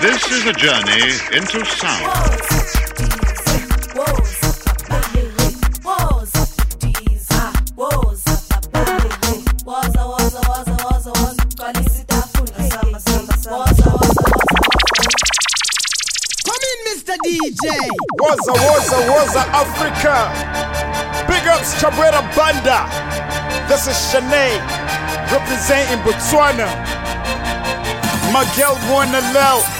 This is a journey into sound. Come in, Mr. DJ. Waza, waza, waza, Africa. Big ups, Cabrera Banda. This is Shanae, representing Botswana. My girl wanna love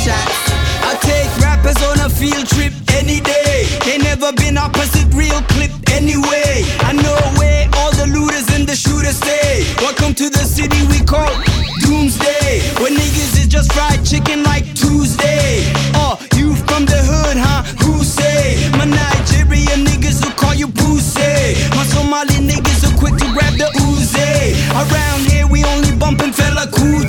Shots. I'll take rappers on a field trip any day. They never been opposite real clip anyway. I know where all the looters and the shooters stay. Welcome to the city we call Doomsday. Where niggas is just fried chicken like Tuesday. Oh, you from the hood, huh? Who say? My Nigerian niggas who call you pussy. My Somali niggas are quick to grab the Uzi. Around here we only bumpin' Fela Kuti.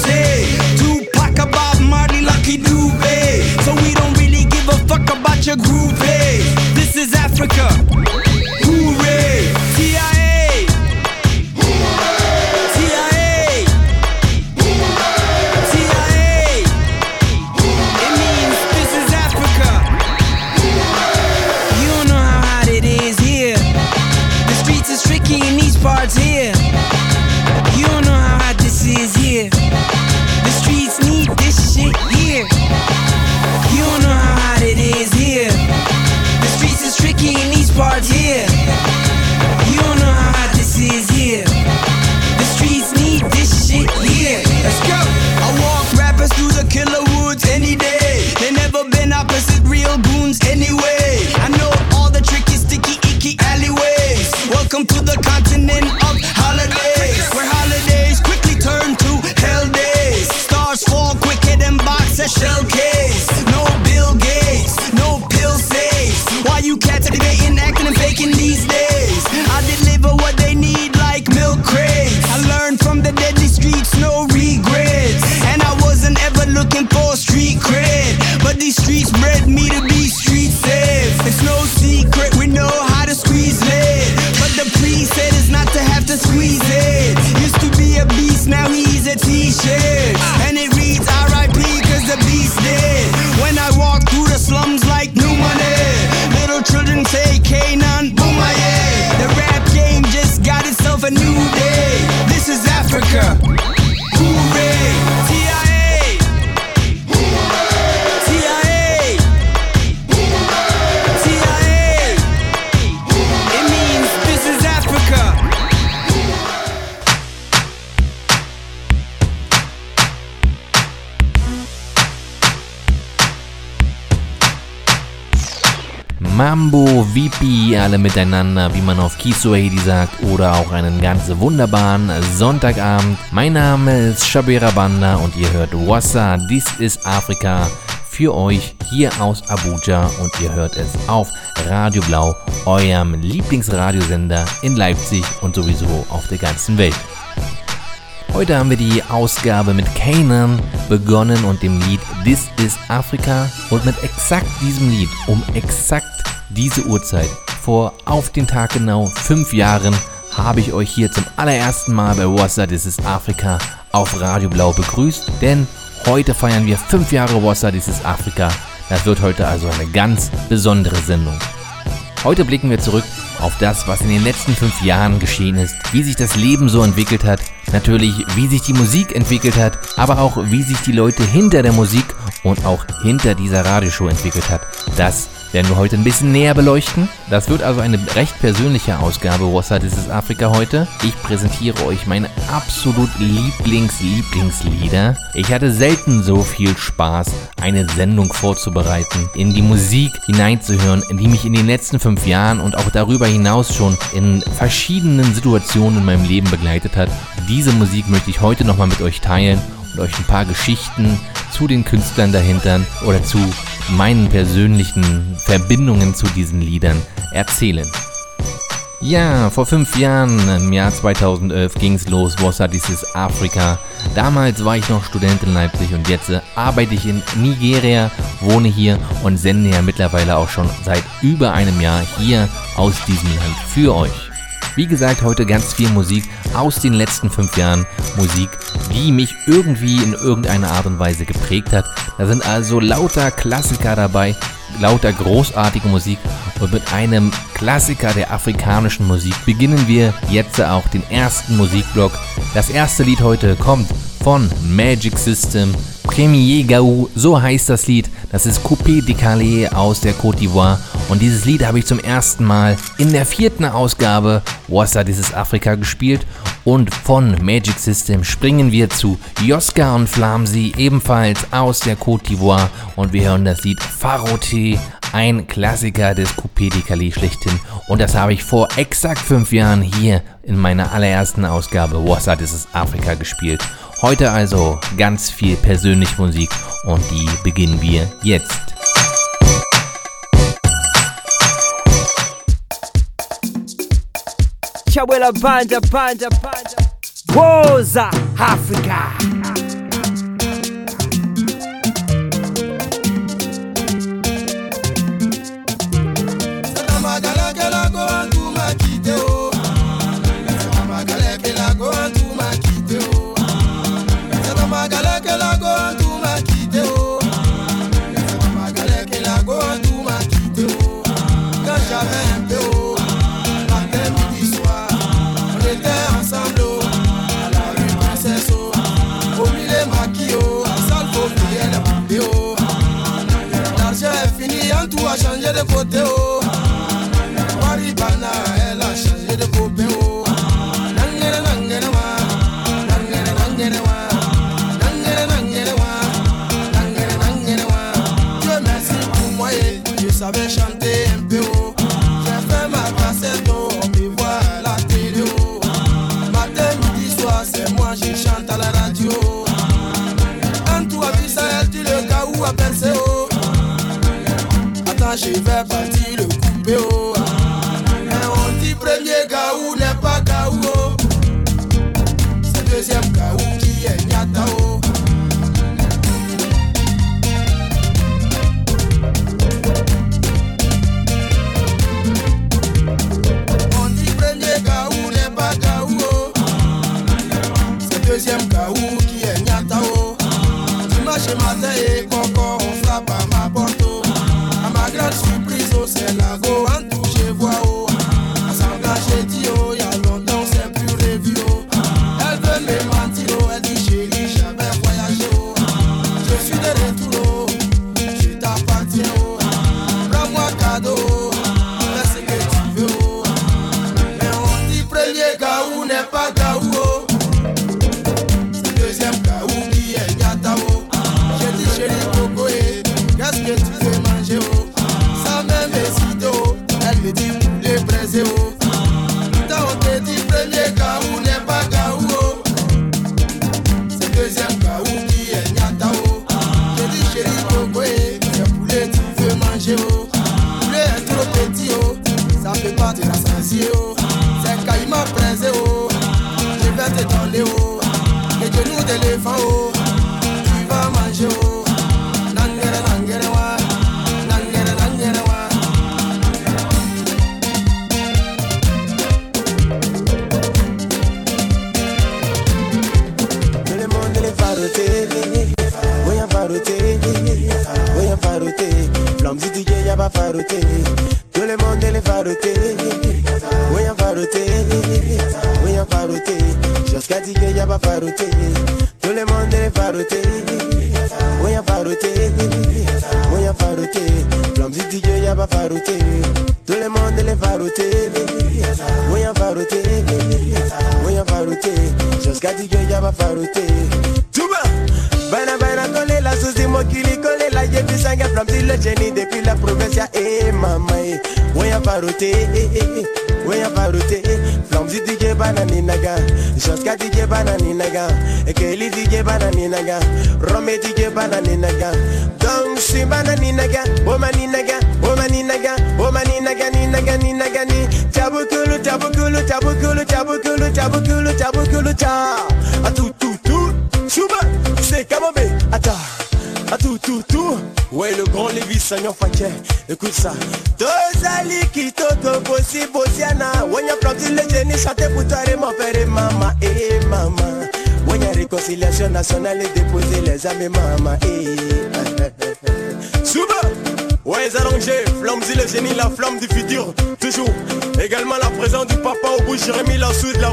About your groupie. This is Africa. To the continent of holidays. Where holidays quickly turn to hell days. Stars fall quicker than boxer shell case. No Bill Gates, no pill saves. Why you cats debating, acting and faking these days? I deliver what they need like milk crates. I learned from the deadly streets, no regrets. And I wasn't ever looking for street cred. But these streets bred me to to squeeze it. Used to be a beast, now he's a t-shirt. And it reads RIP cause the beast dead. When I walk through the slums like new money. Little children say K'naan, boom my. The rap game just got itself a new day. This is Africa. Mambo VP, alle miteinander, wie man auf Kiswahili sagt, oder auch einen ganz wunderbaren Sonntagabend. Mein Name ist Shabira Banda und ihr hört Wassa, This is Afrika für euch hier aus Abuja und ihr hört es auf Radio Blau, eurem Lieblingsradiosender in Leipzig und sowieso auf der ganzen Welt. Heute haben wir die Ausgabe mit Kanan begonnen und dem Lied This is Africa und mit exakt diesem Lied um exakt diese Uhrzeit vor auf den Tag genau fünf Jahren habe ich euch hier zum allerersten Mal bei Wassa This is Africa auf Radio Blau begrüßt, denn heute feiern wir fünf Jahre Wassa This is Africa. Das wird heute also eine ganz besondere Sendung. Heute blicken wir zurück auf das, was in den letzten fünf Jahren geschehen ist, wie sich das Leben so entwickelt hat, natürlich wie sich die Musik entwickelt hat, aber auch wie sich die Leute hinter der Musik und auch hinter dieser Radioshow entwickelt hat. Das werden wir heute ein bisschen näher beleuchten. Das wird also eine recht persönliche Ausgabe Was This is Afrika heute. Ich präsentiere euch meine absolut Lieblings-Lieblingslieder. Ich hatte selten so viel Spaß, eine Sendung vorzubereiten, in die Musik hineinzuhören, die mich in den letzten fünf Jahren und auch darüber hinaus schon in verschiedenen Situationen in meinem Leben begleitet hat. Diese Musik möchte ich heute nochmal mit euch teilen und euch ein paar Geschichten zu den Künstlern dahinter oder zu meinen persönlichen Verbindungen zu diesen Liedern erzählen. Ja, vor fünf Jahren, im Jahr 2011, ging's los, Bossa This Afrika. Damals war ich noch Student in Leipzig und jetzt äh, arbeite ich in Nigeria, wohne hier und sende ja mittlerweile auch schon seit über einem Jahr hier aus diesem Land für euch. Wie gesagt, heute ganz viel Musik aus den letzten fünf Jahren. Musik, die mich irgendwie in irgendeiner Art und Weise geprägt hat. Da sind also lauter Klassiker dabei, lauter großartige Musik. Und mit einem Klassiker der afrikanischen Musik beginnen wir jetzt auch den ersten Musikblock. Das erste Lied heute kommt von Magic System. Premier Gaou, so heißt das Lied. Das ist Coupé de Calais aus der Côte d'Ivoire. Und dieses Lied habe ich zum ersten Mal in der vierten Ausgabe Wassa dieses Afrika gespielt. Und von Magic System springen wir zu Yoska und Flamsi, ebenfalls aus der Côte d'Ivoire. Und wir hören das Lied Farote, ein Klassiker des Coupé de Calais schlechthin. Und das habe ich vor exakt fünf Jahren hier in meiner allerersten Ausgabe Wassa dieses Afrika gespielt. Heute also ganz viel persönliche Musik und die beginnen wir jetzt. Chawela Banda, Banda, Banda. Woza Africa. conteúdo. Je vais nationale et déposer les amis maman hey. Eh. Souba Ouais allongés, flammes-y le génie, la flamme du futur, toujours Également la présence du papa au bout, Jérémy la soude, la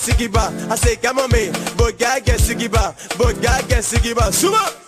get sigiba. I say, come on me. Boy, God get sigiba. Boy, God get sigiba. Suma.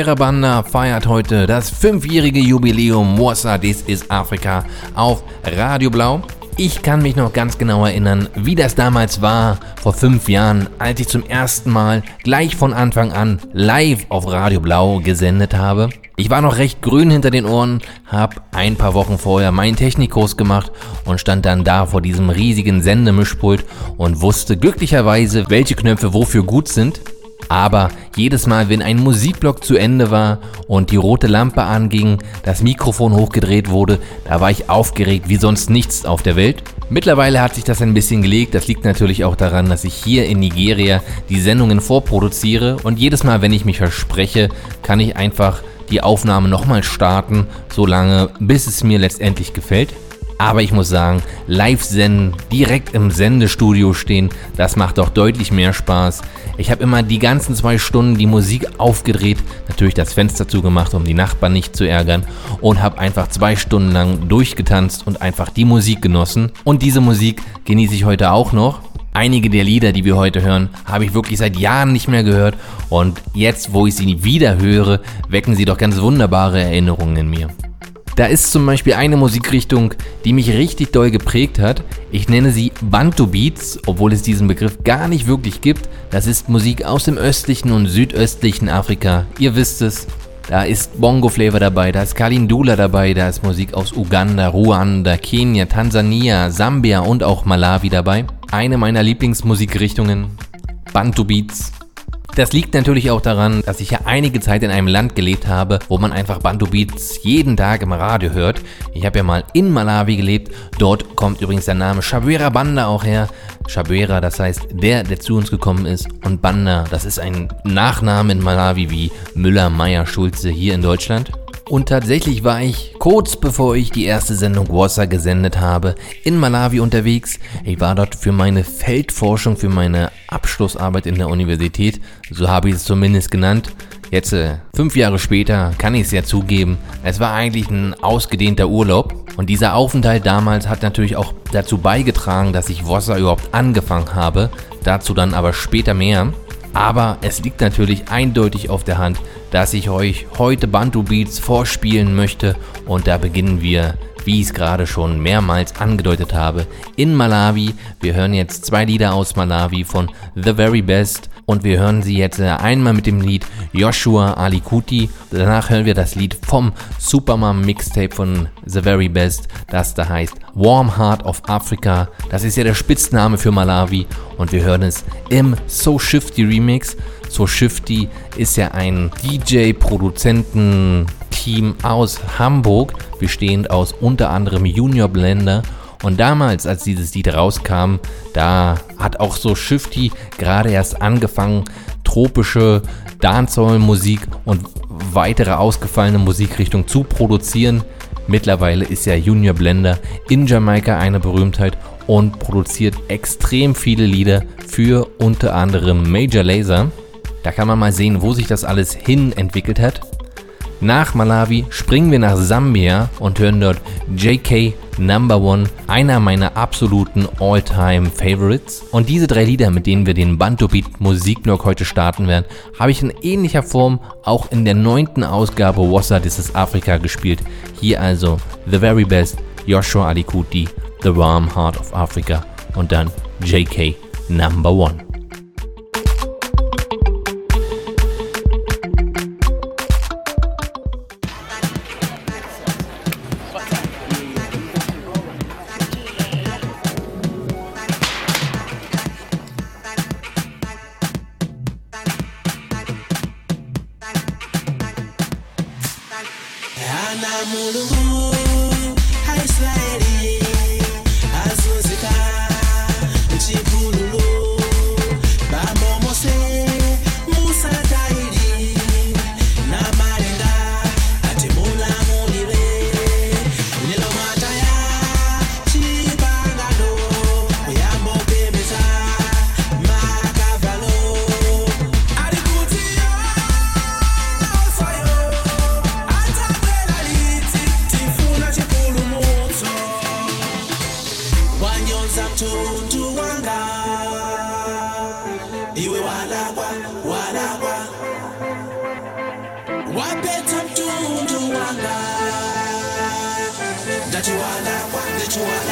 Shabira Banda feiert heute das fünfjährige Jubiläum Mossa This is Afrika auf Radio Blau. Ich kann mich noch ganz genau erinnern, wie das damals war, vor fünf Jahren, als ich zum ersten Mal gleich von Anfang an live auf Radio Blau gesendet habe. Ich war noch recht grün hinter den Ohren, habe ein paar Wochen vorher meinen Technikkurs gemacht und stand dann da vor diesem riesigen Sendemischpult und wusste glücklicherweise, welche Knöpfe wofür gut sind. Aber jedes Mal, wenn ein Musikblock zu Ende war und die rote Lampe anging, das Mikrofon hochgedreht wurde, da war ich aufgeregt wie sonst nichts auf der Welt. Mittlerweile hat sich das ein bisschen gelegt. Das liegt natürlich auch daran, dass ich hier in Nigeria die Sendungen vorproduziere und jedes Mal, wenn ich mich verspreche, kann ich einfach die Aufnahme nochmal starten, solange bis es mir letztendlich gefällt. Aber ich muss sagen, live senden, direkt im Sendestudio stehen, das macht doch deutlich mehr Spaß. Ich habe immer die ganzen zwei Stunden die Musik aufgedreht, natürlich das Fenster zugemacht, um die Nachbarn nicht zu ärgern und habe einfach zwei Stunden lang durchgetanzt und einfach die Musik genossen. Und diese Musik genieße ich heute auch noch. Einige der Lieder, die wir heute hören, habe ich wirklich seit Jahren nicht mehr gehört und jetzt, wo ich sie wieder höre, wecken sie doch ganz wunderbare Erinnerungen in mir. Da ist zum Beispiel eine Musikrichtung, die mich richtig doll geprägt hat. Ich nenne sie Bantu Beats, obwohl es diesen Begriff gar nicht wirklich gibt. Das ist Musik aus dem östlichen und südöstlichen Afrika. Ihr wisst es. Da ist Bongo Flavor dabei, da ist Kalindula dabei, da ist Musik aus Uganda, Ruanda, Kenia, Tansania, Sambia und auch Malawi dabei. Eine meiner Lieblingsmusikrichtungen, Bantu Beats. Das liegt natürlich auch daran, dass ich ja einige Zeit in einem Land gelebt habe, wo man einfach Bantu Beats jeden Tag im Radio hört. Ich habe ja mal in Malawi gelebt. Dort kommt übrigens der Name Shabwera Banda auch her. Shabwera, das heißt der, der zu uns gekommen ist. Und Banda, das ist ein Nachname in Malawi wie Müller, Meyer, Schulze hier in Deutschland. Und tatsächlich war ich kurz bevor ich die erste Sendung Wasser gesendet habe, in Malawi unterwegs. Ich war dort für meine Feldforschung, für meine Abschlussarbeit in der Universität, so habe ich es zumindest genannt. Jetzt, äh, fünf Jahre später, kann ich es ja zugeben, es war eigentlich ein ausgedehnter Urlaub. Und dieser Aufenthalt damals hat natürlich auch dazu beigetragen, dass ich Wasser überhaupt angefangen habe. Dazu dann aber später mehr. Aber es liegt natürlich eindeutig auf der Hand, dass ich euch heute Bantu Beats vorspielen möchte und da beginnen wir, wie ich es gerade schon mehrmals angedeutet habe, in Malawi. Wir hören jetzt zwei Lieder aus Malawi von The Very Best und wir hören sie jetzt einmal mit dem Lied Joshua Alikuti. Danach hören wir das Lied vom Superman Mixtape von The Very Best, das da heißt Warm Heart of Africa. Das ist ja der Spitzname für Malawi und wir hören es im So Shifty Remix. So Shifty ist ja ein DJ-Produzenten-Team aus Hamburg, bestehend aus unter anderem Junior Blender und damals, als dieses Lied rauskam, da hat auch so Shifty gerade erst angefangen, tropische Dancehall-Musik und weitere ausgefallene Musikrichtungen zu produzieren. Mittlerweile ist ja Junior Blender in Jamaika eine Berühmtheit und produziert extrem viele Lieder für unter anderem Major Laser. Da kann man mal sehen, wo sich das alles hin entwickelt hat. Nach Malawi springen wir nach Sambia und hören dort JK Number One, einer meiner absoluten All-Time Favorites. Und diese drei Lieder, mit denen wir den Bantu Beat Musikblock heute starten werden, habe ich in ähnlicher Form auch in der neunten Ausgabe Wassa This is Africa gespielt. Hier also The Very Best, Joshua Alikuti, The Warm Heart of Africa und dann JK Number One. Walakwa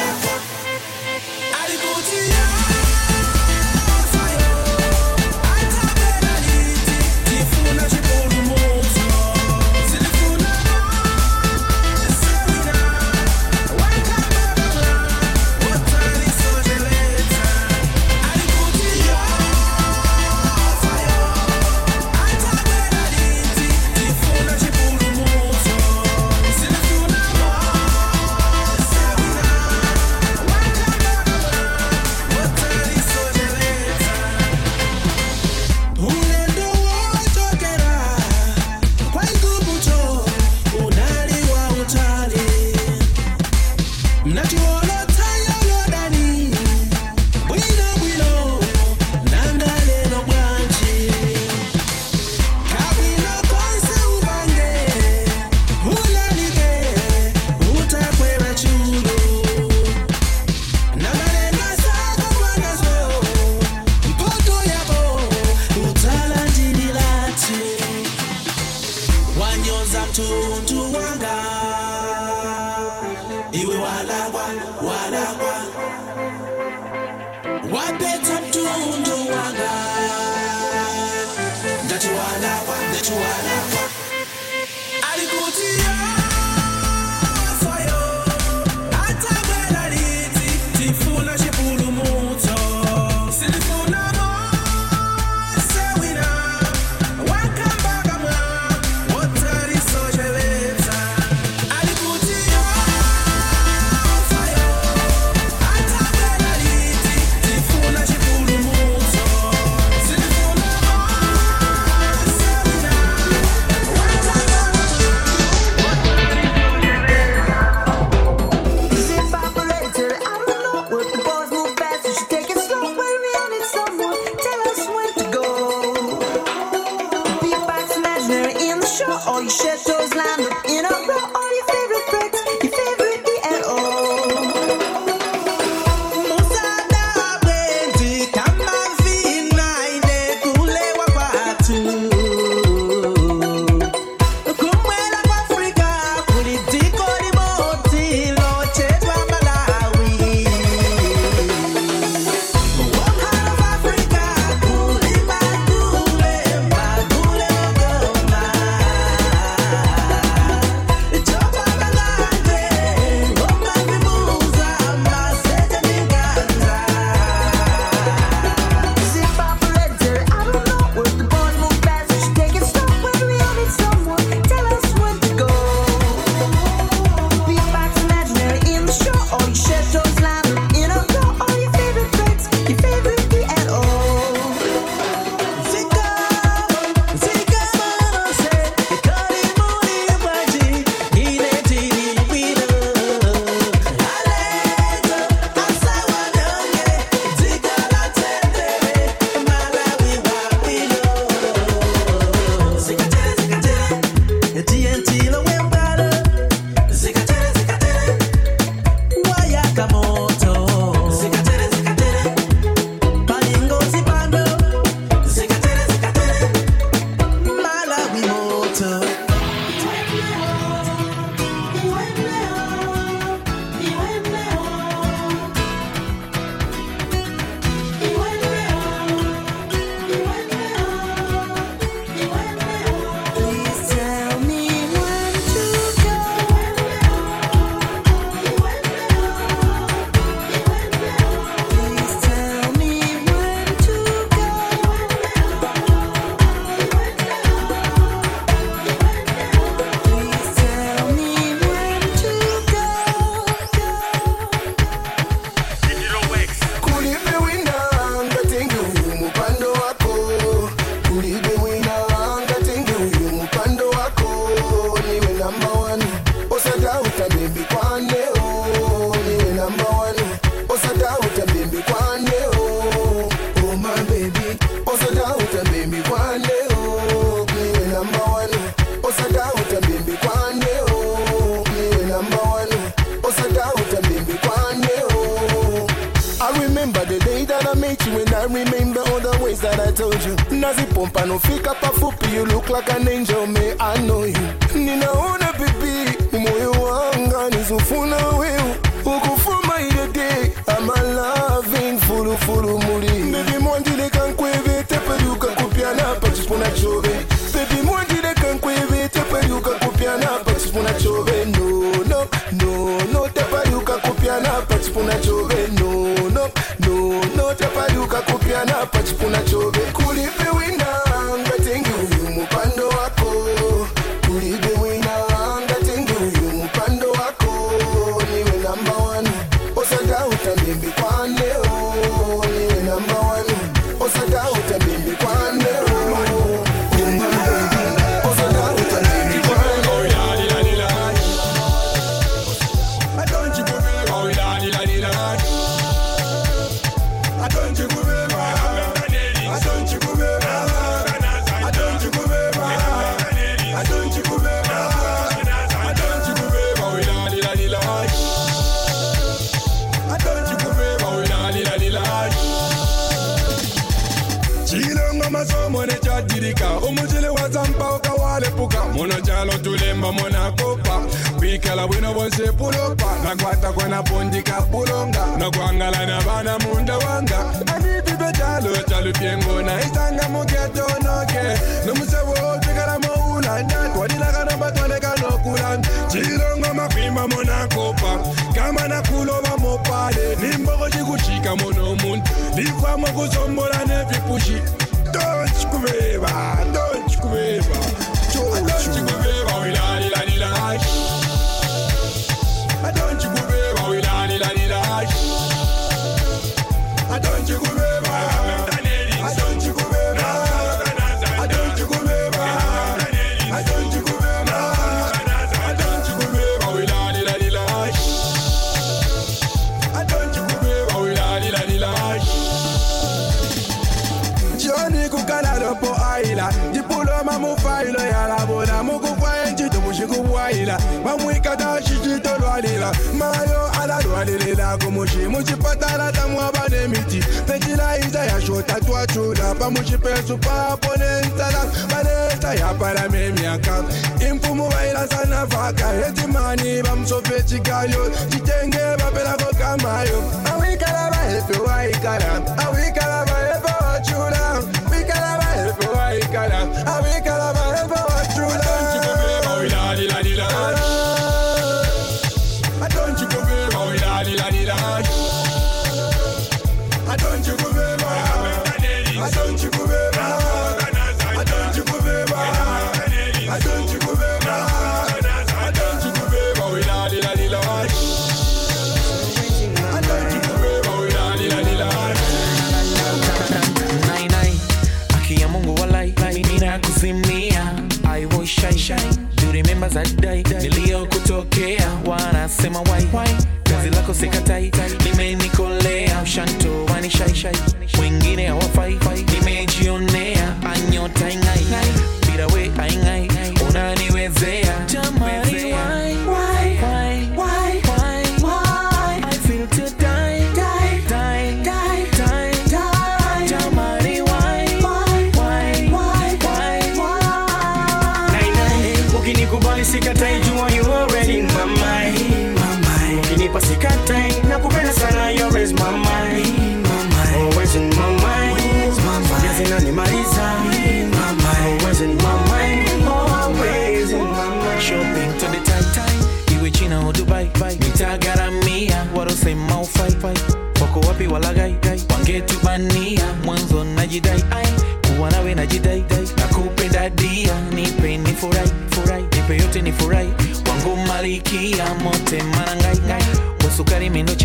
Ah, noite comigo. yakomuchi muchipatara tamwava nemiti pechinaiza yashotatuachula pamuchipesu paponensala vanesa yaparamemiaka impfumu vailasanavhaka hetimani vamusofe chikayo chitenge vaperakokamayo awikala vahepe waikala. Awikala vahepe wikala vahepe waikala. Awikala za dai. Niliyokutokea, wanasema wai wai, kazi lako sikatai, limenikolea mshanto ni shaishai, wengine hawafai. kiyamo te marangai ngai musukari minu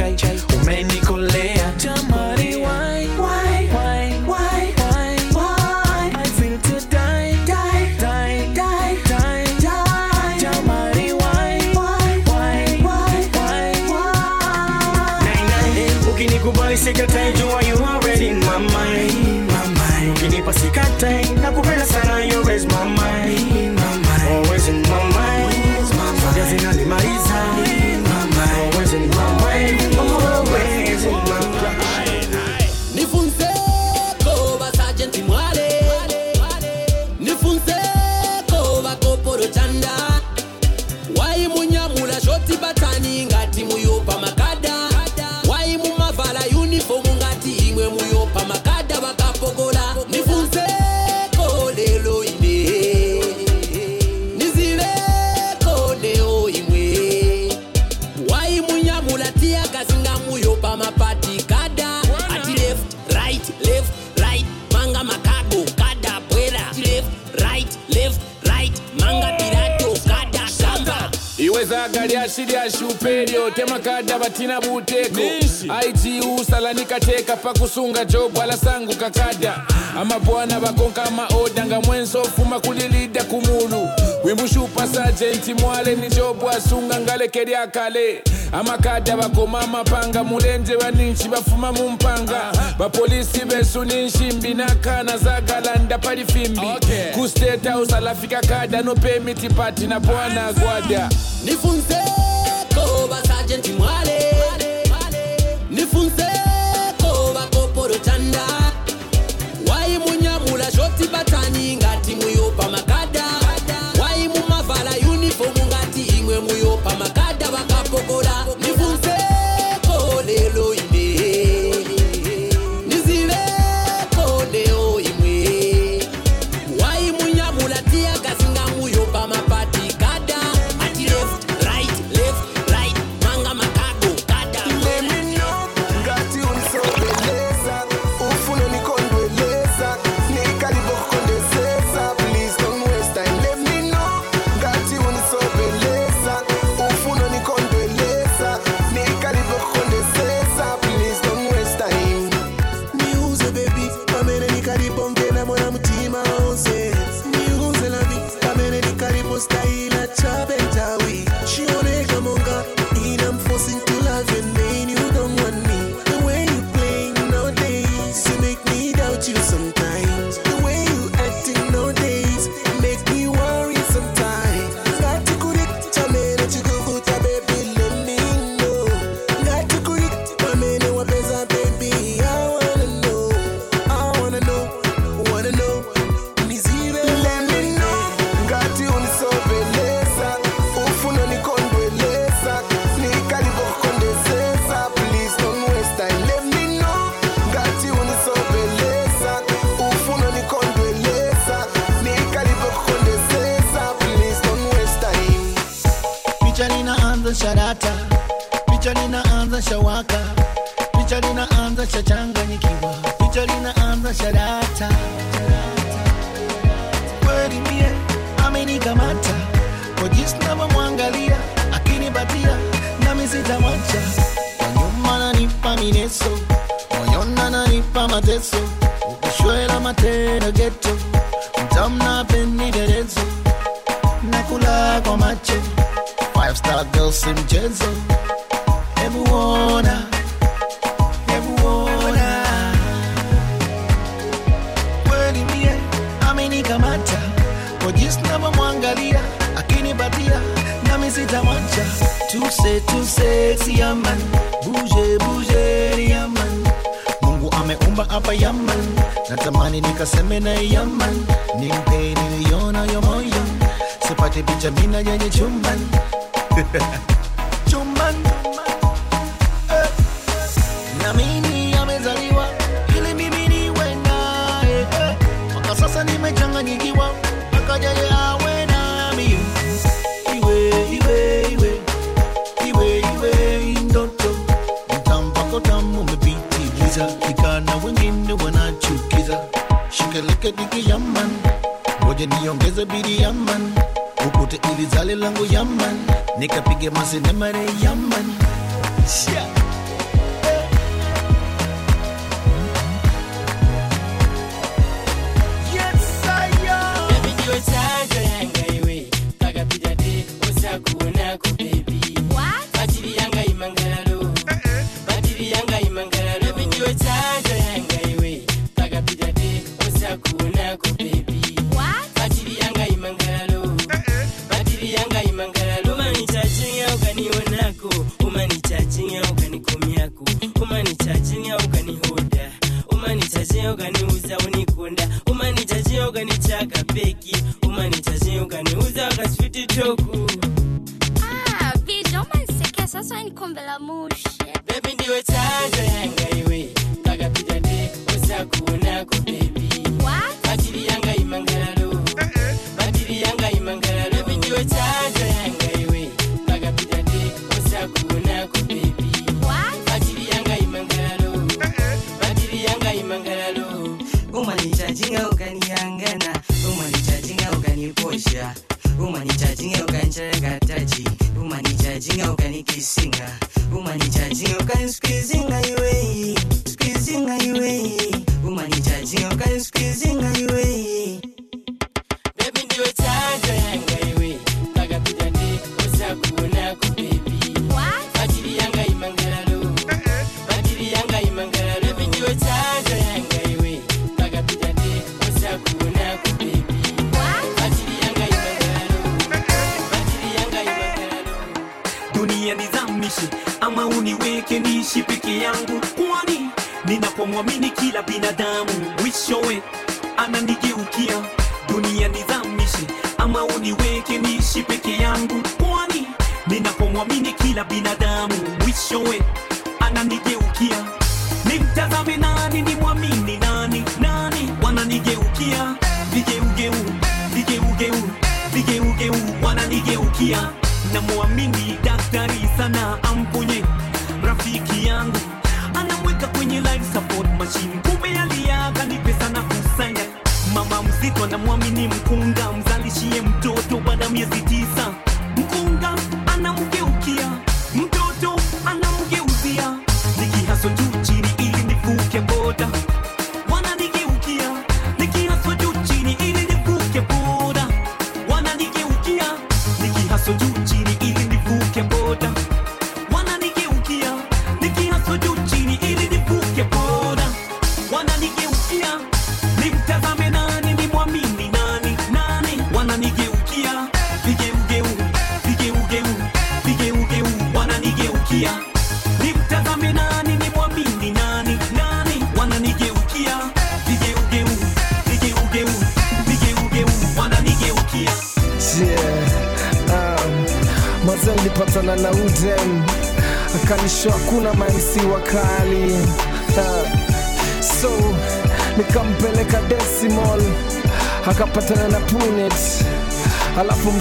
stereo temakada vatina buteko aitiusala nikateka pakusunga jobwala sangu kakada. Amabwana vakonkama odanga mwenzofuma kulilida kumulu. Wimbushupa sajenti mwale ni jobwa sunga ngalekeryakale amakada vakoma amapanga mulenje vaninshi vafuma mumpanga. Vapolisi vesu ni na kana zagalanda pali fimbi. Okay. kusteta usalafika kada no pati na bwana gwada nifunze. Natamani nikaseme na yaman, nimpe niliona yo moyo, sipati picha mina yenye chumban Nick up your muscle, memory,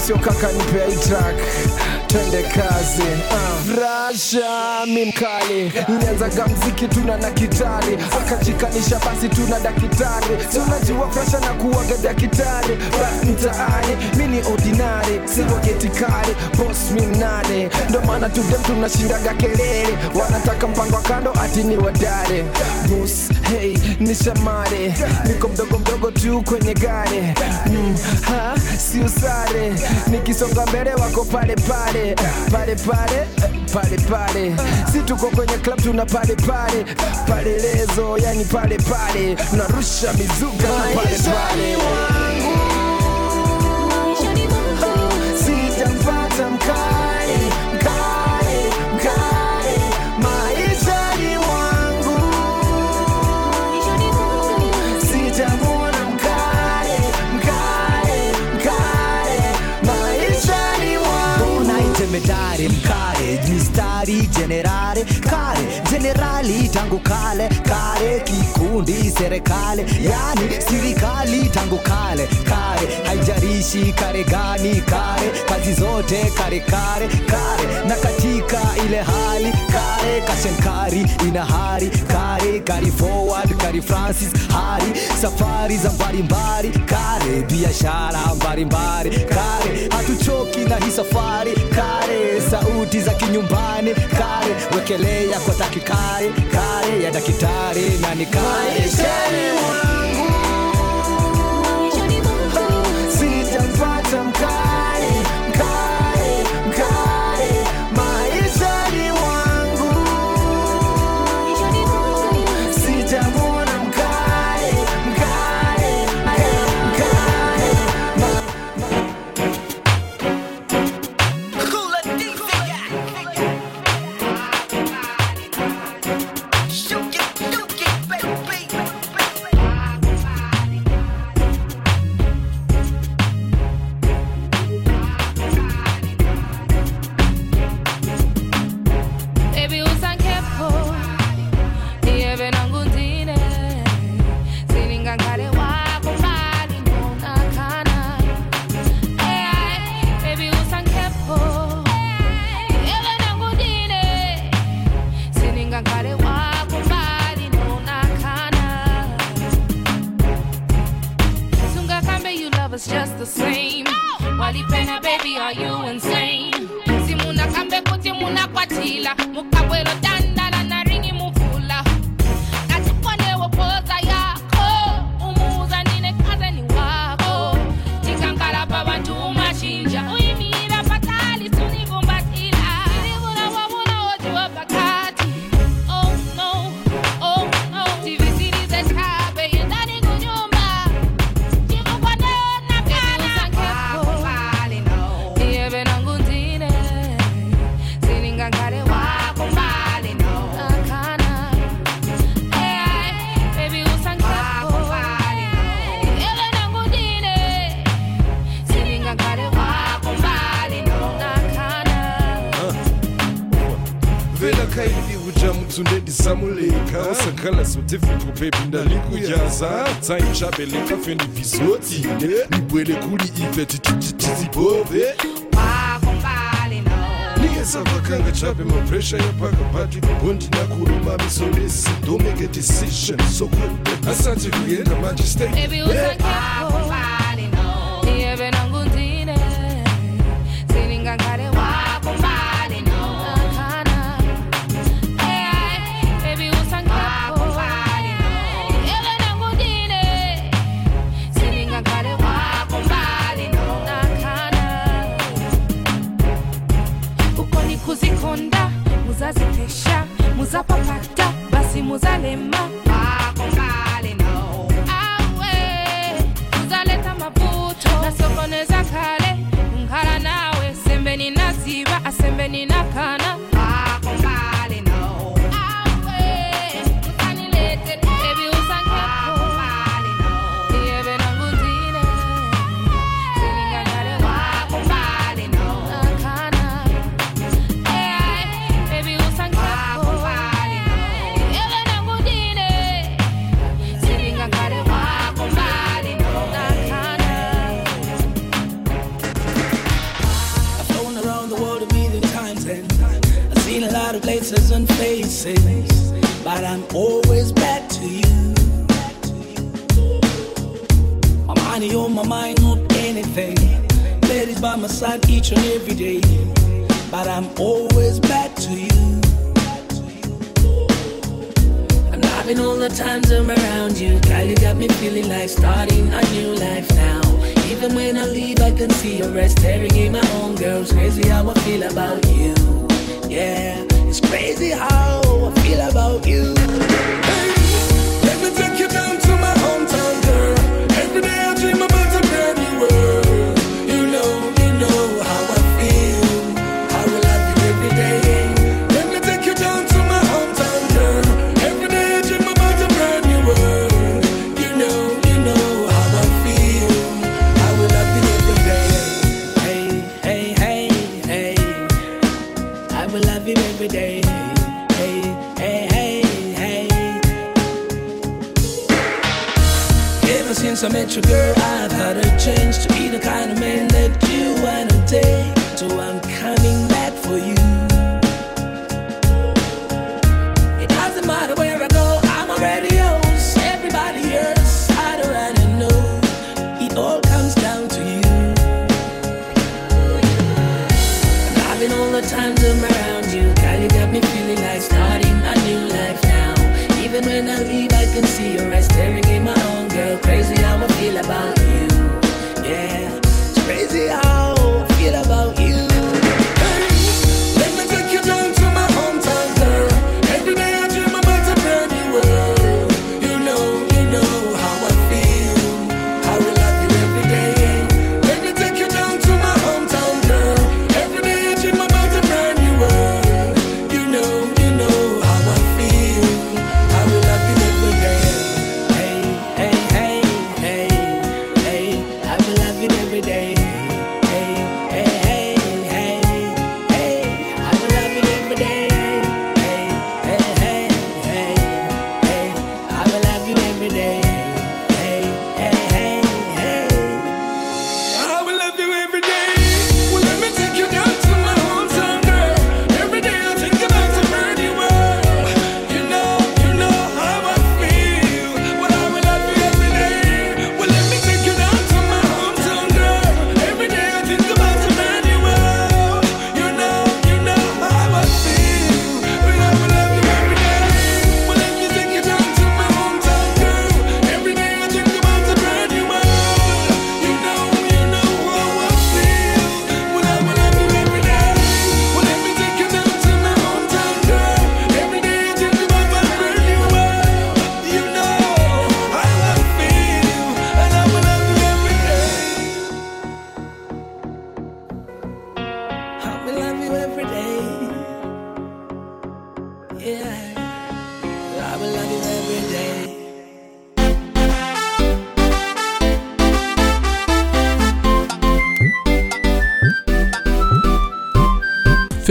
alafu msiokaka nipea hii track. Twende kazi. Uh. rasha mi mkali. Nilianzaga mziki tuna na kitali. Akajikanisha basi tuna dakitari si unajua frasha na kuwaga dakitari bas mtaani mi ni ordinary siwagetikari bos mi mnane. Ndo maana tudem tunashindaga kelele wanataka mpango kando ati ni wadare. Bos hey ni shamare niko mdogo mdogo tu kwenye gari mm, ha, si usare nikisonga mbele wako pale pale pale pale pale pale. Si tuko kwenye club tuna pale pale. Pale lezo yani pale pale. Narusha mizuka na pale pale. Sijampata mkali mkali mkali. Maishani mwangu. Sijamwona mkali mkali mkali. Maishani mwangu. Unaitemedari mkare rigenerare Care, generali, tango kale Kare, kikundi, serikali Yani, sirikali, tango kale Kare. Haijarishi kare gani kare kazi zote kare kare kare. Na katika ile hali kare kashenkari ina hari kare kari forward kari francis hari. Safari za mbalimbali kare biashara mbalimbali kare. Hatuchoki na hii safari kare. Sauti za kinyumbani kare. Wekelea kwa takikare kare ya dakitari na ni Kalasa utefutupe pinda likujaza taichabeleka feni visoti libwele kuli ifeti tizibove savakanga chape mapresha yapaka pati bondi nakuruma misonesi don't make a decision so good. Asati kuenda majistate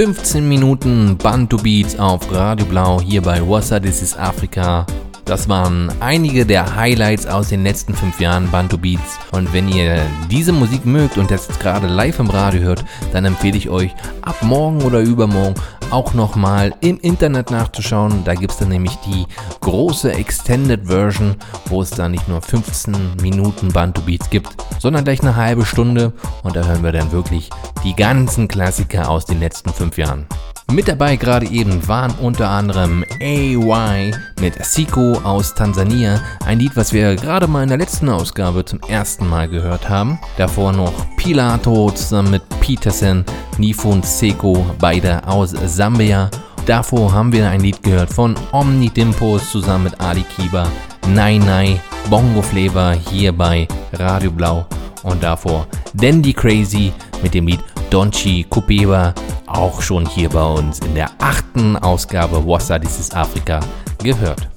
15 Minuten Bantu Beats auf Radio Blau hier bei Wassa This is Africa. Das waren einige der Highlights aus den letzten fünf Jahren Bantu Beats. Und wenn ihr diese Musik mögt und jetzt gerade live im Radio hört, dann empfehle ich euch ab morgen oder übermorgen auch nochmal im Internet nachzuschauen. Da gibt es dann nämlich die große Extended Version, wo es dann nicht nur 15 Minuten Bantu Beats gibt, sondern gleich eine halbe Stunde. Und da hören wir dann wirklich die ganzen Klassiker aus den letzten fünf Jahren. Mit dabei gerade eben waren unter anderem AY mit Siko aus Tansania, ein Lied, was wir gerade mal in der letzten Ausgabe zum ersten Mal gehört haben. Davor noch Pilato zusammen mit Peterson, Nifun Seko, beide aus Sambia. Davor haben wir ein Lied gehört von Omni Dimpos zusammen mit Ali Kiba, Nai Nai, Bongo Flavor hier bei Radio Blau. Und davor Dandy Crazy mit dem Lied Donchi Kupeba, auch schon hier bei uns in der achten Ausgabe Wassa Dieses Afrika gehört.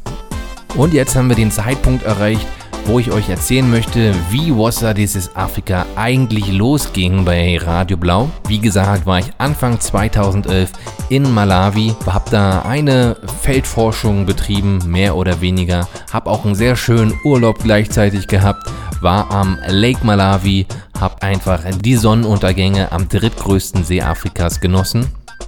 Und jetzt haben wir den Zeitpunkt erreicht, wo ich euch erzählen möchte, wie Wassa Dieses Afrika eigentlich losging bei Radio Blau. Wie gesagt, war ich Anfang 2011 in Malawi, habe da eine Feldforschung betrieben, mehr oder weniger, habe auch einen sehr schönen Urlaub gleichzeitig gehabt, war am Lake Malawi, habe einfach die Sonnenuntergänge am drittgrößten See Afrikas genossen.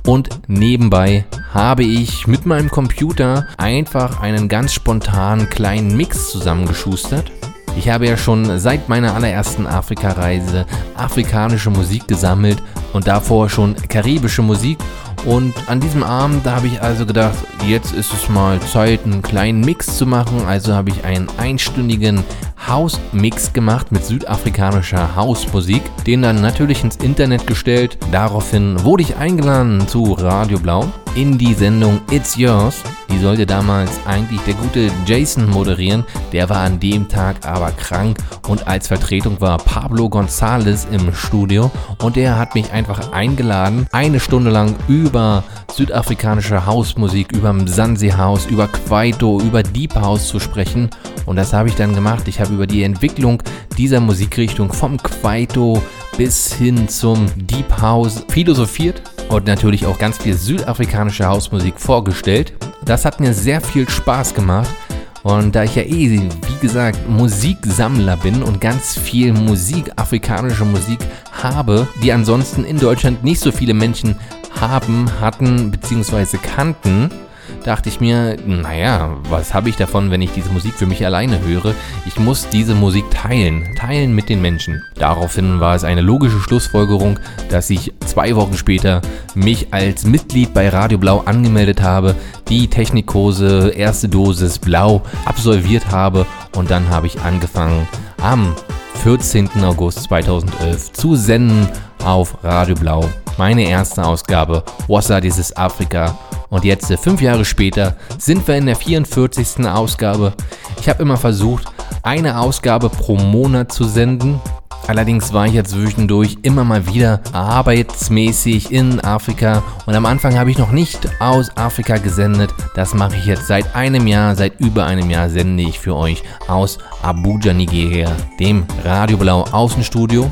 Und nebenbei habe ich mit meinem Computer einfach einen ganz spontanen kleinen Mix zusammengeschustert. Ich habe ja schon seit meiner allerersten Afrika-Reise afrikanische Musik gesammelt und davor schon karibische Musik. Und an diesem Abend, da habe ich also gedacht, jetzt ist es mal Zeit, einen kleinen Mix zu machen. Also habe ich einen einstündigen House-Mix gemacht mit südafrikanischer Hausmusik, den dann natürlich ins Internet gestellt. Daraufhin wurde ich eingeladen zu Radio Blau in die Sendung It's Yours. Die sollte damals eigentlich der gute Jason moderieren, der war an dem Tag aber krank und als Vertretung war Pablo González im Studio und der hat mich einfach eingeladen, eine Stunde lang über südafrikanische Hausmusik, über Mzansi House, über Kwaito, über Deep House zu sprechen und das habe ich dann gemacht. Ich habe über die Entwicklung dieser Musikrichtung vom Kwaito bis hin zum Deep House philosophiert und natürlich auch ganz viel südafrikanische Hausmusik vorgestellt. Das hat mir sehr viel Spaß gemacht. Und da ich ja eh, wie gesagt, Musiksammler bin und ganz viel Musik, afrikanische Musik habe, die ansonsten in Deutschland nicht so viele Menschen haben, hatten bzw. kannten, dachte ich mir, naja, was habe ich davon, wenn ich diese Musik für mich alleine höre? Ich muss diese Musik teilen, teilen mit den Menschen. Daraufhin war es eine logische Schlussfolgerung, dass ich zwei Wochen später mich als Mitglied bei Radio Blau angemeldet habe, die Technikkurse erste Dosis Blau absolviert habe und dann habe ich angefangen am 14. August 2011 zu senden auf Radio Blau. Meine erste Ausgabe, Wassa dieses Afrika. Und jetzt, fünf Jahre später, sind wir in der 44. Ausgabe. Ich habe immer versucht, eine Ausgabe pro Monat zu senden. Allerdings war ich jetzt zwischendurch immer mal wieder arbeitsmäßig in Afrika und am Anfang habe ich noch nicht aus Afrika gesendet. Das mache ich jetzt seit einem Jahr, seit über einem Jahr sende ich für euch aus Abuja, Nigeria, dem Radio Blau Außenstudio.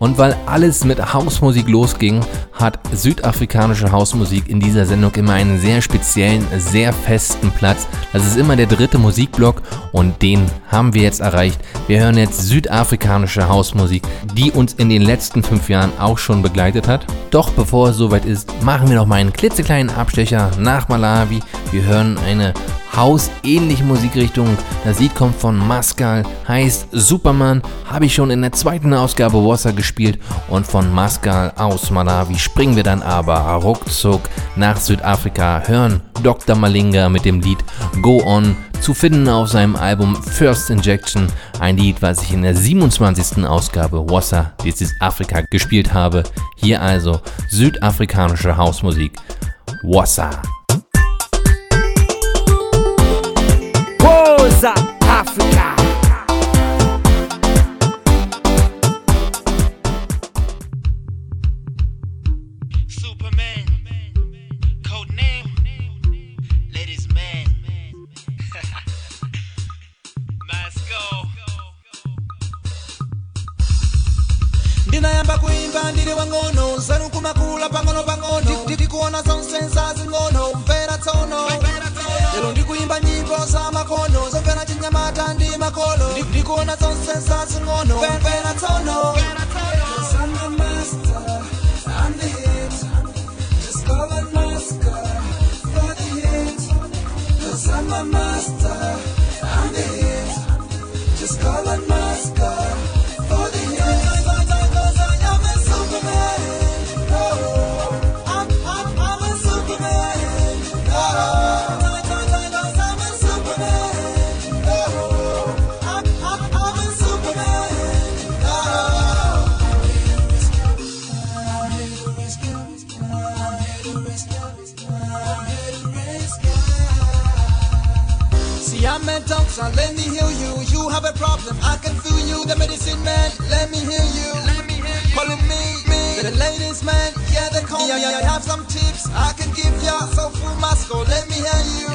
Und weil alles mit Hausmusik losging, hat südafrikanische Hausmusik in dieser Sendung immer einen sehr speziellen, sehr festen Platz. Das ist immer der dritte Musikblock und den haben wir jetzt erreicht. Wir hören jetzt südafrikanische Hausmusik, die uns in den letzten fünf Jahren auch schon begleitet hat. Doch bevor es soweit ist, machen wir noch mal einen klitzekleinen Abstecher nach Malawi. Wir hören eine hausähnliche Musikrichtung. Das Lied kommt von Mascal, heißt Superman, habe ich schon in der zweiten Ausgabe Wasser gespielt und von Mascal aus Malawi springen wir dann aber ruckzuck nach Südafrika, hören Dr. Malinga mit dem Lied Go On, zu finden auf seinem Album First Injection, ein Lied, was ich in der 27. Ausgabe Wasser, This is Afrika gespielt habe. Hier also südafrikanische Hausmusik. Wasser. Woza Africa. bandiri wangono nzeru kumakula pangono pangono ndikuona zingono mvera tsono lero ndikuimba nyimbo za makono zomvera chinyamata ndi makolo. Ndikuona zausensa zingono mvera tsono I'm a master. I have some tips I can give ya. So, full mask, let me hear you.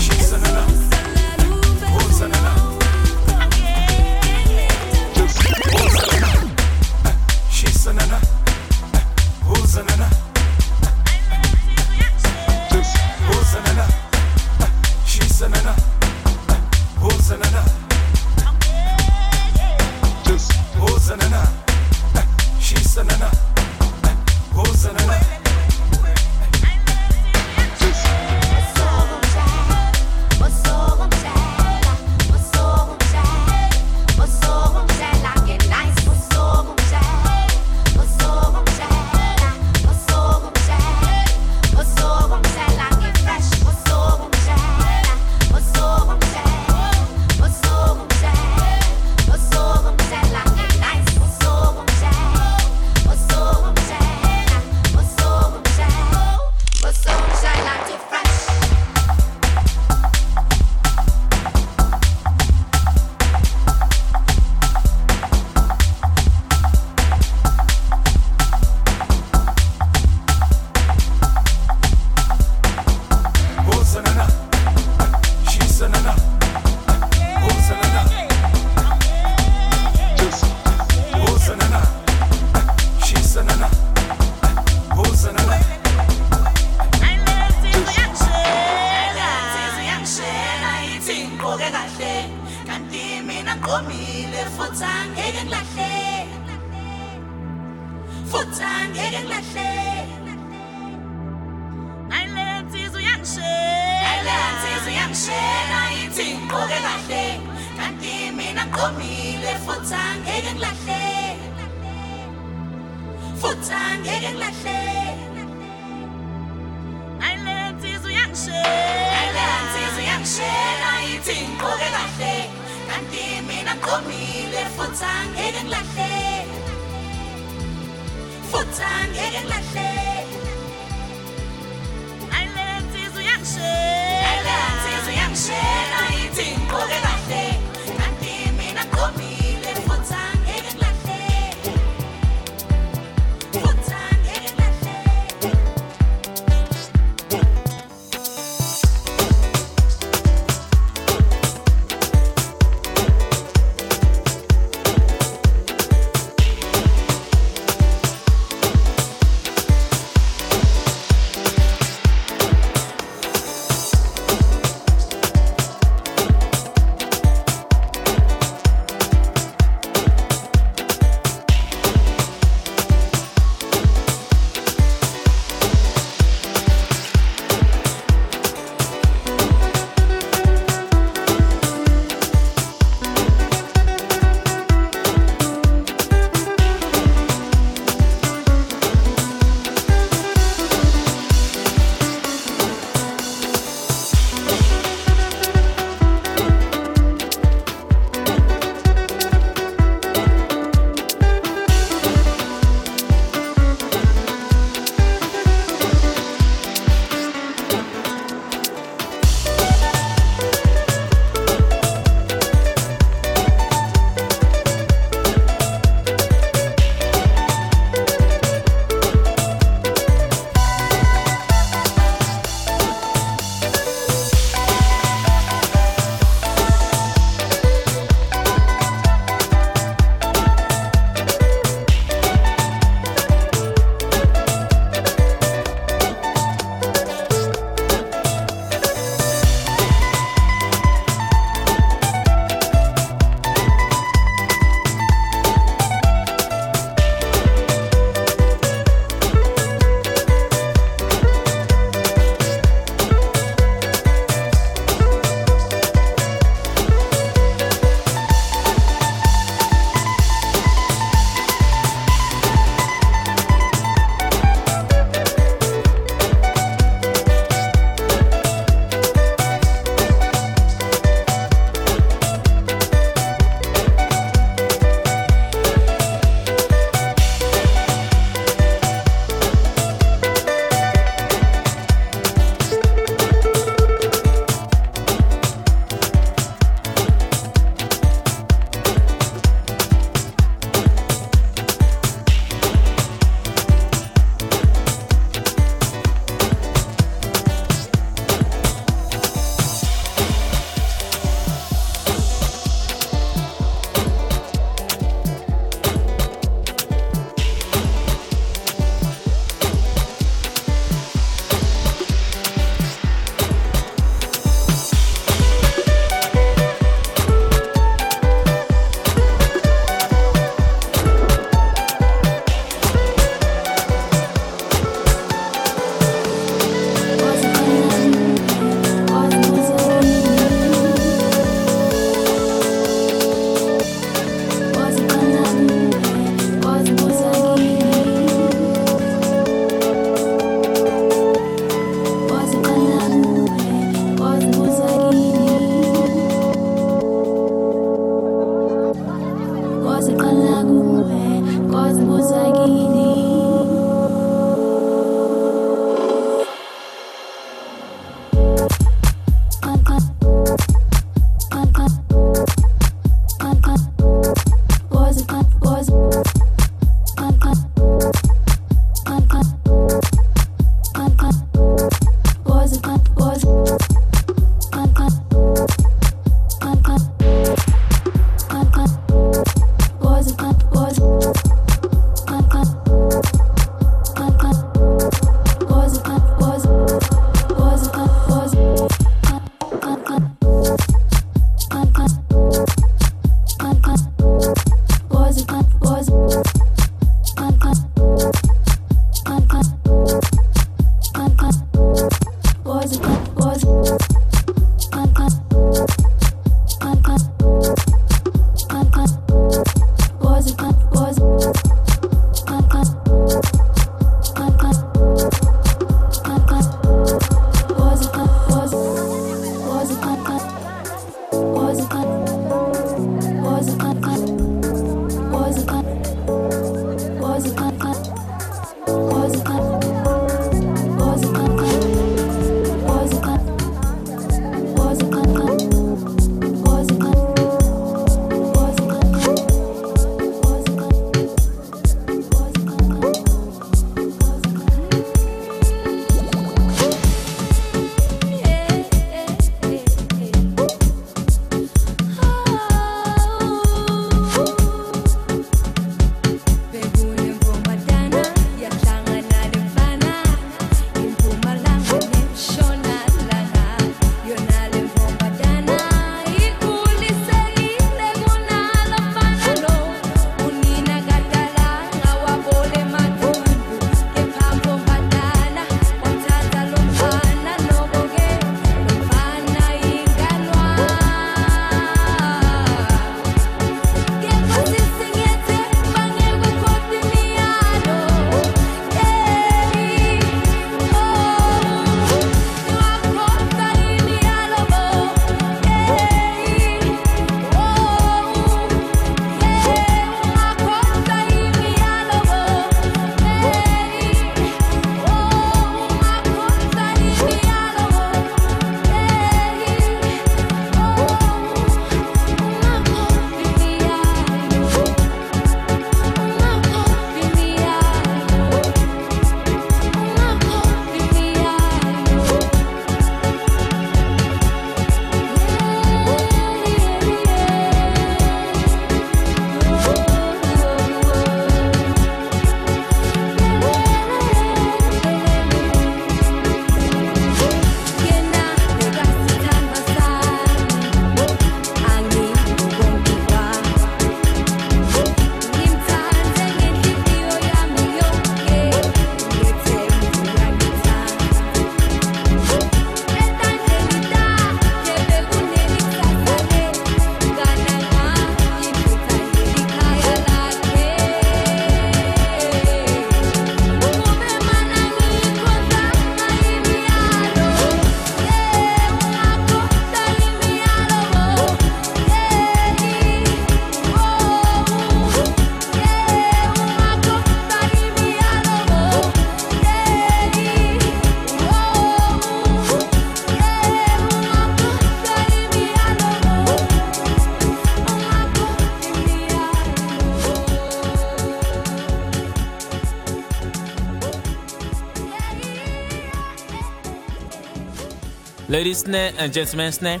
Ladies and gentlemen snare.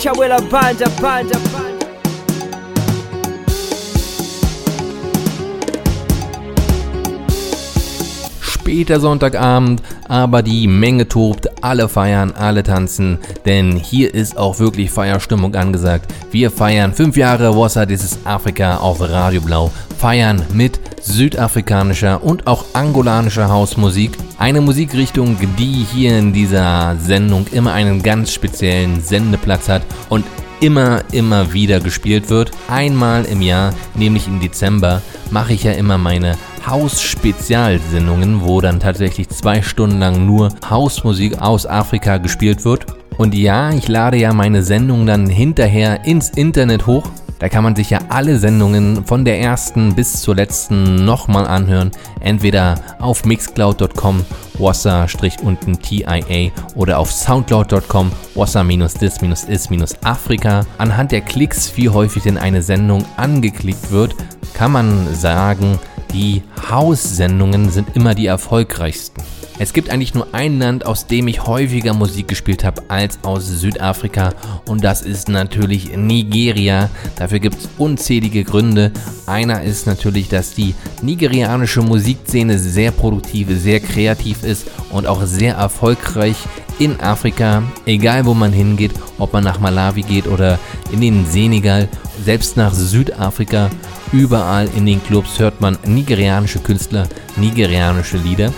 Chawela Banda, Banda, Banda. Später Sonntagabend, aber die Menge tobt, alle feiern, alle tanzen, denn hier ist auch wirklich Feierstimmung angesagt. Wir feiern fünf Jahre Wassa, dieses Afrika auf Radio Blau, feiern mit südafrikanischer und auch angolanischer Hausmusik. Eine Musikrichtung, die hier in dieser Sendung immer einen ganz speziellen Sendeplatz hat und immer, immer wieder gespielt wird. Einmal im Jahr, nämlich im Dezember, mache ich ja immer meine Haus-Spezialsendungen, wo dann tatsächlich zwei Stunden lang nur Hausmusik aus Afrika gespielt wird. Und ja, ich lade ja meine Sendung dann hinterher ins Internet hoch. Da kann man sich ja alle Sendungen von der ersten bis zur letzten nochmal anhören. Entweder auf mixcloud.com, wassa-unten TIA oder auf soundcloud.com, wassa-dis-is-afrika. Anhand der Klicks, wie häufig denn eine Sendung angeklickt wird, kann man sagen, die Haussendungen sind immer die erfolgreichsten. Es gibt eigentlich nur ein Land, aus dem ich häufiger Musik gespielt habe als aus Südafrika und das ist natürlich Nigeria. Dafür gibt es unzählige Gründe. Einer ist natürlich, dass die nigerianische Musikszene sehr produktiv, sehr kreativ ist und auch sehr erfolgreich in Afrika, egal wo man hingeht, ob man nach Malawi geht oder in den Senegal, selbst nach Südafrika, überall in den Clubs hört man nigerianische Künstler, nigerianische Lieder.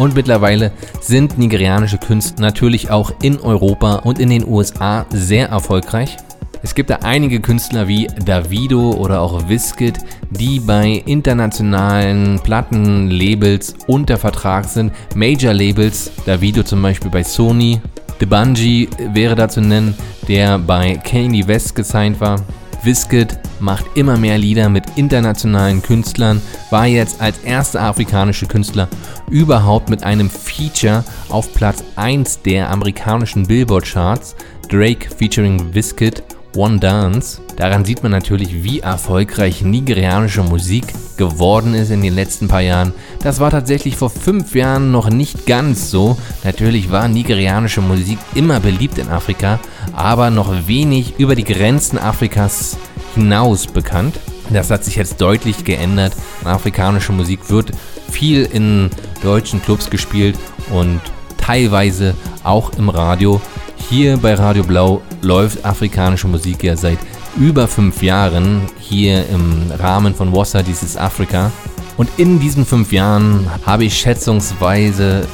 Und mittlerweile sind nigerianische Künstler natürlich auch in Europa und in den USA sehr erfolgreich. Es gibt da einige Künstler wie Davido oder auch Wizkid, die bei internationalen Plattenlabels unter Vertrag sind. Major-Labels, Davido zum Beispiel bei Sony. The Bungie wäre da zu nennen, der bei Kanye West gesigned war. Wizkid macht immer mehr Lieder mit internationalen Künstlern, war jetzt als erster afrikanische Künstler überhaupt mit einem Feature auf Platz 1 der amerikanischen Billboard-Charts. Drake featuring Wizkid One Dance. Daran sieht man natürlich, wie erfolgreich nigerianische Musik geworden ist in den letzten paar Jahren. Das war tatsächlich vor fünf Jahren noch nicht ganz so. Natürlich war nigerianische Musik immer beliebt in Afrika, aber noch wenig über die Grenzen Afrikas hinaus bekannt. Das hat sich jetzt deutlich geändert. Afrikanische Musik wird viel in deutschen Clubs gespielt und teilweise auch im Radio. Hier bei Radio Blau läuft afrikanische Musik ja seit über fünf Jahren hier im Rahmen von Wassa dieses Afrika. Und in diesen fünf Jahren habe ich schätzungsweise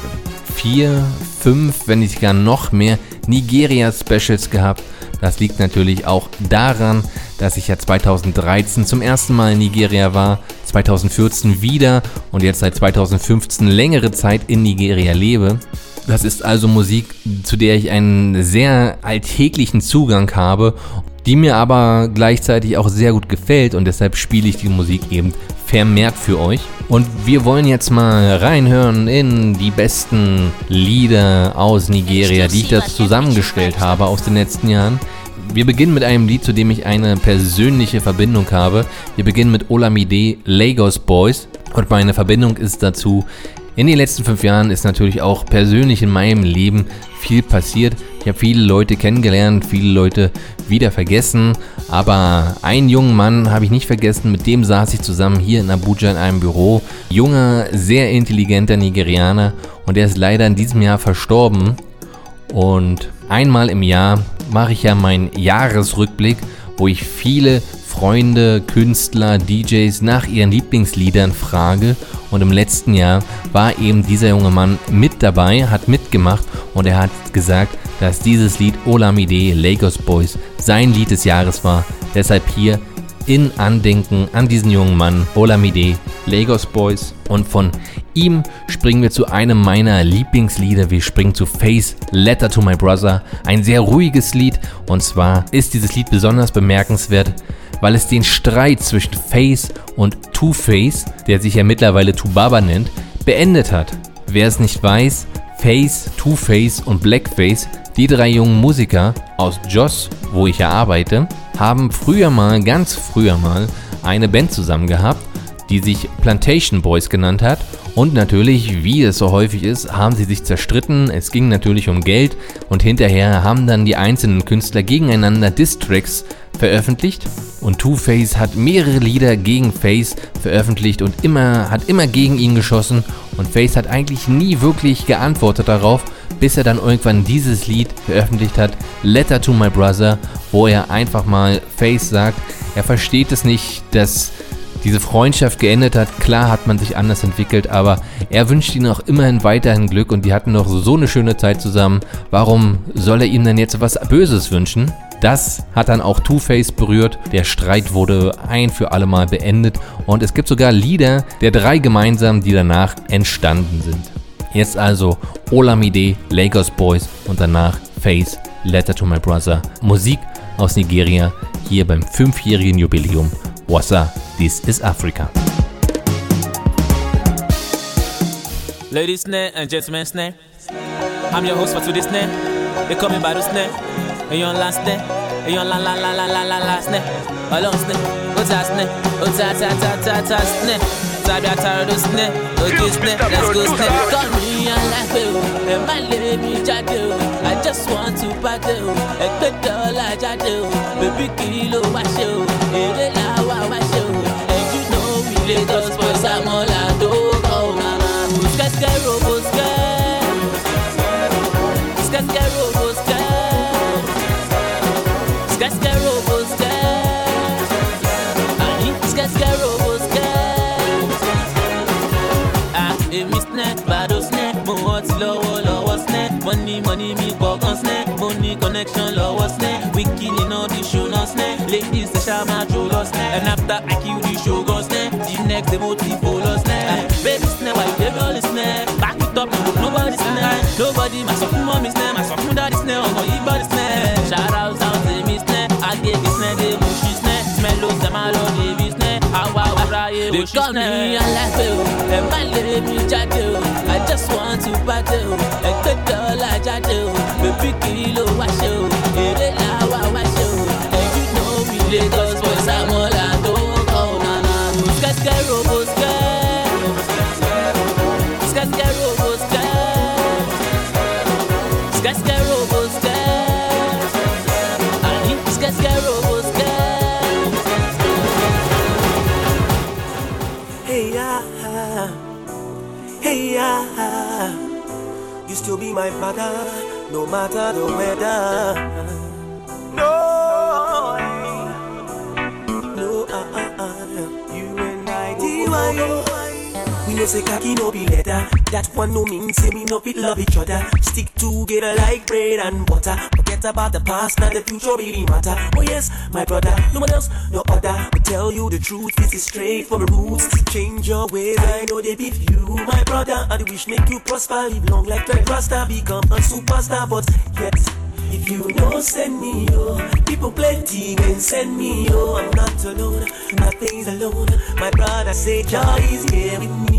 vier, fünf, wenn nicht gar noch mehr Nigeria-Specials gehabt. Das liegt natürlich auch daran, dass ich ja 2013 zum ersten Mal in Nigeria war, 2014 wieder und jetzt seit 2015 längere Zeit in Nigeria lebe. Das ist also Musik, zu der ich einen sehr alltäglichen Zugang habe, die mir aber gleichzeitig auch sehr gut gefällt und deshalb spiele ich die Musik eben vermehrt für euch. Und wir wollen jetzt mal reinhören in die besten Lieder aus Nigeria, die ich da zusammengestellt habe aus den letzten Jahren. Wir beginnen mit einem Lied, zu dem ich eine persönliche Verbindung habe. Wir beginnen mit Olamide Lagos Boys und meine Verbindung ist dazu, in den letzten fünf Jahren ist natürlich auch persönlich in meinem Leben viel passiert. Ich habe viele Leute kennengelernt, viele Leute wieder vergessen, aber einen jungen Mann habe ich nicht vergessen, mit dem saß ich zusammen hier in Abuja in einem Büro. Junger, sehr intelligenter Nigerianer und er ist leider in diesem Jahr verstorben. Und einmal im Jahr mache ich ja meinen Jahresrückblick, wo ich viele Freunde, Künstler, DJs nach ihren Lieblingsliedern frage. Und im letzten Jahr war eben dieser junge Mann mit dabei, hat mitgemacht und er hat gesagt, dass dieses Lied Olamide Lagos Boys sein Lied des Jahres war. Deshalb hier in Andenken an diesen jungen Mann Olamide Lagos Boys. Und von ihm springen wir zu einem meiner Lieblingslieder. Wir springen zu Face Letter to My Brother. Ein sehr ruhiges Lied. Und zwar ist dieses Lied besonders bemerkenswert, weil es den Streit zwischen Face und Two-Face, der sich ja mittlerweile Tubaba nennt, beendet hat. Wer es nicht weiß, Face, Two-Face und Blackface, die drei jungen Musiker aus Joss, wo ich ja arbeite, haben früher mal, ganz früher mal, eine Band zusammen gehabt. die sich Plantation Boys genannt hat. Und natürlich, wie es so häufig ist, haben sie sich zerstritten. Es ging natürlich um Geld und hinterher haben dann die einzelnen Künstler gegeneinander Distracks veröffentlicht. Und Two-Face hat mehrere Lieder gegen Face veröffentlicht und immer, hat immer gegen ihn geschossen. Und Face hat eigentlich nie wirklich geantwortet darauf, bis er dann irgendwann dieses Lied veröffentlicht hat, Letter to My Brother, wo er einfach mal Face sagt, er versteht es nicht, dass diese Freundschaft geendet hat. Klar hat man sich anders entwickelt, aber er wünscht ihnen auch immerhin weiterhin Glück und die hatten noch so eine schöne Zeit zusammen. Warum soll er ihm denn jetzt was Böses wünschen? Das hat dann auch Two-Face berührt. Der Streit wurde ein für alle Mal beendet und es gibt sogar Lieder der drei gemeinsam, die danach entstanden sind. Jetzt also Olamide, Lagos Boys und danach Face, Letter to My Brother. Musik aus Nigeria hier beim fünfjährigen Jubiläum. Wassa, this is Africa. Ladies snare and gentlemen snare. I'm your host for today's snare. They call me by the snare. And you on last snare. And you on la la la la la la la snare. Along snare. Ota snare. Ota ta ta ta ta snare. Sabi ataro do snare. Okay snare. Let's go snare. Call me on like you. And my lady jade o. I just want to party o. Ẹgbẹ́ dọ́là jáde o. Bébí kí ló wá ṣe o. Èrè làwa Money pọ̀ gan snẹ́, mo ní connection the show náà. Ladies ṣe ṣá snẹ́. And after I kill the show gan snẹ́. The next day mo ti fò lọ snẹ́. Ah, Baby snẹ́, why you dey roll snẹ́? Back it up, no nobody snẹ́. Nobody sọ fún mọ́mí snẹ́, máa sọ fún dáàdì snẹ́, ọmọ yìí bọ́dì snẹ́. Shout out out to me snẹ́, agége snẹ́, dé mo ṣí snẹ́. Smello ṣe máa lọ débi snẹ́. Àwa wàrà yé mo ṣí snẹ́. They call me a alágbé o, ẹ má lè mi jáde o. I just want to party o, ẹgbẹ́ dọ́là jáde o. Bébí kì í ló wá my brother, no matter the weather. No, know say cocky no be leather. That one no mean say we no fit love each other. Stick together like bread and butter. Forget about the past, now the future really matter. Oh yes, my brother, no one else, no other. Will tell you the truth, this is straight from the roots. Change your ways, I know they beat you, my brother. The wish make you prosper, live long like the Rasta, become a superstar. But yet. If you don't send me, oh. People plenty when send me, oh. I'm not alone, nothing's alone. My brother say, Joy is here with me.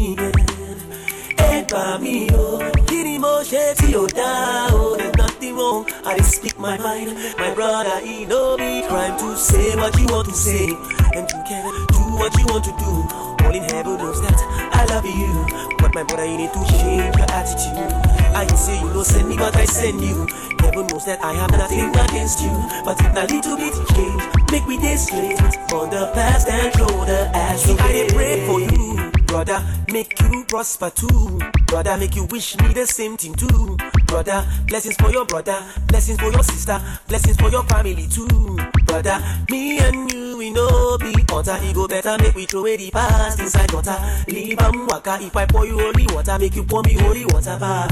By me, oh. Kitty mo sheti, oh, da, oh. There's nothing wrong, I just speak my mind. My brother, he no be crime to say what you want to say. And you can do what you want to do. All in heaven knows that I love you. But my brother, you need to change your attitude. I say you don't send me, but I send you. Heaven knows that I have nothing against you. But if a little bit change, make me this straight on the past and throw the ash away. I dey pray for you, brother, make you prosper too. Brother, make you wish me the same thing too. Brother, blessings for your brother, blessings for your sister, blessings for your family too. Brother, me and you, we know be utter. It go better, make we throw away the past inside water. Leave waka, if I pour you holy water, make you pour me holy water back.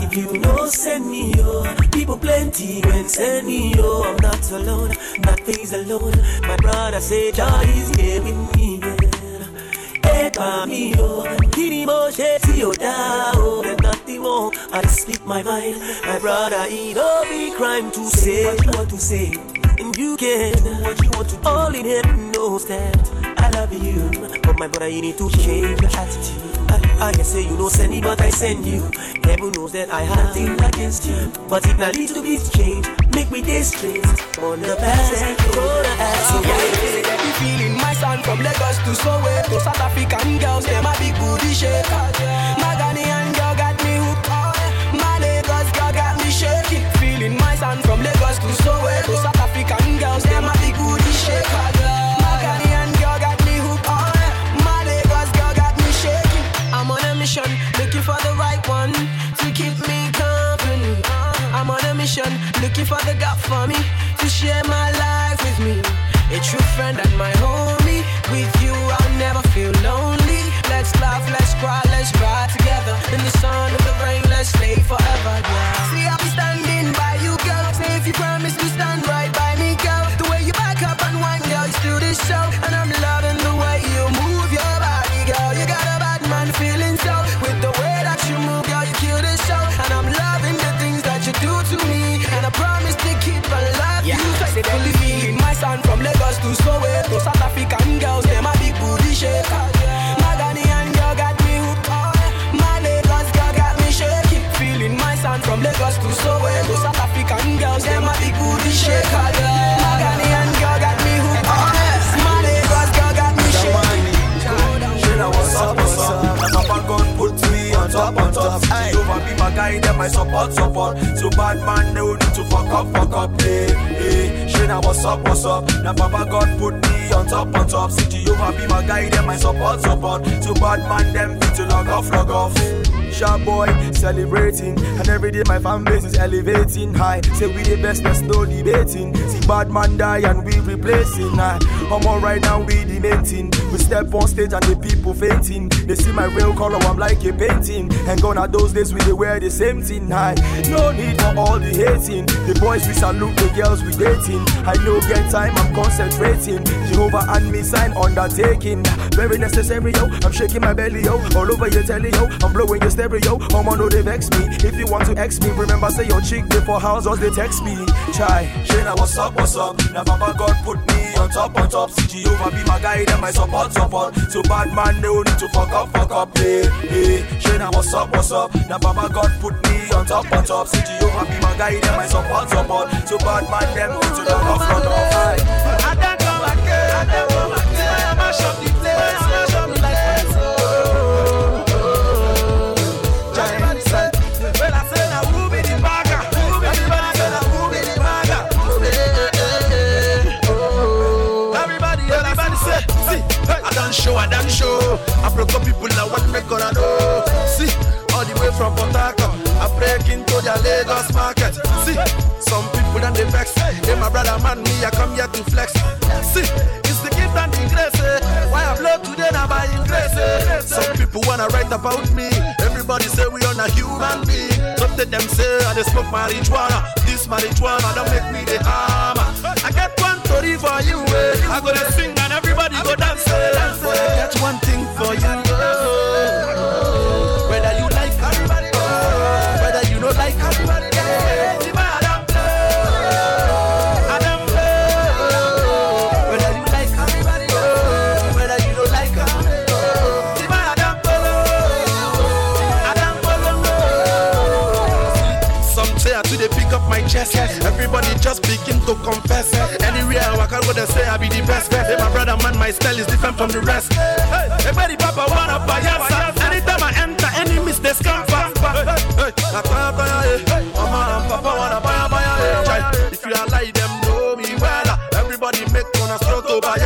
If you know, send me, oh. People plenty when send me, oh. I'm not alone, nothing's alone. My brother say, Joy is here with me. Hey, me, oh. Kitty mo see oh, da, oh. There's nothing wrong, I just speak my mind. My brother, it no be crime to say what to say. And you can what you want to do. All in heaven knows that I love you. But my brother, you need to change your attitude. I, I can say you know send me, but I send you. Heaven knows that I have nothing against you. But it not little bit change, make me straight on the past and gonna ask So you. feeling my son from Lagos to Soweto? South African girls, them a big booty shaker. My Ghanaian girl got me hooked. My Lagos girl got me shaking. Feeling my son from Lagos mission, you, for the God for me to share my life with me. A true friend and my homie. With you, I'll never feel lonely. Let's laugh, let's cry, let's cry together. In the sun, My guide and my support, support. So bad man, no need to fuck up, fuck up, eh, hey, hey. Shayna, what's up, what's up? Now Papa God put me on top, on top. See Jehovah be my guide and my support, support. So bad man, them fit to log off, log off. Sharp boy celebrating, and every day my fan base is elevating high. Say we the best, there's no debating. See bad man die and we replacing. Nah, I'm on right now, we thing. We step on stage and the people fainting. They see my real color, I'm like a painting. And gone are those days we they wear the same thing. High, no need for all the hating. The boys we salute, the girls we dating. I know get time, I'm concentrating. Jehovah and me sign undertaking. Very necessary, yo. I'm shaking my belly, yo. All over your telly, yo. I'm blowing your stereo. I'm on, know they vex me. If you want to X me, remember say your chick before house or they text me. Chai, Shayna, what's up, what's up? Now Papa God put me on top, on top. See Jehovah be my guide and my support, support. So bad man, no need to fuck up, fuck up. Eh, hey, hey, Shayna, what's up, what's up? Now Papa God put me on top, on top. See Jehovah be my guide and my support, support. So bad man, them need to log off, log off. I don't come again. I don't come I the place. I the. Oh, oh, oh. Everybody I say now, who be the bagger? Who be the the? Eh, eh, eh, oh. Everybody, everybody see, I done show, I done show. I people now, what me gonna do? See, all the way from Port I break into their Lagos market. See, some people done they vex. Hey, my brother man, me, I come here to flex. See, and grace. Eh? Why I blow today now by grace. Eh? Some people wanna write about me. Everybody say we on a human being. Some of them say I dey smoke marijuana. This marijuana don't make me the hammer. I get one story for you. Eh? I go to sing and everybody go dance. I got one thing for you. Chest. Everybody just begin to confess. Anywhere I walk, I go they say I be the best. Hey, my brother man, my style is different from the rest. Hey, everybody papa wanna buy. Anytime I enter, any miss they scam fast. Hey, hey, eh. Mama and papa wanna buy a a. If you are like them, know me well. Everybody make one stroke to buy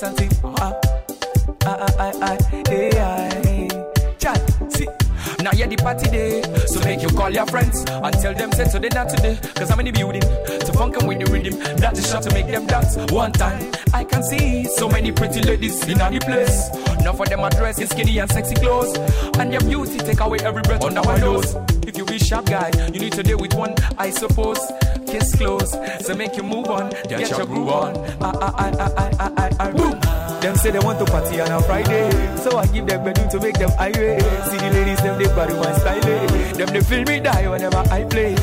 Ah, ah, ah, ah. ah Chat, see. Now yeah, the party day. So make you call your friends and tell them say today not today. Cause I'm in the building to funkin' with the rhythm. That is sure to make them dance one time. I can see so many pretty ladies in any place. Now for them dressed in skinny and sexy clothes. And your beauty take away every breath under my nose. If you be sharp guy, you need to deal with one, I suppose. Kiss close, so make you move on, get, your groove on. Ah, ah, and boom. Them say they want to party on a Friday, so I give them bedu to make them irate. See the ladies them they body one style, them they feel me die whenever I play.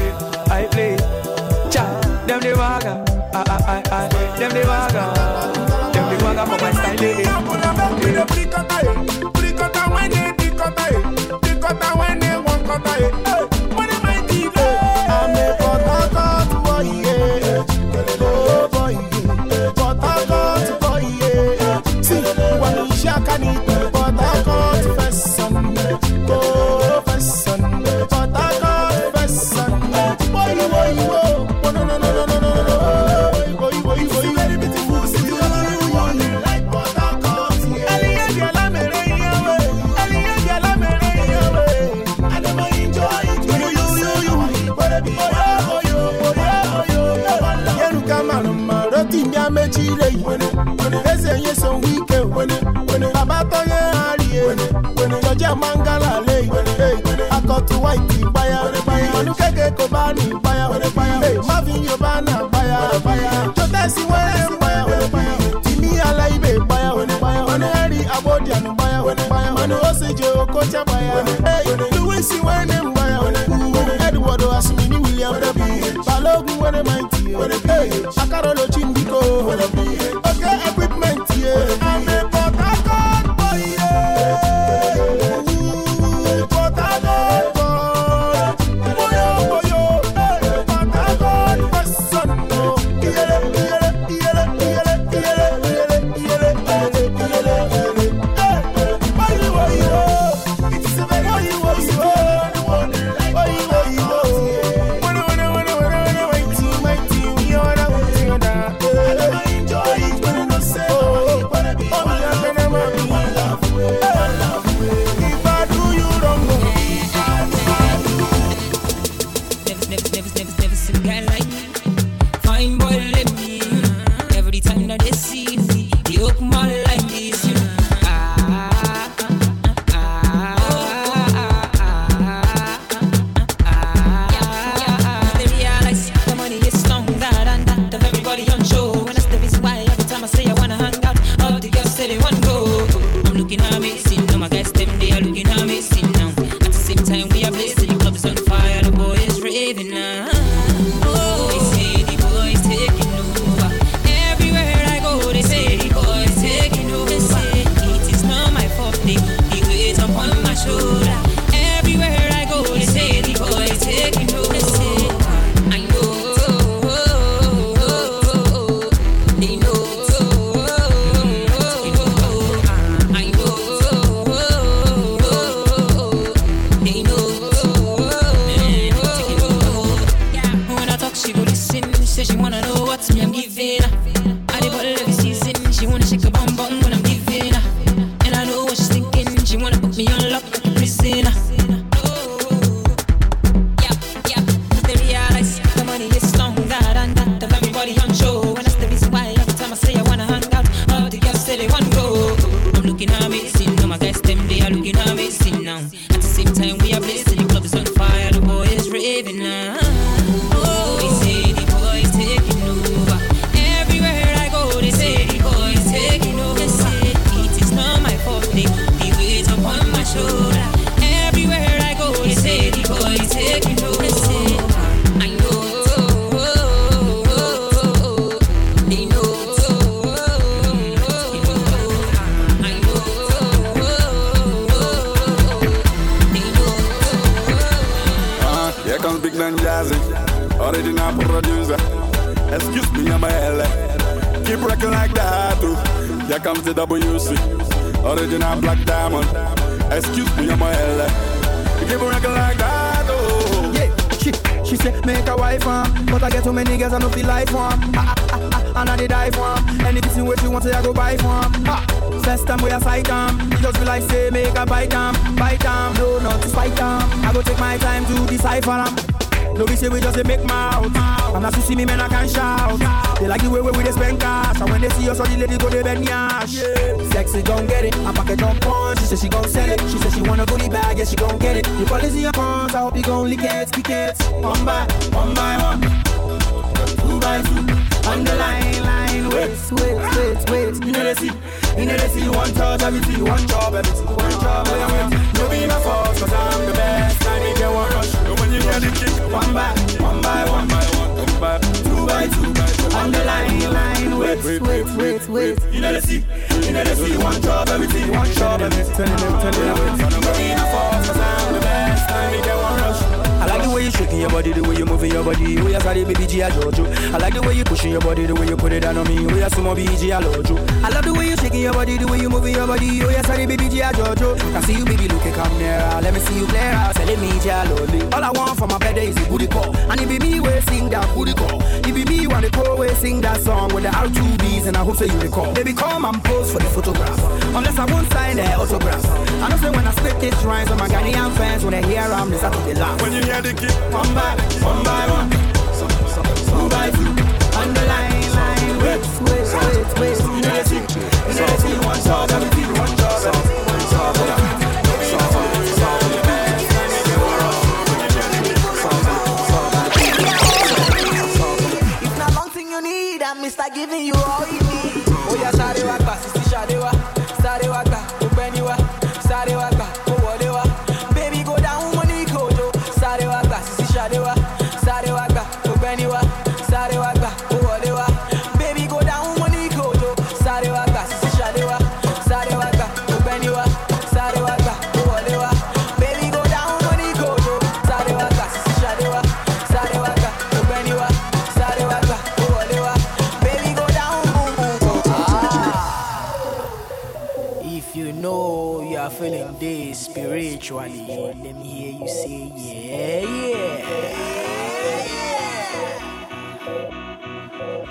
You know you are feeling this spiritually, let me hear you say, yeah, yeah. yeah.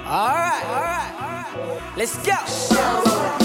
All right, all right, all right. Let's go.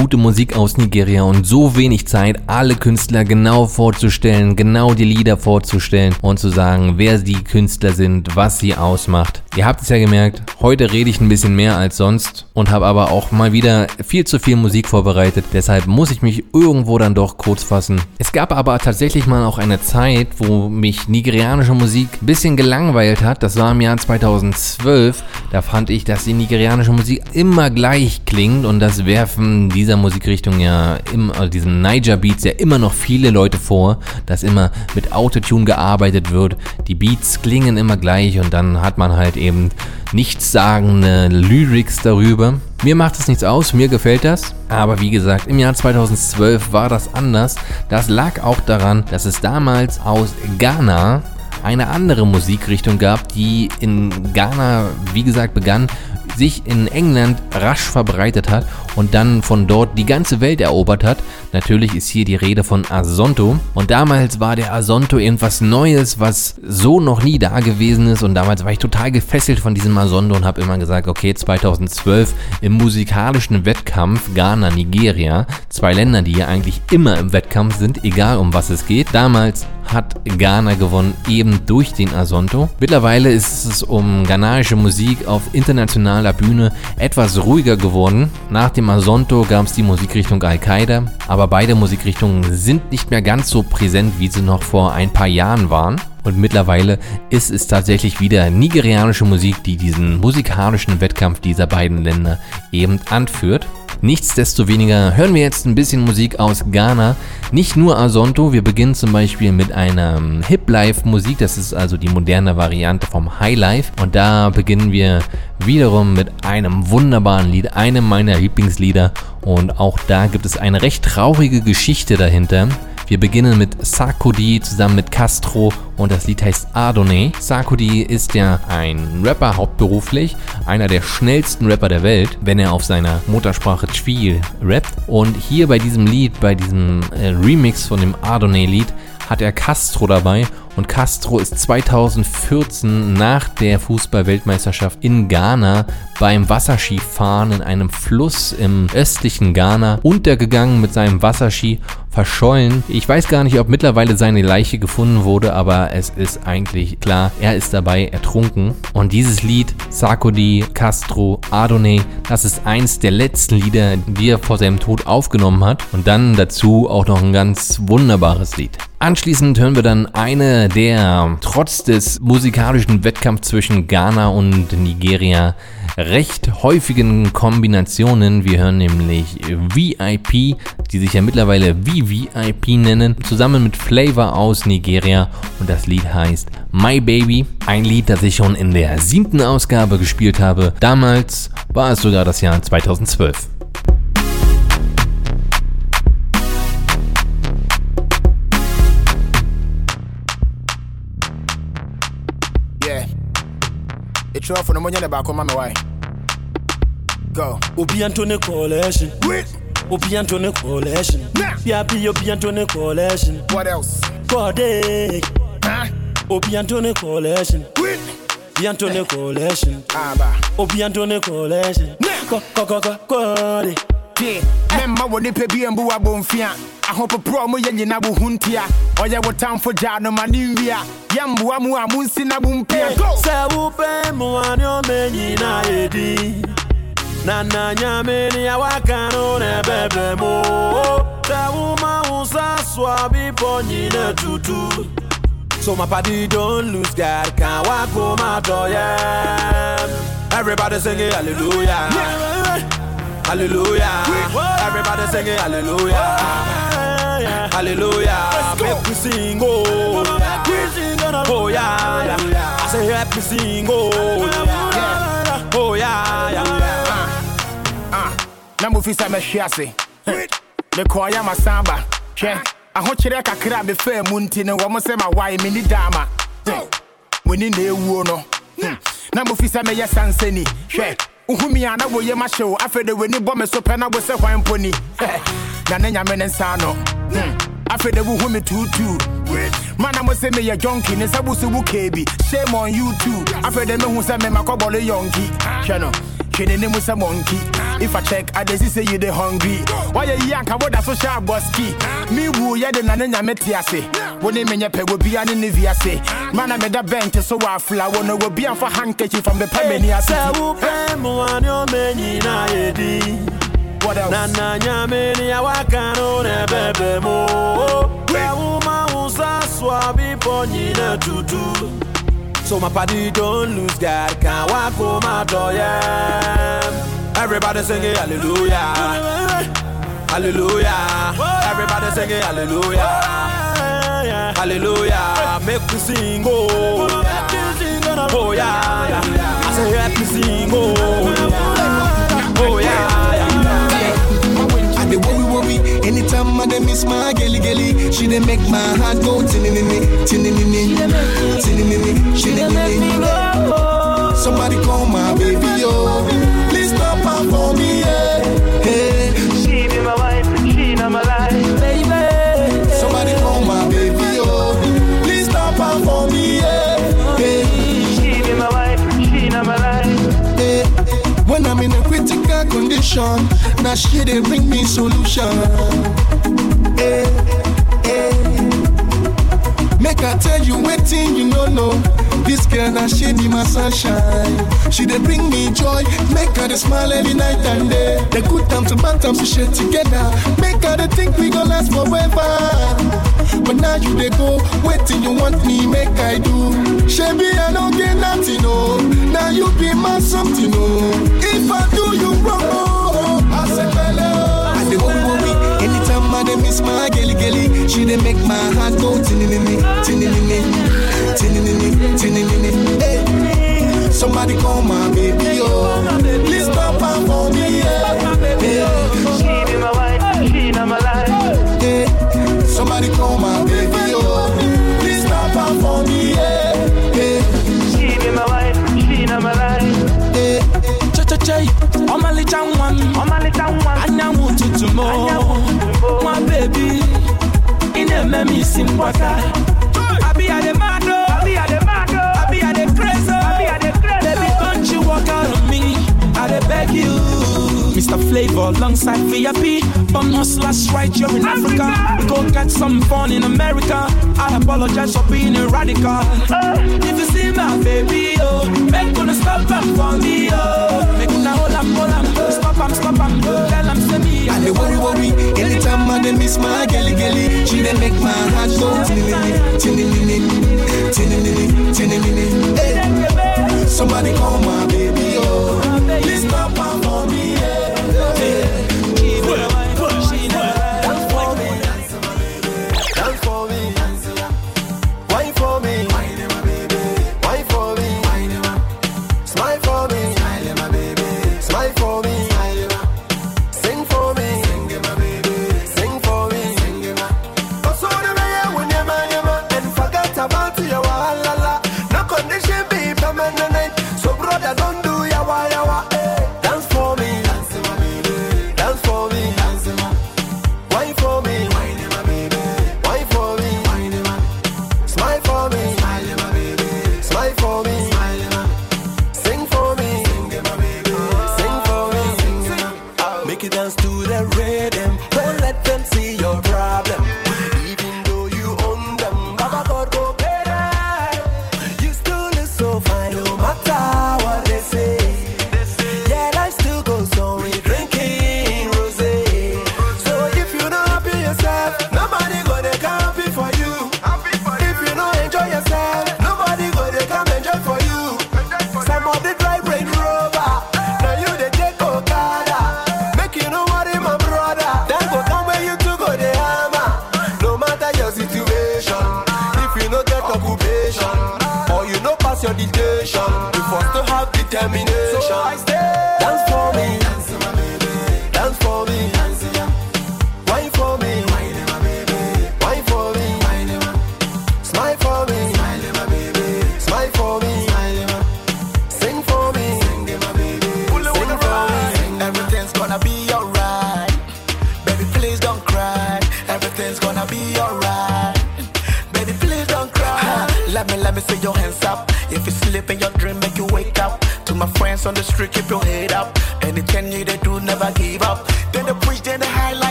Gute Musik aus Nigeria und so wenig Zeit, alle Künstler genau vorzustellen, genau die Lieder vorzustellen und zu sagen, wer die Künstler sind, was sie ausmacht. Ihr habt es ja gemerkt, heute rede ich ein bisschen mehr als sonst und habe aber auch mal wieder viel zu viel Musik vorbereitet. Deshalb muss ich mich irgendwo dann doch kurz fassen. Es gab aber tatsächlich mal auch eine Zeit, wo mich nigerianische Musik ein bisschen gelangweilt hat. Das war im Jahr 2012. Da fand ich, dass die nigerianische Musik immer gleich klingt und das werfen dieser Musikrichtung ja, im, also diesen Niger Beats ja immer noch viele Leute vor, dass immer mit Autotune gearbeitet wird. Die Beats klingen immer gleich und dann hat man halt eben nichtssagende Lyrics darüber. Mir macht es nichts aus, mir gefällt das. Aber wie gesagt, im Jahr 2012 war das anders. Das lag auch daran, dass es damals aus Ghana eine andere Musikrichtung gab, die in Ghana, wie gesagt, begann, sich in England rasch verbreitet hat und dann von dort die ganze Welt erobert hat. Natürlich ist hier die Rede von Asonto und damals war der Asonto irgendwas Neues, was so noch nie da gewesen ist und damals war ich total gefesselt von diesem Asonto und habe immer gesagt, okay, 2012 im musikalischen Wettkampf Ghana, Nigeria, zwei Länder, die ja eigentlich immer im Wettkampf sind, egal um was es geht. Damals hat Ghana gewonnen, eben durch den Asonto. Mittlerweile ist es um ghanaische Musik auf internationaler Bühne etwas ruhiger geworden. Nach dem Asonto gab es die Musikrichtung Al-Qaida, aber beide Musikrichtungen sind nicht mehr ganz so präsent, wie sie noch vor ein paar Jahren waren. Und mittlerweile ist es tatsächlich wieder nigerianische Musik, die diesen musikalischen Wettkampf dieser beiden Länder eben anführt. Nichtsdestoweniger hören wir jetzt ein bisschen Musik aus Ghana. Nicht nur Asonto, wir beginnen zum Beispiel mit einer Hip-Life-Musik, das ist also die moderne Variante vom Highlife. Und da beginnen wir wiederum mit einem wunderbaren Lied, einem meiner Lieblingslieder. Und auch da gibt es eine recht traurige Geschichte dahinter. Wir beginnen mit Sarkodie zusammen mit Castro und das Lied heißt Adonai. Sarkodie ist ja ein Rapper hauptberuflich, einer der schnellsten Rapper der Welt, wenn er auf seiner Muttersprache Twi rappt. Und hier bei diesem Lied, bei diesem äh, Remix von dem Adonai-Lied, hat er Castro dabei und Castro ist 2014 nach der Fußball-Weltmeisterschaft in Ghana beim Wasserskifahren in einem Fluss im östlichen Ghana untergegangen mit seinem Wasserski verschollen. Ich weiß gar nicht, ob mittlerweile seine Leiche gefunden wurde, aber es ist eigentlich klar, er ist dabei ertrunken. Und dieses Lied, Sarkodie, Castro, Adonai, das ist eins der letzten Lieder, die er vor seinem Tod aufgenommen hat. Und dann dazu auch noch ein ganz wunderbares Lied. Anschließend hören wir dann eine der trotz des musikalischen Wettkampfs zwischen Ghana und Nigeria recht häufigen Kombinationen. Wir hören nämlich VIP, die sich ja mittlerweile VVIP nennen, zusammen mit Flavor aus Nigeria und das Lied heißt My Baby. Ein Lied, das ich schon in der siebten Ausgabe gespielt habe. Damals war es sogar das Jahr 2012. Ɛtwerɛfo no monyɛ ne baako ma me wae go Obi Antony Coalition. Obi Antony Coalition. Yapi Obi Antony Coalition. What else? Kode. Obi Antony Coalition. Obi Antony Coalition. Aba. Obi Antony Coalition. Ko ko ko tie memma wɔ nipa bi mbu wabɔmfia ahopoporɔ mo yɛ nyina bo ho ntia ɔyɛ oh, wo tamfo gyaa no ma ne nwia yɛmboa mu a monsi na bo mpia Sɛ wopɛ mmoa ne ɔmɛnyina yɛdi na na nyame ne awaka no na ɛbɛbrɛ mu sɛ woma wo sa so a bepɔ nyina tutu. So my party don't lose God, can't walk home out yeah. Everybody singing hallelujah, hallelujah. Everybody singing hallelujah, hallelujah. Make we sing oh, oh yeah, yeah. I say help me sing oh, yeah. oh yeah, yeah. Ah, na mofi sɛ mɛhwe ase mekɔɔyɛ masamba hwɛ ahokyerɛ kakra a mefaa mu nti no wɔm sɛ mawae menni daama muni na ɛwuo no. Hmm. na mofi sɛ mɛyɛ sansani hwɛ wohumi a na woyɛ mahyɛ wo. Afei de w'ani bɔ me so pɛ na wo sɛ hwan mpo ni. Na ne nyame ne nsa no. Hmm. afei de wohu me tuutuu mana mo sɛ meyɛ jonki ne nsa wo so wo kaa shame on you too. Afei de mehu sɛ memakɔbɔle yɔnki hwɛ no hwɛ n'anim sɛ monkey. If i check i see say you dey hungry. Wayɛ yi anka woda so hyɛ abɔski me wu yɛde na ne nyame te ase wo ne menyɛ pɛ wobia ne ne viase mana meda bench so afla wo no wobia mfa handkerchief from the pamani ase Sɛ wopɛ mmoa ne ɔmɛnyina yɛdi na na nyame ne awaka no na ɛbɛbrɛ mu sɛ woma wo sa so a bepɔ nyina tutu So my party don't lose God, can't walk home out yeah. Everybody singing hallelujah, hallelujah. Everybody singing hallelujah, hallelujah. Make me sing oh, oh yeah. I say help me sing oh, oh yeah. Anytime I dey miss my gelly gelly. She dey make my heart go tinini tinini tinini. She dey make me go. Somebody call my baby yo. Please now she dey bring me solution. Hey, hey. Make I tell you waiting, you no know. This girl she be my sunshine. She dey bring me joy, make her dey smile every night and day. The good times and bad times we share together. Make her dey think we gon' last forever. But now you dey go, waiting you want me, make I do. Shebi I don't get nothing, no. Now you be my something, no. If I do you wrong, oh. Anytime I dey miss my gelly gelly, she dey make my heart go tinini, tinini, tinini, tinini. Hey, somebody call my baby, oh. Please stop her for me, yeah. yeah. She be my wife, she not my life. Yeah. Somebody call my baby, oh. Please stop her for me, yeah. yeah. She be my wife, she not my life. Chai, ọmalịcha nwa m ọmalịcha nwa m anyanwụ ụtụtụ m nwa bebi ị na-eme m isi mgbaka abịa dị mmadụ abịa dị mmadụ abịa dị crazy. Abịa dị crazy. Baby don't you walk out on me. I beg you Mr. Flavour alongside VIP Bum hustlers right here in Africa. We go get some fun in America. I apologize for being a radical. If you see my baby, oh Make gonna stop am for me, oh Una hold am, hold am Stop am, stop am Tell am say me. I dey worry, worry. Anytime I dey miss my gelly gelly, she dey make my heart go tinini, tinini, tinini, tinini. Hey, somebody call my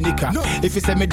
fear, Miss Remy Shenika. If you say me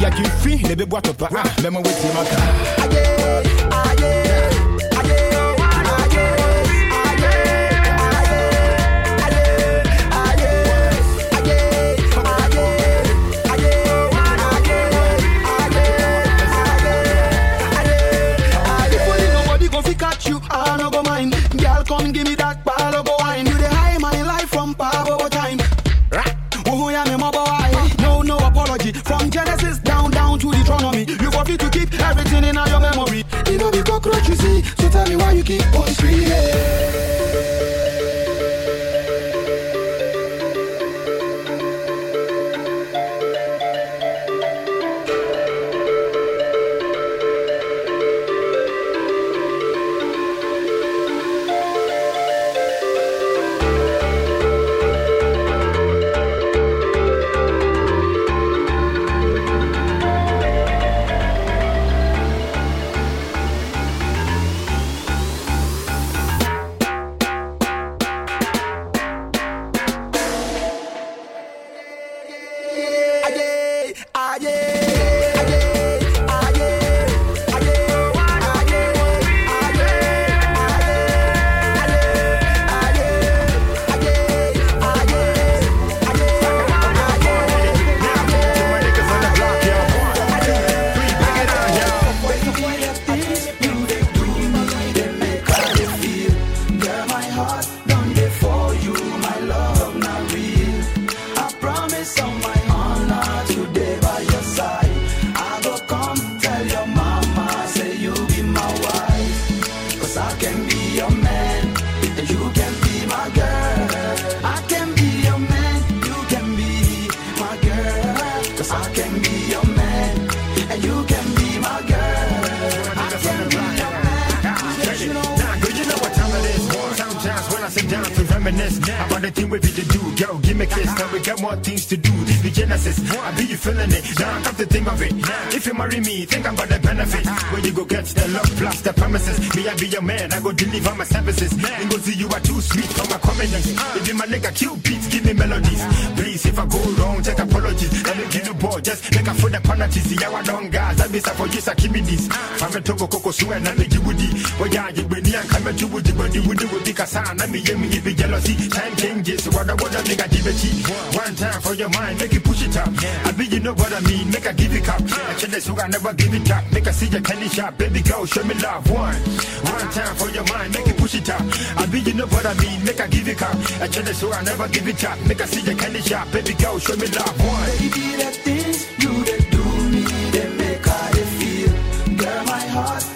about the thing we be to do, girl, give me kiss. Now we got more things to do. This be Genesis. I be you feeling it. Now I come to think of it. If you marry me, think about the benefit. Where you go get the love plus the promises. Me, I be your man. I go deliver my services. And go see you are too sweet for my comedies. If you my nigga, beats, give me melodies. Please, if I go wrong, take apologies. Let me give you ball, just make a foot the. See how I don't guys. I be for you, so give me this. Fame togo koko suwe na me jiwudi. Oya, you be ni anka me jiwudi. But you would it because I na me ye me be jealousy. Time changes, what I want to make a give it One time for your mind, make it push it up. I be you know what I mean, make a give it up. I tell this I never give it up. Make a see your candy shop, baby girl, show me love. One, one time for your mind, make it push it up. I be you know what I mean, make a give it up. I tell this I never give it up. Make a see your candy shop, baby girl, show me love. One. Baby, the things you they do me, they make how they feel. Girl, my heart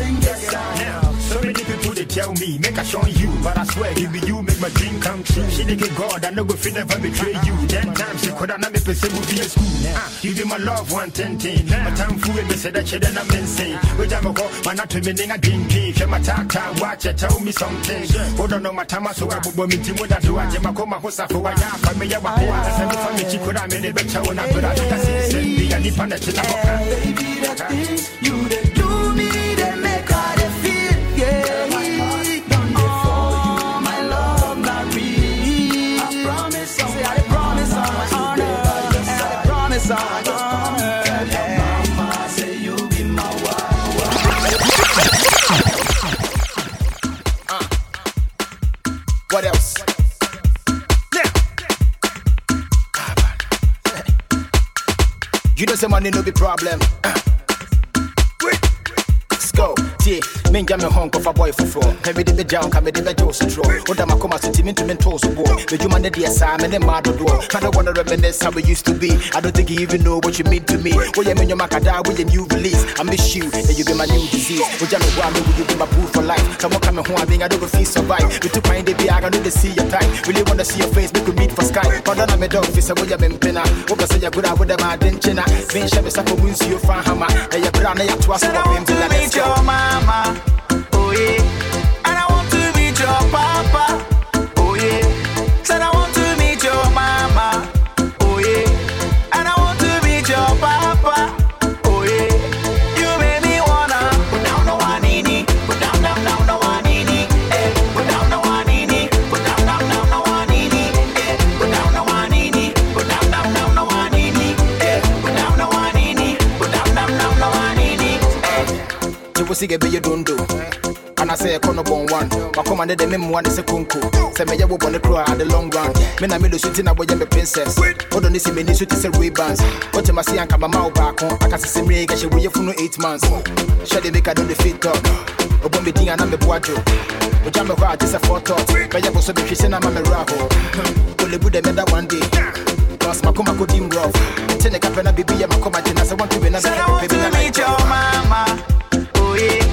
sing this song. Now, so many people they tell me, make a show you, but I swear it be you make my dream come true. She get God, I know go feel never betray you. Ten times she could not make me say we be a school. Ah, you be my love one ten ten. My time fool me say that shit and I'm insane. We jam a go, man not to me nigga didn't pay. If my talk time watch it, tell me something. Hold on, no my time I will me team with that do I jam a coma hosa for a ya for me ya wa wa. I said for me she could have made a better when I could have done that. Be a deep on the shit. Baby, the things you Some money no be problem. Uh. Let's go. Yeah, men jam me hunk of a boy for four. Every day be down, come the bed also draw. What am I come to me to mentor so boy? The human the assignment and then mad do. I don't wanna reminisce how we used to be. I don't think you even know what you mean to me. Mean your macada with your new release? I miss you, and you be my new disease. Jam me want me, will you be my proof for life? Coming home, I mean I don't go feel survive. We my day, I don't need to see your time. Really wanna see your face, we could meet for sky. But then I'm a dog, face, I would have been pinna. What say good, a oh yeah. You made me wanna put down the one in it, put down, down, down the one in it, eh. You see a be don't do. And I say a corner born one. My command the memo one is a. Say me ya wo on the crow at the long run. Me na me do shooting a boy me princess. Hold on this me ni shoot is a Ray-Bans. What you must see and come out back on. I can see me get you for no eight months. Shall they make a do the fit talk? Obo me dinga na me boajo. O jam me kwa just a photo. Be ya bo so be na ma me raho. Ole bu de me da one day. Cause my kuma could dim rough. Tene kapena bibi ya makoma jina se want to be na Said I want to meet your mama, oh yeah.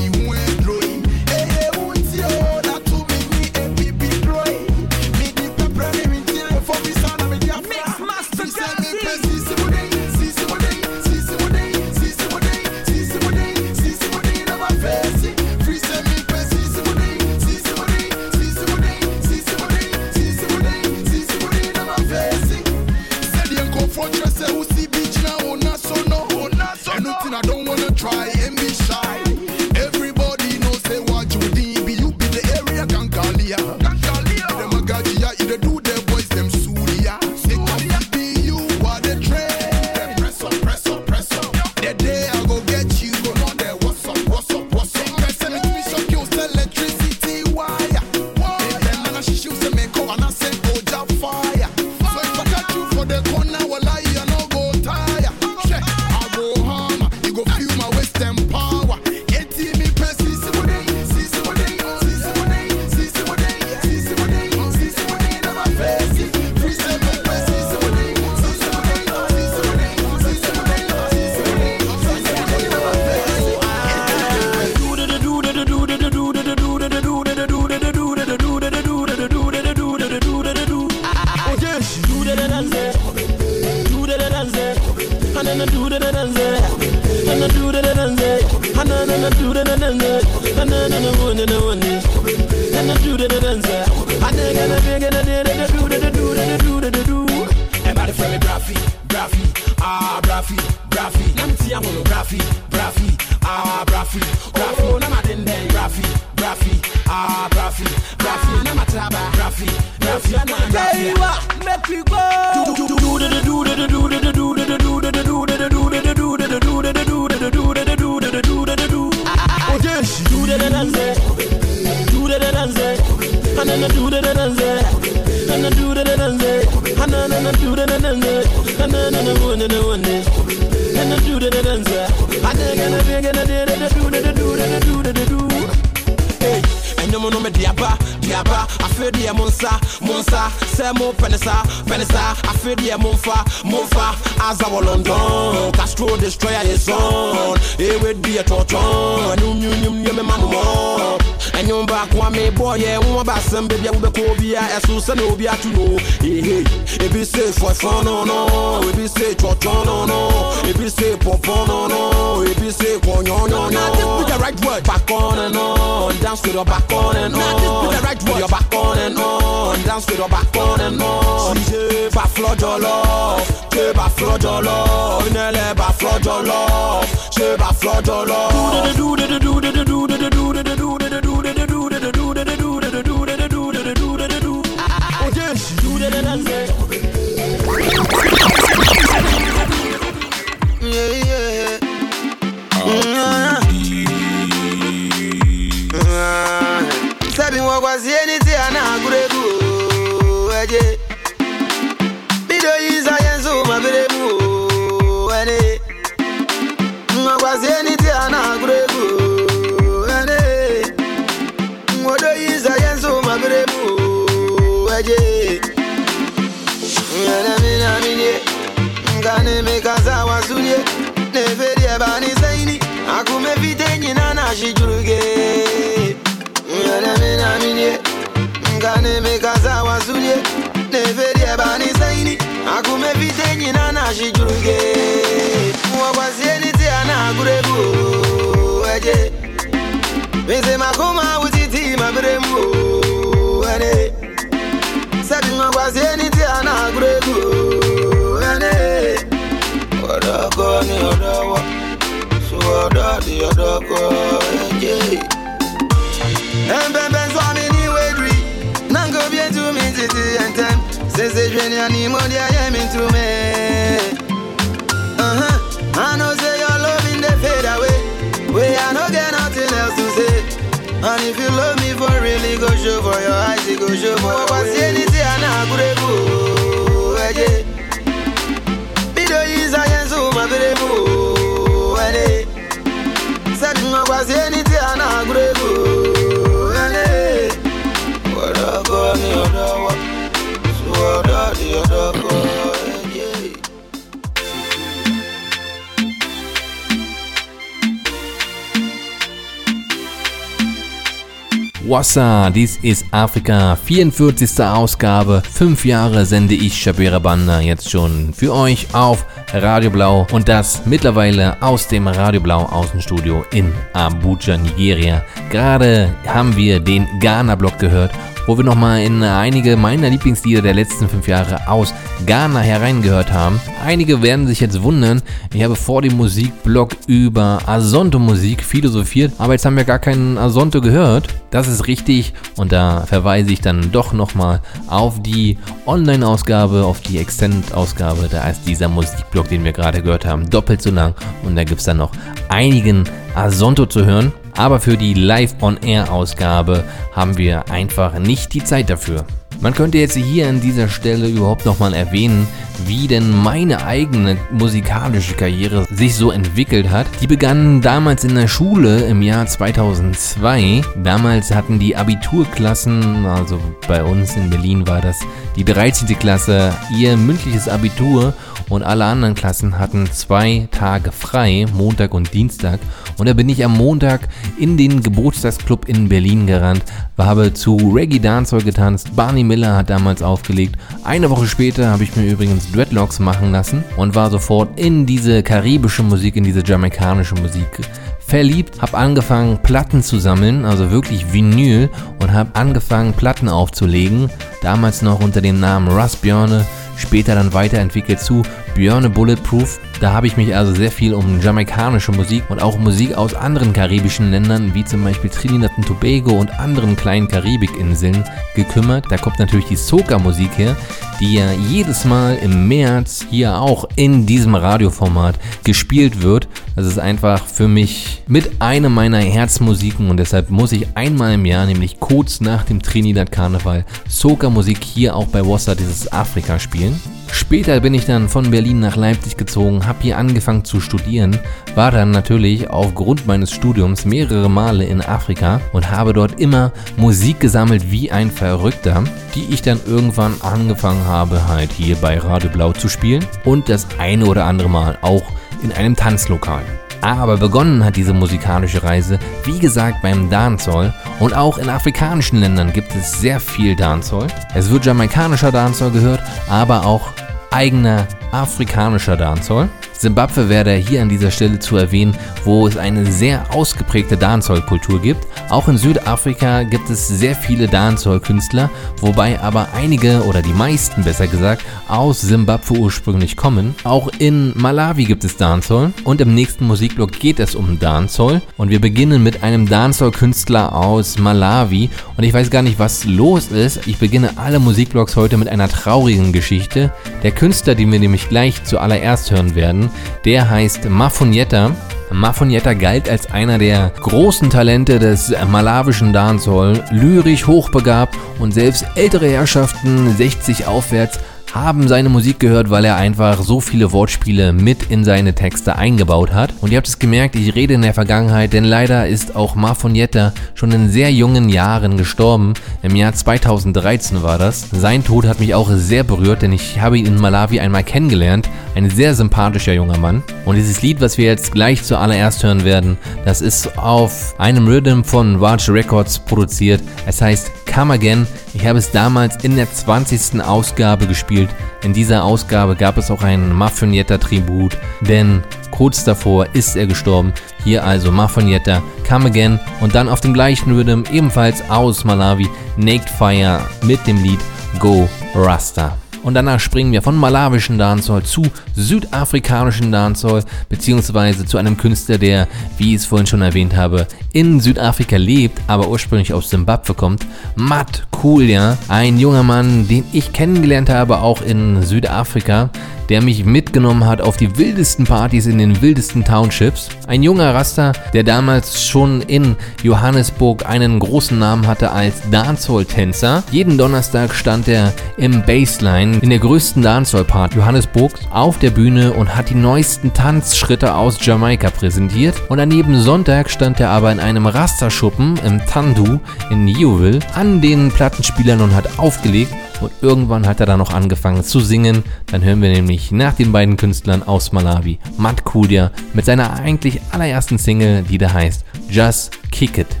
Dies ist Afrika, 44. Ausgabe. Fünf Jahre sende ich Shabira Banda jetzt schon für euch auf Radio Blau und das mittlerweile aus dem Radio Blau Außenstudio in Abuja, Nigeria. Gerade haben wir den Ghana-Block gehört wo wir nochmal in einige meiner Lieblingslieder der letzten fünf Jahre aus Ghana hereingehört haben. Einige werden sich jetzt wundern, ich habe vor dem Musikblog über Asonto-Musik philosophiert, aber jetzt haben wir gar keinen Asonto gehört. Das ist richtig und da verweise ich dann doch nochmal auf die Online-Ausgabe, auf die Extend-Ausgabe. Da ist dieser Musikblock, den wir gerade gehört haben, doppelt so lang und da gibt es dann noch einigen Asonto zu hören. Aber für die Live-on-Air-Ausgabe haben wir einfach nicht die Zeit dafür. Man könnte jetzt hier an dieser Stelle überhaupt nochmal erwähnen, wie denn meine eigene musikalische Karriere sich so entwickelt hat. Die begann damals in der Schule im Jahr 2002. Damals hatten die Abiturklassen, also bei uns in Berlin war das die 13. Klasse, ihr mündliches Abitur und alle anderen Klassen hatten zwei Tage frei, Montag und Dienstag. Und da bin ich am Montag in den Geburtstagsclub in Berlin gerannt, habe zu Reggae Dancehall getanzt, Barney Miller hat damals aufgelegt eine Woche später habe ich mir übrigens Dreadlocks machen lassen und war sofort in diese karibische Musik, in diese jamaikanische Musik verliebt, habe angefangen Platten zu sammeln, also wirklich Vinyl und habe angefangen Platten aufzulegen, damals noch unter dem Namen Russ Björne, später dann weiterentwickelt zu Björne Bulletproof. Da habe ich mich also sehr viel um jamaikanische Musik und auch Musik aus anderen karibischen Ländern, wie zum Beispiel Trinidad und Tobago und anderen kleinen Karibikinseln gekümmert. Da kommt natürlich die Soca-Musik her, die ja jedes Mal im März hier auch in diesem Radioformat gespielt wird. Das ist einfach für mich mit einem meiner Herzmusiken und deshalb muss ich einmal im Jahr, nämlich kurz nach dem Trinidad Karneval, Soca-Musik hier auch bei Wassa dieses Afrika spielen. Später bin ich dann von Berlin nach Leipzig gezogen, habe hier angefangen zu studieren, war dann natürlich aufgrund meines Studiums mehrere Male in Afrika und habe dort immer Musik gesammelt wie ein Verrückter, die ich dann irgendwann angefangen habe halt hier bei Radio Blau zu spielen und das eine oder andere Mal auch in einem Tanzlokal. Aber begonnen hat diese musikalische Reise, wie gesagt, beim Dancehall und auch in afrikanischen Ländern gibt es sehr viel Dancehall. Es wird jamaikanischer Dancehall gehört, aber auch eigener afrikanischer Dancehall. Simbabwe wäre hier an dieser Stelle zu erwähnen, wo es eine sehr ausgeprägte Dancehall-Kultur gibt. Auch in Südafrika gibt es sehr viele Dancehall-Künstler, wobei aber einige oder die meisten besser gesagt aus Simbabwe ursprünglich kommen. Auch in Malawi gibt es Dancehall und im nächsten Musikblock geht es um Dancehall und wir beginnen mit einem Dancehall-Künstler aus Malawi und ich weiß gar nicht, was los ist. Ich beginne alle Musikblocks heute mit einer traurigen Geschichte. Der Künstler, den wir nämlich gleich zuallererst hören werden, der heißt Mafunietta. Mafunietta galt als einer der großen Talente des malawischen Dancehall, lyrisch hochbegabt und selbst ältere Herrschaften 60 aufwärts haben seine Musik gehört, weil er einfach so viele Wortspiele mit in seine Texte eingebaut hat. Und ihr habt es gemerkt, ich rede in der Vergangenheit, denn leider ist auch Mafonietta schon in sehr jungen Jahren gestorben. Im Jahr 2013 war das. Sein Tod hat mich auch sehr berührt, denn ich habe ihn in Malawi einmal kennengelernt. Ein sehr sympathischer junger Mann. Und dieses Lied, was wir jetzt gleich zuallererst hören werden, das ist auf einem Rhythm von Watch Records produziert. Es heißt Come Again. Ich habe es damals in der 20. Ausgabe gespielt. In dieser Ausgabe gab es auch ein Maffionietta-Tribut, denn kurz davor ist er gestorben. Hier also Maffionietta, Come Again und dann auf dem gleichen Rhythm ebenfalls aus Malawi Naked Fire mit dem Lied Go Rasta. Und danach springen wir von malawischen Dancehall zu südafrikanischen Dancehall, beziehungsweise zu einem Künstler, der, wie ich es vorhin schon erwähnt habe, in Südafrika lebt, aber ursprünglich aus Simbabwe kommt. Matt Coolja, ein junger Mann, den ich kennengelernt habe, auch in Südafrika, der mich mitgenommen hat auf die wildesten Partys in den wildesten Townships. Ein junger Raster, der damals schon in Johannesburg einen großen Namen hatte als Dancehall-Tänzer. Jeden Donnerstag stand er im Baseline in der größten Dancehall-Party Johannesburgs auf der Bühne und hat die neuesten Tanzschritte aus Jamaika präsentiert. Und an jedem Sonntag stand er aber in einem Rasterschuppen im Tandu in Yeovil an den Plattenspielern und hat aufgelegt und irgendwann hat er dann noch angefangen zu singen. Dann hören wir nämlich nach den beiden Künstlern aus Malawi, Matt Kudia, mit seiner eigentlich allerersten Single, die da heißt Just Kick It.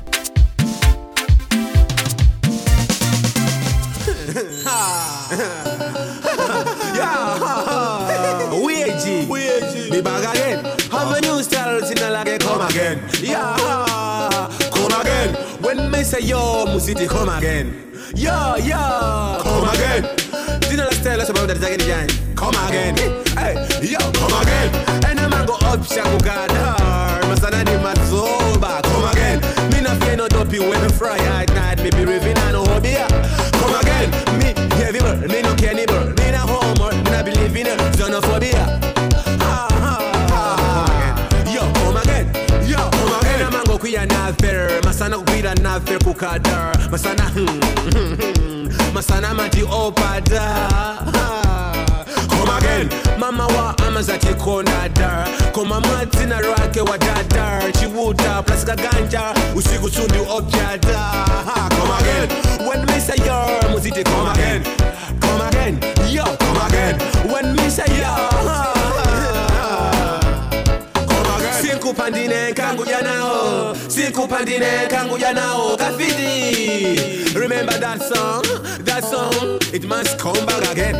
Say yo, musiti come again. Yo, yo, come again. Dina la style, so about that again, come again. Hey, yo, come again. And I'm go up, shaku gadar. Masana di mazoba, come again. Me na fear no dopey when fry at night. Me be raving and no hobby. Come again. Me heavy bird, me no neighbor. Me na homework, me na believe in xenophobia. Ah, ah, ah. Yo, come again. Yo, come again. And I'm go kuya na fair. Na fair kukadar. Masana hmm, hmm, hmm. Masana mati opada. Come again. Mama wa amaza kikona dar. Koma mwati na rake wa dadar. Chiwuta plus kaganja. Usiku sundi objada. Come again. When me say yo, muziti come again. Come again. Yo, come again. When me say yo. Sikupandine kanguja nao. Sikupandine kanguja nao kafiti remember that song? That song it must come back again.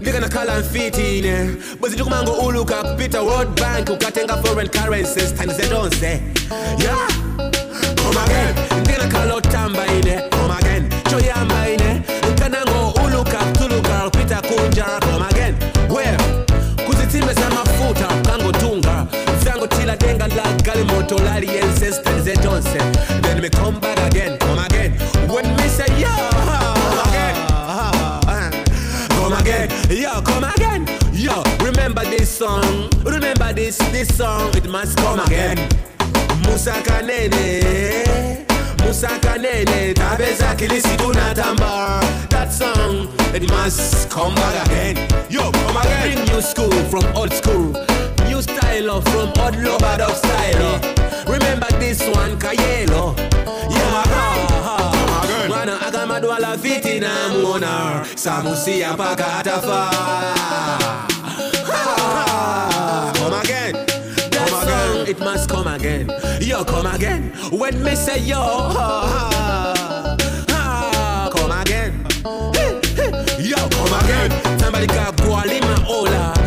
Ndikanakhala mfitine eh. bwezitukumango uluka kupita world bank ukatenga foreign currencies tani zedonse yeah come again. Ndikanakhala otamba ine eh. come again. Choyamba ine eh. nkanango uluka kutuluka kupita kunja la galimoto laliyense stani zedonse then me come back again come again. When me say yeah come again. Uh-huh. Come again, yo, come again, yo. Remember this song, remember this this song, it must come again. Musa Kanene, Musa Kanene, Tabeza Kilisi Tunatamba. That song, it must come back again. Yo, come again. Bring new school from old school, new style of from old Lobadog style. Remember this one, Kayelo. Yeah, mwana akamadwala viti na muona samusia mpaka atafa come again. That song it must come again. Yo come again. When me say yo ah, ah, come again. Yo come again. Somebody kagwa lima ola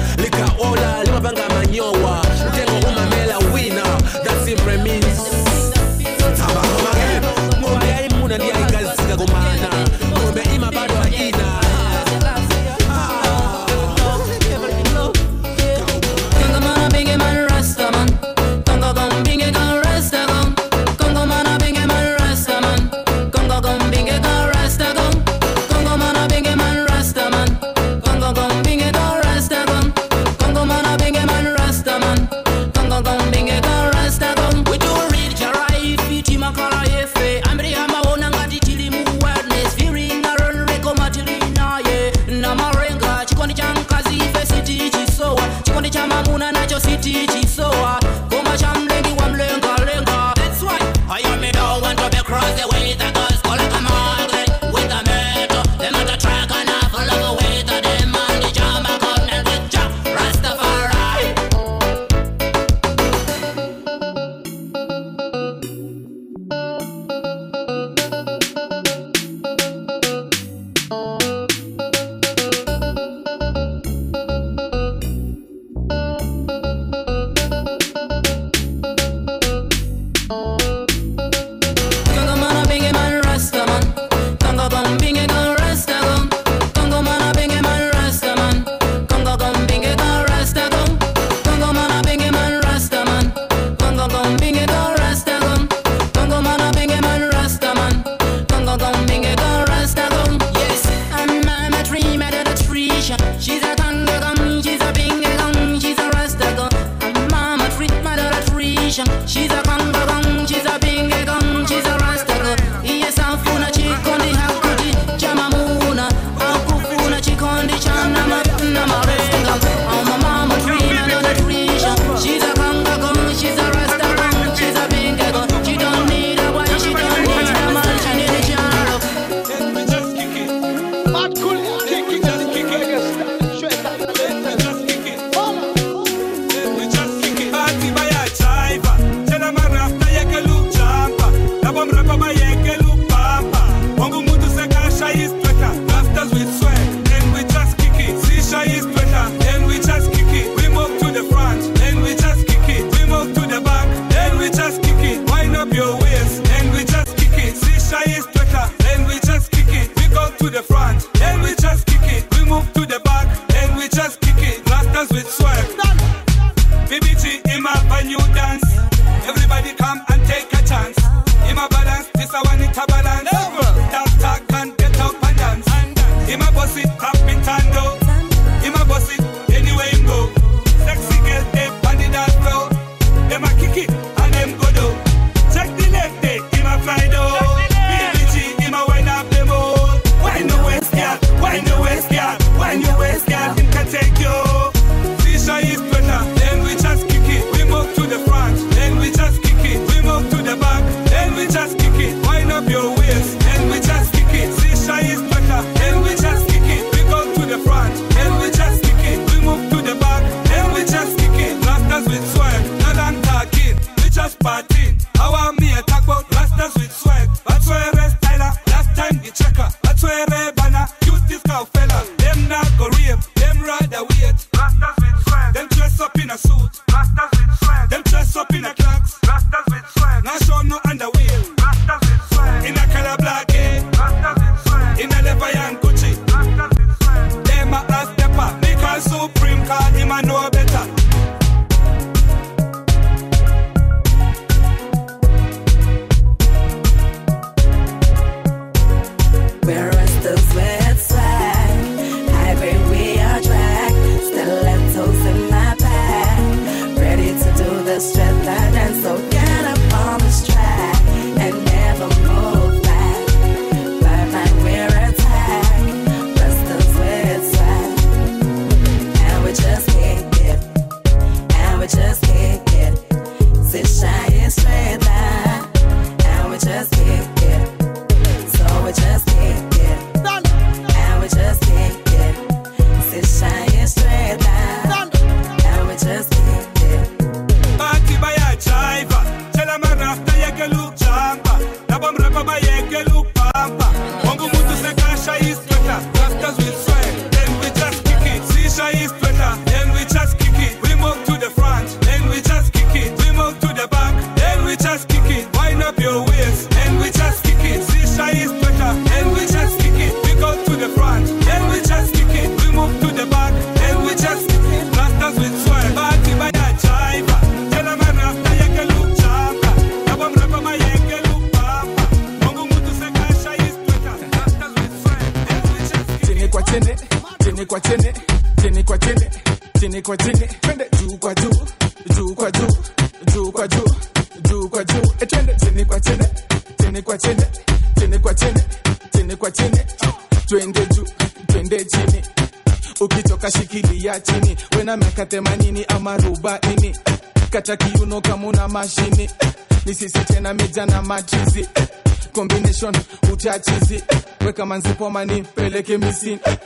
machizi eh, combination uchachizi eh, weka manzipo manzipomani peleke misini eh,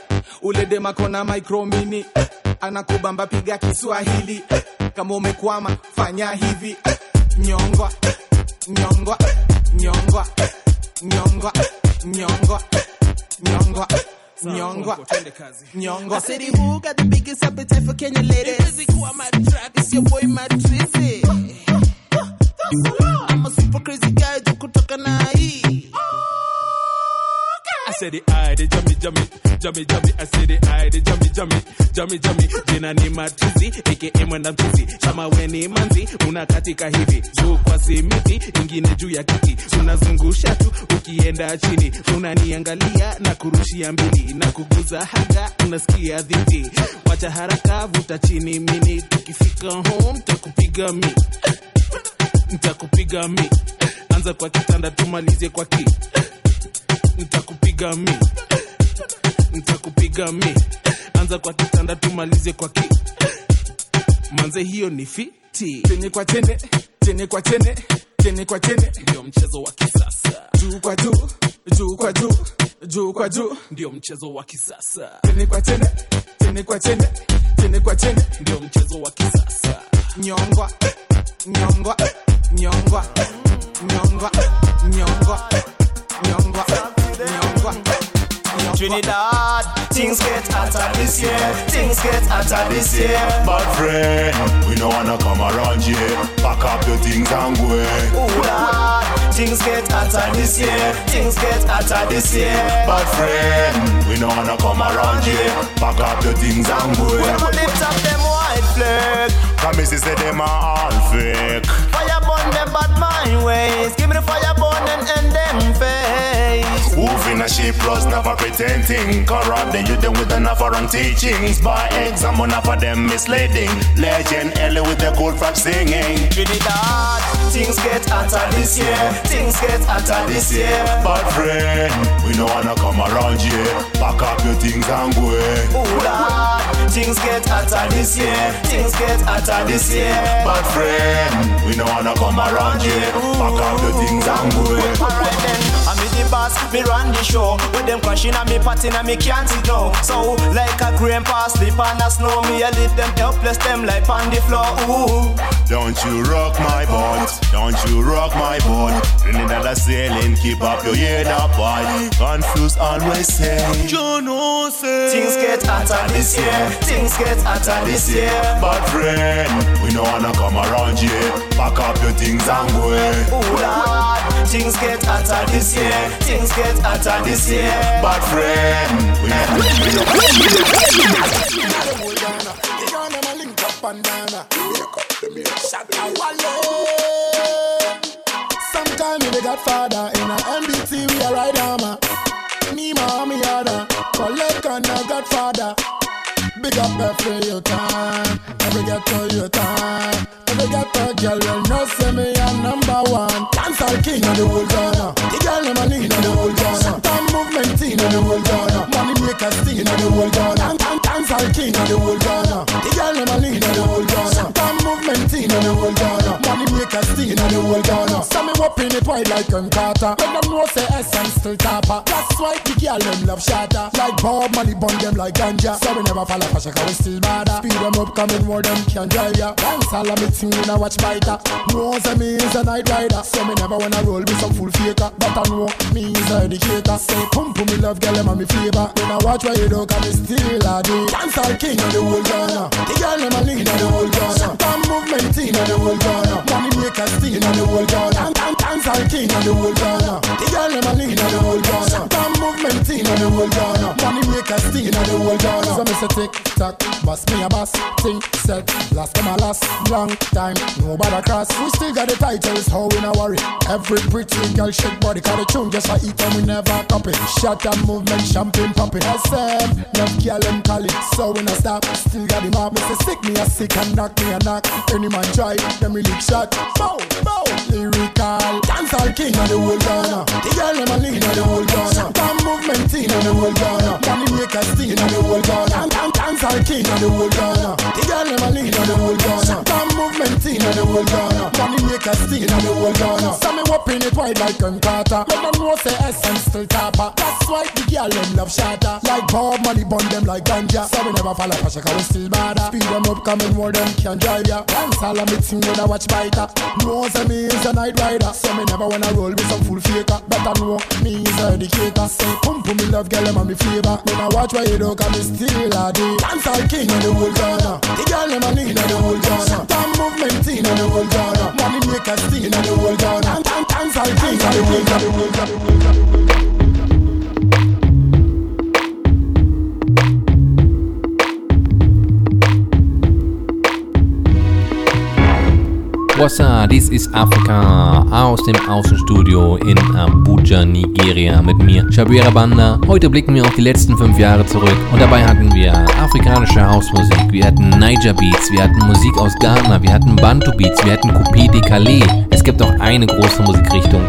uledemakona micromini eh, anakubamba piga Kiswahili eh, kama umekwama fanya hivi eh, nyongwa eh, nyongwa eh, nyongwa eh, nyongwa eh, nyongwa eh, nyongwa eh, nyongwa eh. nyongwa. I said he who got the biggest appetite for Kenya ladies. It's your boy my aka mchizi. Kama we ni manzi, unakatika hivi. Juu kwa simiti, ingine juu ya kiti. Unazungusha tu, ukienda chini. Unaniangalia na kurushia mbili. Na kuguza haga, unasikia dhiti. Wacha haraka, vuta chini mini. Tukifika home, takupiga mi. Ntakupiga mi. Anza kwa kitanda, tumalize kwa ki ntakupiga mi ntakupiga mi anza kwa kitanda tumalize kwa ki manze hiyo ni fiti. Tene kwa tene tene kwa tene tene kwa tene ndio mchezo wa kisasa. Juu kwa juu juu kwa juu juu kwa juu. Ndio mchezo wa kisasa. Tene kwa tene tene kwa tene tene kwa tene ndio mchezo wa kisasa. Nyongwa nyongwa nyongwa nyongwa nyongwa nyongwa nyongwa Trinidad, things get hotter this year. Things get hotter this year. Bad friend, we don't wanna come around here. Pack up your things and go. Ooh, Lord, things get hotter this year. Things get hotter this year. Bad friend, we don't wanna come around here. Pack up your things and go. We put lips up them white flag. Promises say them are all fake. Fire burn them bad mind ways. Give me the fire burn and end them face. In a sheep plus never pretending. Corrupt the youth them with enough wrong teachings. By exam enough of them misleading. Legend Ellie with the gold frog singing. Trinidad, things get hotter this year. Things get hotter this year. Bad friend, we don't wanna come around here. Pack up your things and go. Ooh, Lord, things get hotter this year. Things get hotter this year. Bad friend, we don't wanna come around here. Pack up your things and go. Alright then, I'm the boss, me run the show. With them crashing and me partying and me can't sit down. So, like a grandpa sleep on the snow, me I leave them helpless, them like on the floor. Ooh. Don't you rock my boat, don't you rock my boat. Trinidad a sailing, keep up your head up high. Confused always say, You know, say things get hotter this year. Things get hotter this year. Bad friend, we don't wanna come around here. Pack up your things and go. Ooh, Lord, things get hotter this year. Things get hotter this year. Bad friend, we Sometime we the godfather in a MBT we a ride armor. Me mommy other, collect on a godfather. Big up every your time, uh, every get to your time. Uh. Get to girl will know say me a number one. Dancehall king of the whole Ghana. The girl them a lean of the whole Ghana. Time movement in of the whole Ghana. Money maker sting of the whole Ghana. Dan- Dancehall king of the whole Ghana. The girl them a lean of the whole Ghana. Time movement in of the whole Ghana. Money maker sting of the whole Ghana. So me whopping it wide like Ken Carter. Let them know say essence still topper. That's why the girl them love shatter. Like Bob Marley bun them like ganja. So we never fall off a shaka we still bother. Speed them up coming more them can drive ya. Dance all of me when I watch biter. Know say me is a night rider. So me never wanna roll with some full faker. But I know me is a educator. Say pump me love girl them a me flavor. When I watch where you don't come me still a do. Dance all king of the whole Ghana. The girl them a lean of the whole Ghana. Time movement in of the whole Ghana. Money maker steal of the whole Ghana. Dan- Dance all king of the whole Ghana. The girl them a lean of the whole Ghana. Time movement in of the whole Ghana. Money maker steal of the whole Ghana. So me say tick tock, boss me a boss. Think set, last come a last. Long time, nobody cross. We still got the titles, how we not worry. Every pretty girl shake body, cause the tune just for eat and we never copy. Shot and movement, champagne popping. SM, love girl and call it, so we not stop. Still got the mob, say sick me a sick and knock me a knock. Any man try, them we lick shot. Bow, bow, lyrical. Dance all king of the whole Ghana. The girl them a lead of the whole Ghana. Damn movement in of the whole Ghana. Maker steal of the whole Ghana. Damn dance all king of the whole Ghana. The girl them a lead of the whole Ghana. Damn movement in of the whole Ghana. Maker steal of the whole Ghana. So me whopping it wide like Gun Carter. Let them know say essence still topper. That's why the girl them love shatter. Like Bob money bun them like ganja. So we never fall off a shaka we still bad. Speed them up coming more than can drive ya. Dance all of me thing when I watch biter. Know say me is a night rider. So me never wanna roll with some full faker. Better know me is a educator. Say pump pump me love girl them and me flavor. Me nah watch where you do cause me still a day. Dance all king of the whole Ghana. The girl a lead of the whole Ghana. Damn movement in the whole Ghana. Money maker steal of the whole Ghana. Dance all king of the whole Ghana. Wassa, dies ist Afrika aus dem Außenstudio in Abuja, Nigeria mit mir, Shabira Banda. Heute blicken wir auf die letzten fünf Jahre zurück und dabei hatten wir afrikanische Hausmusik, wir hatten Niger Beats, wir hatten Musik aus Ghana, wir hatten Bantu Beats, wir hatten Coupé de Calais. Es gibt auch eine große Musikrichtung,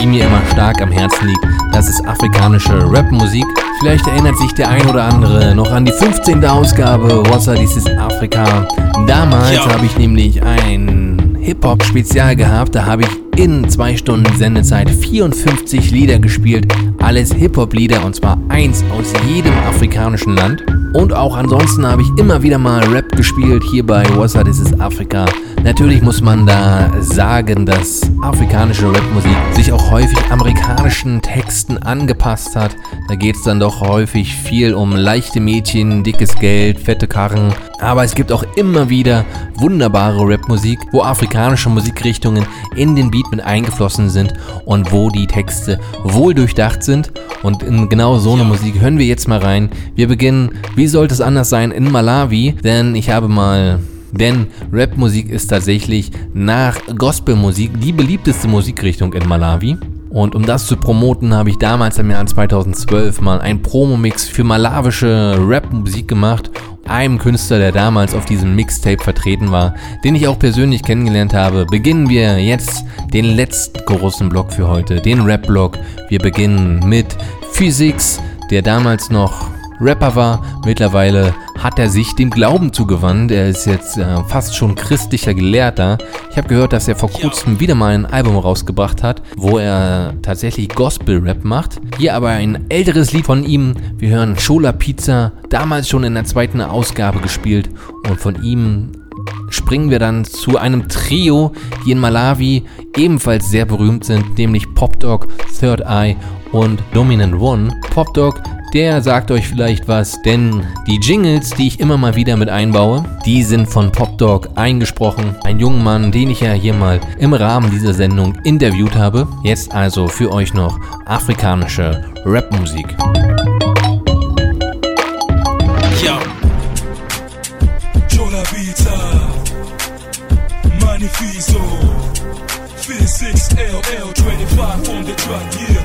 die mir immer stark am Herzen liegt. Das ist afrikanische Rapmusik. Vielleicht erinnert sich der ein oder andere noch an die 15. Ausgabe Wassa, dies ist Afrika. Damals habe ich nämlich ein Hip-Hop-Spezial gehabt. Da habe ich in zwei Stunden Sendezeit 54 Lieder gespielt. Alles Hip-Hop-Lieder und zwar eins aus jedem afrikanischen Land. Und auch ansonsten habe ich immer wieder mal Rap gespielt hier bei Wassa, This is Africa. Natürlich muss man da sagen, dass afrikanische Rapmusik sich auch häufig amerikanischen Texten angepasst hat. Da geht es dann doch häufig viel um leichte Mädchen, dickes Geld, fette Karren. Aber es gibt auch immer wieder wunderbare Rapmusik, wo afrikanische Musikrichtungen in den Beat mit eingeflossen sind und wo die Texte wohl durchdacht sind. Und in genau so eine Musik hören wir jetzt mal rein. Wir beginnen, wie sollte es anders sein, in Malawi, denn ich habe mal denn Rapmusik ist tatsächlich nach Gospelmusik die beliebteste Musikrichtung in Malawi. Und um das zu promoten, habe ich damals im Jahr 2012 mal einen Promomix für malawische Rapmusik gemacht. Einem Künstler, der damals auf diesem Mixtape vertreten war, den ich auch persönlich kennengelernt habe, beginnen wir jetzt den letzten großen Block für heute, den Rap-Block. Wir beginnen mit Physics, der damals noch Rapper war. Mittlerweile hat er sich dem Glauben zugewandt. Er ist jetzt äh, fast schon christlicher Gelehrter. Ich habe gehört, dass er vor kurzem wieder mal ein Album rausgebracht hat, wo er tatsächlich Gospel-Rap macht. Hier aber ein älteres Lied von ihm. Wir hören Schola Pizza, damals schon in der zweiten Ausgabe gespielt. Und von ihm springen wir dann zu einem Trio, die in Malawi ebenfalls sehr berühmt sind, nämlich Pop Dog, Third Eye und Dominant One. Pop Dog, der sagt euch vielleicht was, denn die Jingles, die ich immer mal wieder mit einbaue, die sind von Pop Dog eingesprochen. Ein junger Mann, den ich ja hier mal im Rahmen dieser Sendung interviewt habe. Jetzt also für euch noch afrikanische Rapmusik. Yo. Chola Pizza. Magnifico. Physics LL25 on the track, yeah.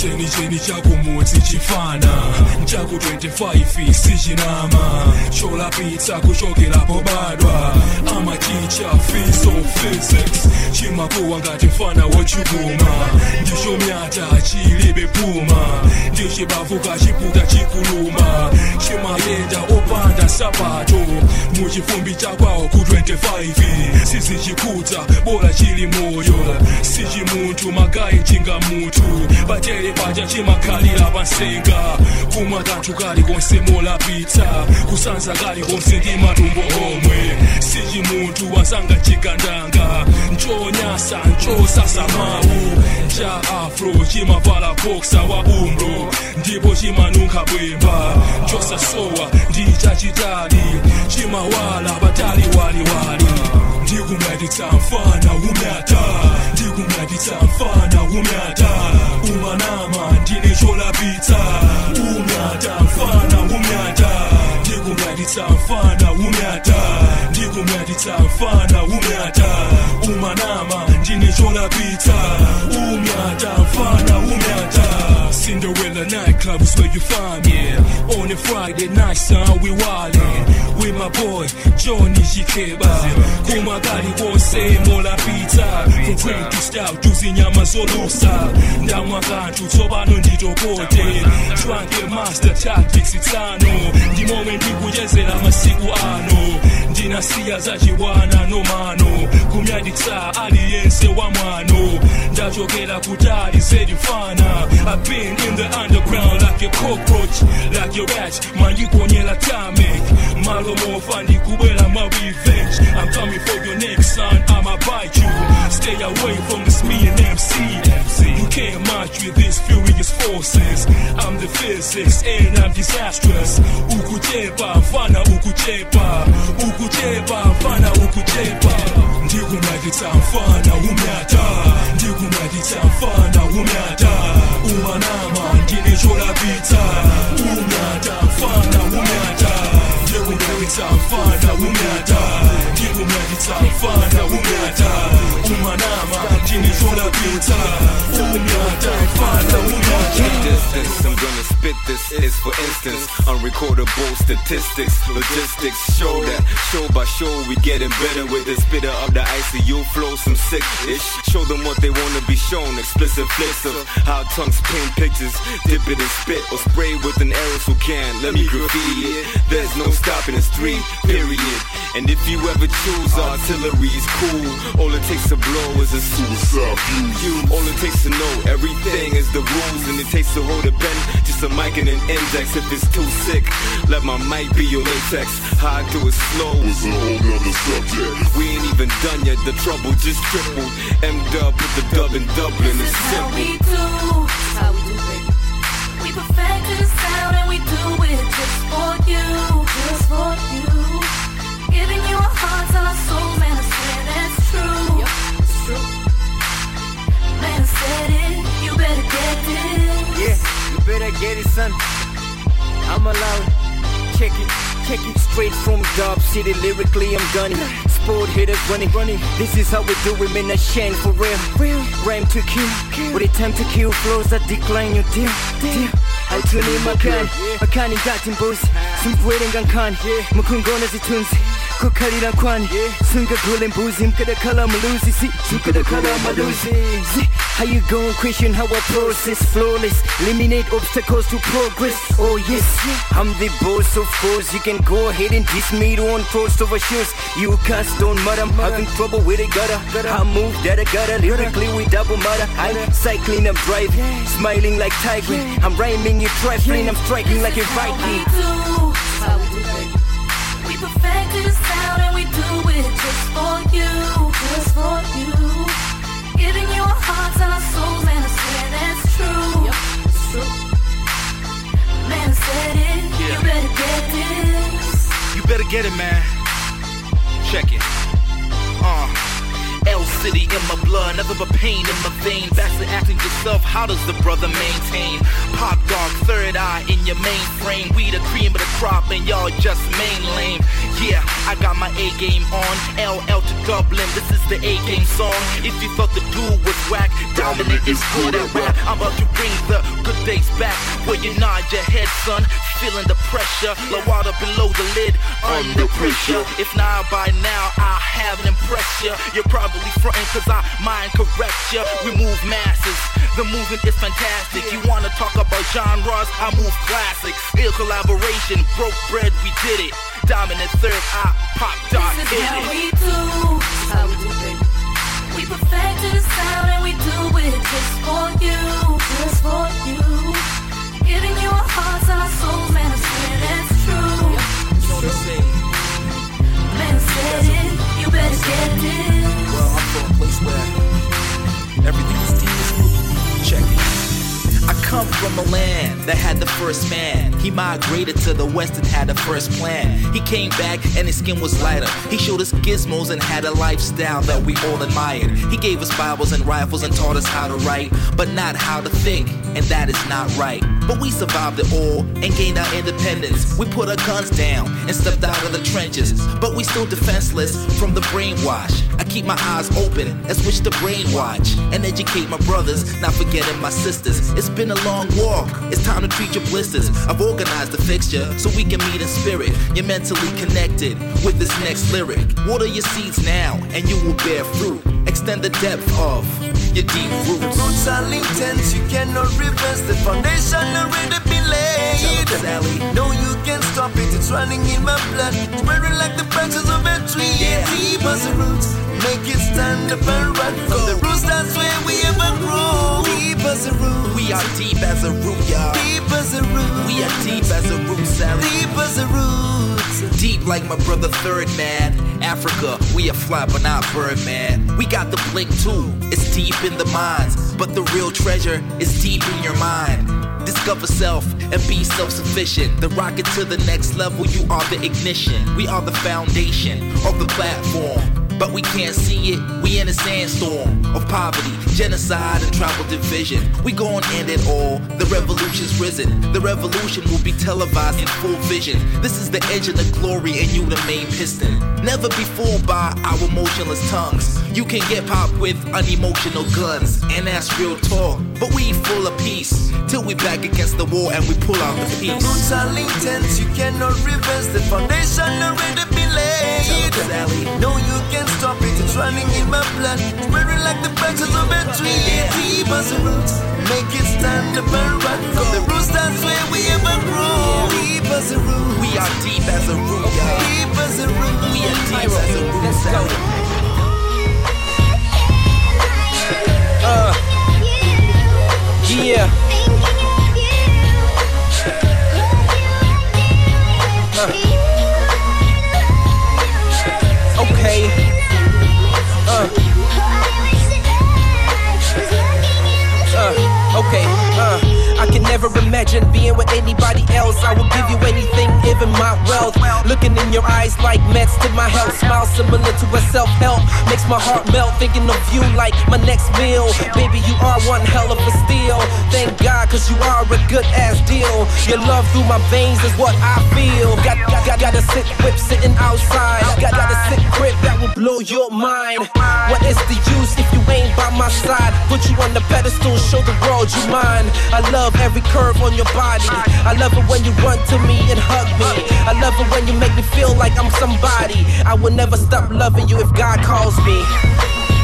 Cheni cheni chako mudzi chifana chako 25 sichinama chola pizza kuchokerapo badwa. Amaticha fiso physics. Chimakuwa ngati mfana wochukuma ndichomyata chilibe puma ndichibavuka chiputa chikuluma chimayenda opanda sapato muchifumbi chakwawo ku 25 sizichikudza bora chili moyo. Sichimunthu magayi chinga munthu patere paja chimakhalira pansenga kumwa kanthu kali konse mola pizza kusanza kali konse ndi matumbo omwe sichimunthu wasanga chigandanga. Nchonyasa nchosasa mawu. Cha afro chimavala boksa wa umro ndipo chimanunkha bwemba. Nchosasowa ndi chachitali chimawala patali waliwali ndikumyatitsa mfana umyata ndikumyatitsa mfana umyata umanama ndine chola pizza umyata mfana umyata mfana umyata ndikumyatitsa mfana umyata umanama ndinecholapita umyata mfana umyata Cinderella nightclub is where you find me. On a Friday night son we wildin' With my boy Johnny Jikeba kumagali wose molapita From great to stout juicy nyama zolusa ndamwa kantu tsopano nditokote Twange master tactics itano ndimomwe ndikuyezera masiku ano ndinasiya zachiwana nomano kumyaditsa aliyense wa mwano. Ndachokera kutali sedifana I've been in the underground like a cockroach like your rat. Mandiponyela tamic malo mofa ndikubwera ma revenge. I'm coming for your neck son I'ma bite you. Stay away from this me and MC you can't match with these furious forces. I'm the physics and I'm disastrous. Ukuchepa mfana ukuchepa. Ukuchepa mfana ukuchepa ndikumyakitsa mfana umyata ndikumyakitsa mfana umyata umanama ndinecholapita umyata mfana umyata ndikumyakitsa mfana umyata ndikumyakitsa mfana umyata umanama gonna spit this is for instance. Unrecordable statistics, logistics show that show by show we getting better with the spitter of the ICU flow. Some sick ish. Show them what they wanna be shown. Explicit flicks of how tongues paint pictures. Dip it in spit or spray with an aerosol can. Let me graffiti it. There's no stopping the street, period. And if you ever choose artillery, it's cool. All it takes to blow is a suicide fuse. All it takes to know everything is the rules, and it takes to hold a pen, just a mic and an index. If it's too sick, let my mic be your latex. How I do it slow is a whole nother subject. We ain't even done yet, the trouble just tripled. M dub with the dub in Dublin, it's How simple. we do, how we do, baby. We perfected the sound and we do it just for you, just for you. Better get it, son. I'm allowed. Check it, check it straight from Dub City. Lyrically, I'm gunning. Sport hitters running, running. This is how we do it, man. A shame for real. real. Rhyme to kill. With a time to kill flows that decline your deal. deal. Altuni makani, makani ngati mbuzi Simpuere ngankani, mukungona zitunzi kukalira kwani singagule mbuzi mkadakala maluzi si mkadakala maluzi See, how you going question how I process flawless eliminate obstacles to progress oh yes I'm the boss of course you can go ahead and diss me to on post over shoes you cast don't matter I'm having trouble with it gotta I move that I gotta lyrically we double matter I'm cycling I'm driving smiling like tiger I'm rhyming you trifling I'm striking like a How we Viking we do, baby. We perfected the sound and we do it just for you, just for you. Giving you our hearts and our souls, man, I swear that's true. it's true. Man, I said it, you better get this. Better get it, man. Check it. Uh. L City in my blood, nothing but pain in my veins. Back to acting yourself, how does the brother maintain? Pop dog, third eye in your mainframe. We the cream of the crop, and y'all just main lame. Yeah, I got my A game on. LL to Dublin, this is the A game song. If you thought the dude was whack, Dominant is good at rap. I'm about to bring the good days back. Where you nod your head, son, feeling the pressure. Low water below the lid, under pressure. If not by now, I haven't impressed you. You're probably frontin' cause I mind correct you. We move masses, the movement is fantastic. You wanna talk about genres? I move classics. Ill collaboration, broke bread, we did it. Dominant third, I pop dot This hit is how it. we do, how we do, baby. We perfected the sound and we do it just for you, just for you. Giving you our hearts and our souls, man, I swear that's true. You know what I'm saying? Man, I said it, you better get this. I'm a place where everything is. Check it. I come from a land that had the first man. He migrated to the west and had the first plan. He came back and his skin was lighter. He showed us gizmos and had a lifestyle that we all admired. He gave us Bibles and rifles and taught us how to write, but not how to think, and that is not right. But we survived it all and gained our independence. We put our guns down and stepped out of the trenches, but we still defenseless from the brainwash. Keep my eyes open and switch to brainwatch and educate my brothers, not forgetting my sisters. It's been a long walk. It's time to treat your blisters. I've organized the fixture so we can meet in spirit. You're mentally connected with this next lyric. Water your seeds now and you will bear fruit. Extend the depth of your deep roots. Roots are intense, you cannot reverse the foundation already been laid. Sally. No, you can't stop it, it's running in my blood. Spreading like the branches of a tree. Yeah. Deep as the roots, make it stand up and run. From the roots, that's where we ever grow. Deep as the roots. We are deep as a root, y'all. Deep as the roots. We are deep as a root, Sally. Deep as the roots. Deep like my brother Third Man. Africa, we are fly but not bird man. We got the blink too. It's deep in the minds, but the real treasure is deep in your mind. Discover self and be self-sufficient. The rocket to the next level, you are the ignition. We are the foundation of the platform. But we can't see it. We in a sandstorm of poverty, genocide, and tribal division. We gon' end it all. The revolution's risen. The revolution will be televised in full vision. This is the edge of the glory, and you the main piston. Never be fooled by our motionless tongues. You can get popped with unemotional guns, and that's real talk. But we full of peace till we back against the wall and we pull out the piece. Roots are you cannot reverse the foundation already been. Sally. No, you can't stop it, it's running in my blood. Spreading like the branches of a tree. Deep as the roots, make it stand up and run. From the roots, that's where we ever grow. Deep as the roots. We are deep as a root, y'all. Deep as the roots. We are deep as a root, Sally. Uh, yeah. Never imagine being with anybody else. I will give you anything, even my wealth. Looking in your eyes like meds to my health. Smile similar to a self help. Makes my heart melt thinking of you like my next meal. Baby, you are one hell of a steal. Thank God, cause you are a good ass deal. Your love through my veins is what I feel. Got, got, got, got a sick whip sitting outside. Got, got a sick grip that will blow your mind. What is the use if you ain't by my side? Put you on the pedestal, show the world you mine. I love every curve on your body. I love it when you run to me and hug me. I love it when you make me feel like I'm somebody. I will never stop loving you if God calls me.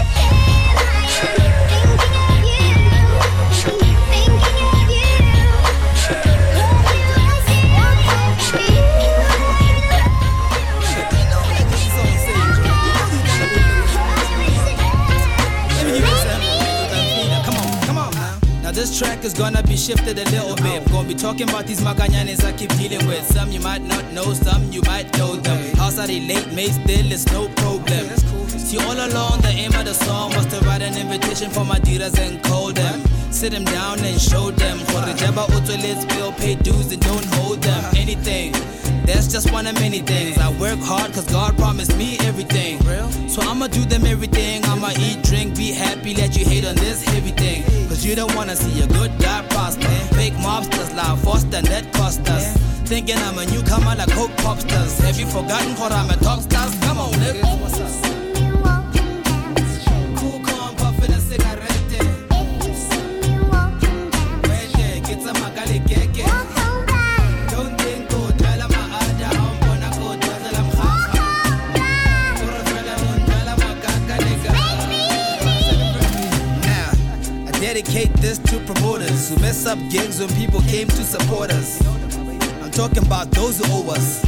This track is gonna be shifted a little bit. Gonna be talking about these maganyanes I keep dealing with. Some you might not know, some you might know them. House are late, mate, still it's no problem. See all along the aim of the song was to write an invitation for my dealers and call them. Sit them down and show them. For the jabba let's bill, pay dues and don't hold them. Anything. That's just one of many things. I work hard cause God promised me everything. So I'ma do them everything. I'ma eat, drink, be happy, let you hate on this heavy thing. Cause you don't wanna see a good guy prosper. Fake mobsters, loud foster, net cost us. Thinking I'm a newcomer like Coke Popsters. Have you forgotten what I'm a top stars? Come on, nigga. What's up? Cool, calm, puffin' a cigarette. Dedicate this to promoters who mess up gigs when people came to support us. I'm talking about those who owe us.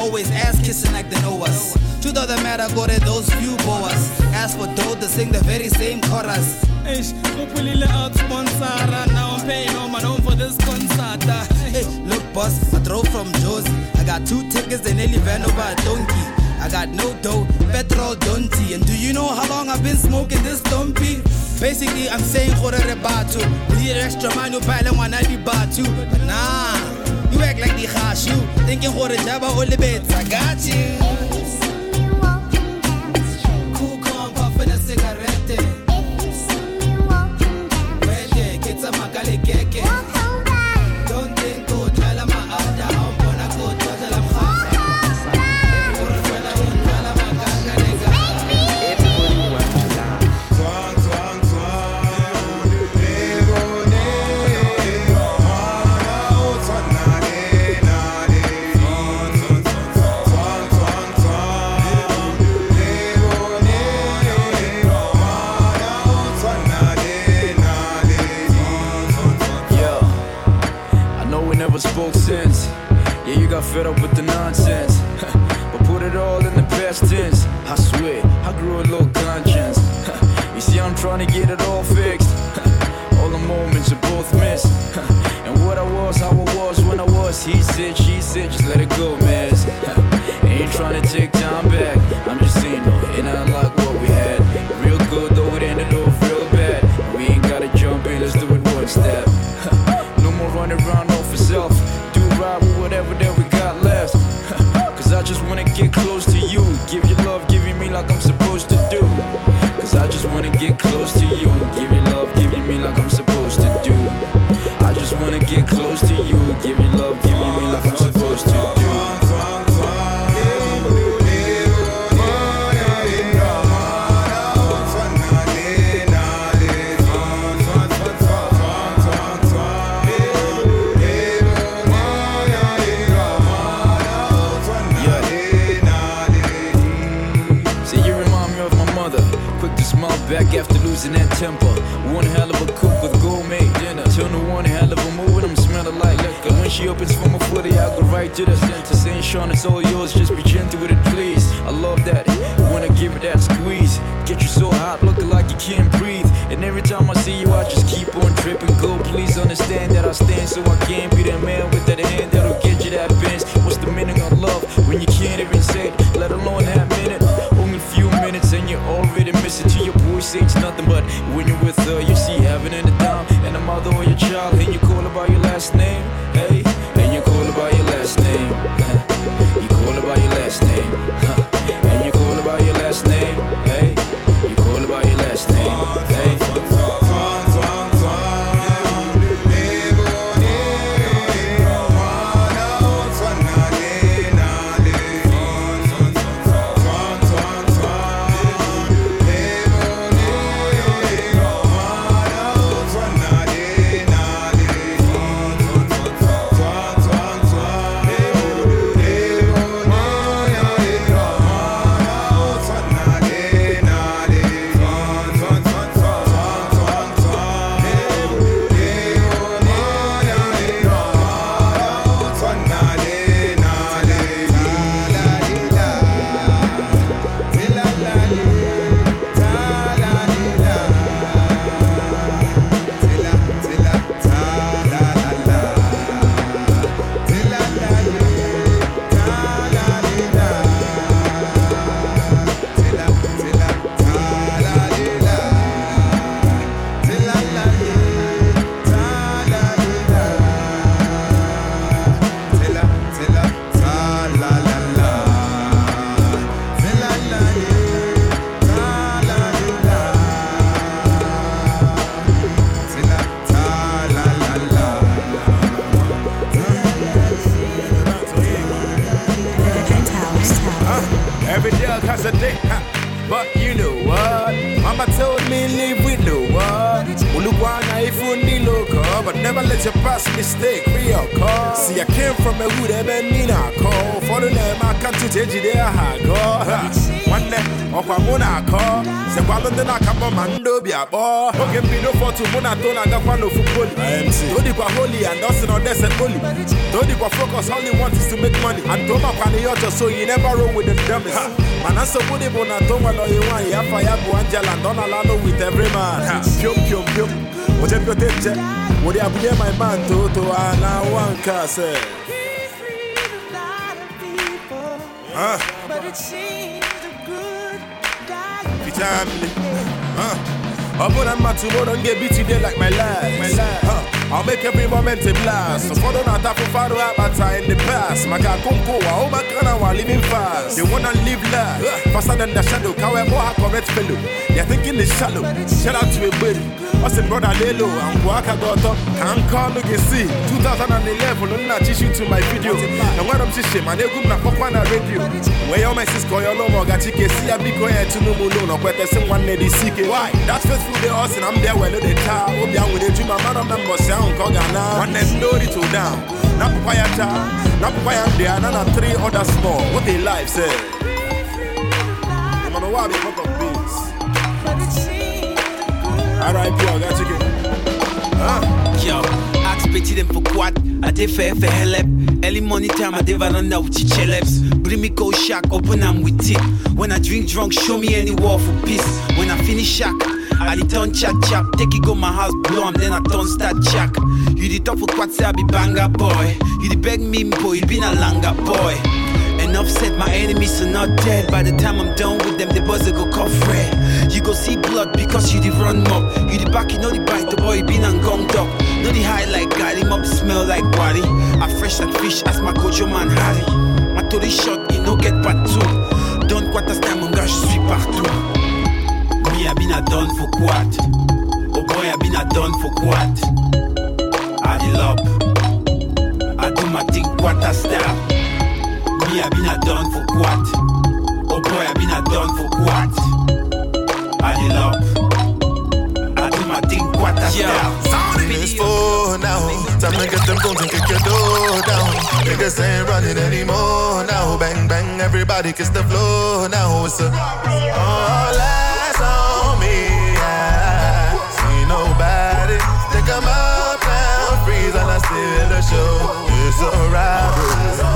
Always ass kissing like they know us. Truth of the matter, go to those few boas. Ask for dough to sing the very same chorus. Ish, kupulile out sponsor. Now I'm paying all my own for this concert. Hey, look, boss, I drove from Josie. I got two tickets, they nearly ran over a donkey. I got no dough, petrol, don'ty. And do you know how long I've been smoking this dumpy? Basically, I'm saying gore re batho. Bleed extra man, you pile ngwana di batu. But nah, you act like the gashu. Thinking gore jaba o lebetse, I got you. Cool, calm, puffin' a cigarette. Wete, ke tsamaya ka lekeke. Don't fed up with the nonsense. but put it all in the past tense. I swear, I grew a little conscience. you see, I'm trying to get it all fixed. all the moments you both missed. and what I was, how I was when I was. He said, she said, just let it go, back after losing that temper. One hell of a cook with gourmet dinner. Turn to one hell of a move and I'm smelling like liquor. When she opens for my footy, I go right to the center. Saying, Sean, it's all yours. Just be gentle with it, please. I love that. When I give it that squeeze, get you so hot, looking like you can't breathe. And every time I see you, I just keep on tripping. Go, please understand that I stand so I can't be that man with that hand that'll get you that bench. What's the meaning of love when you can't even say it, let alone that missing to your voice it's nothing but when you're with her you na-akapọ ma ndị obi akpọ oge mbido fọtụ mụ na to na-agakwa n'ofu poli. Todikwa holy and ọ sị na poli todikwa focus all he wants is to make money. And to makwa na ihe ọchọ so you never roll with the dummies. Mana nsogbu dị bụ na to nwere oyi nwaanyị afa ya bụ Angela and ọ na-alalụ with every man. Piom piom piom oje piote nje wòde abụnye my man toto a na nwa nke a sị Ah. But it seems a good guy. Vitamine. Uh. Upon a man tomorrow and get beat today like my last. My last. Huh. I'll make every moment a blast. So for far out my time in the past. My car conco, I hope my can while living fast. They wanna live last. Faster than the shadow. However, I correct fellow. They're thinking it's shallow. Shout out to a buddy. ọ sị brọda lelo angwa aka gị ọtọ ka nke ọnụ gị si 2011 nna chichi to my video. Enwere m chichi mana egwu m na akpọkwa na redio wee ya ọmesis ka onye ọnụ ụmụ ọgachi ka esi ya biko ya etunu m ụlọ ụlọ kwetesị nwanne dị isi ike why? That faithful day ọ sị na m bịa wele dị taa obi ahụ nwere eju ma mara m na mbọsị ahụ nke ọ ga-ana nwanne m n'ori to down. Napụkwa ya taa napụkwa ya ndị ana na three other small. what a life sef. Mano, why be a of this. R.I.P. I got chicken. Yo, ask petit them for quad. I did fair for help. Early morning time, I did veranda with chichelebs. Bring me go shack, open am with it. When I drink drunk, show me any war for peace. When I finish shack, I the turn chat chap. Take it go my house, blow am, then I turn start jack. You the top for quad, say I be banger boy. You the beg me, boy, you been a langa boy. Enough said, my enemies are not dead. By the time I'm done with them, the buzzer go cough red. Go see blood because you the run mob. You the back, you know the bite, the boy been and gonged up. Know the high like got him up, smell like body. I fresh like fish, as my your man Harry. My to shot, you know get part two. Don't quarter time, mon gars, je suis partout. Me, I been a done for quad. Oh boy, I been a done for quad. I the love. I do my thing quarter style. Me, I been a done for quad. Oh boy, I been a done for quad. I the love. I do my thing quarter style. It's four now. Time to get them guns and kick your door down. Niggas ain't running anymore now. Bang bang, everybody kiss the floor now. It's a all eyes on me. I see nobody. Stick 'em up now, freeze and I steal the show. It's a robbery, robbery,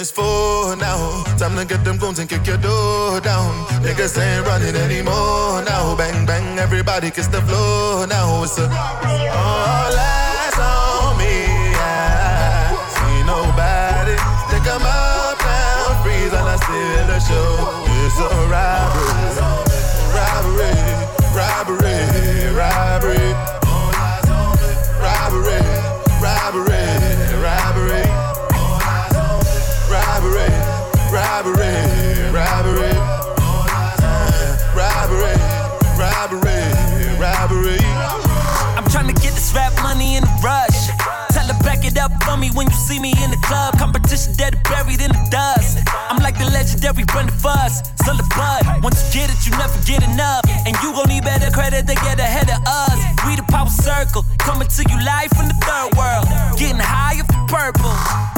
It's four now. Time to get them guns and kick your door down. Niggas ain't running anymore now. Bang bang, everybody kiss the floor now. It's a all eyes on me. I see nobody. Stick 'em up now, freeze and I steal the show. It's a robbery, robbery, robbery, robbery, robbery, robbery, robbery, robbery, robbery. I'm trying to get this rap money in a rush. Tell her back it up for me when you see me in the club. Competition dead buried in the dust. I'm like the legendary Brenda Fassie, bud. Once you get it, you never get enough. And you gon' need better credit to get ahead of us. We the power circle, coming to you live from the third world. Getting high off the purple.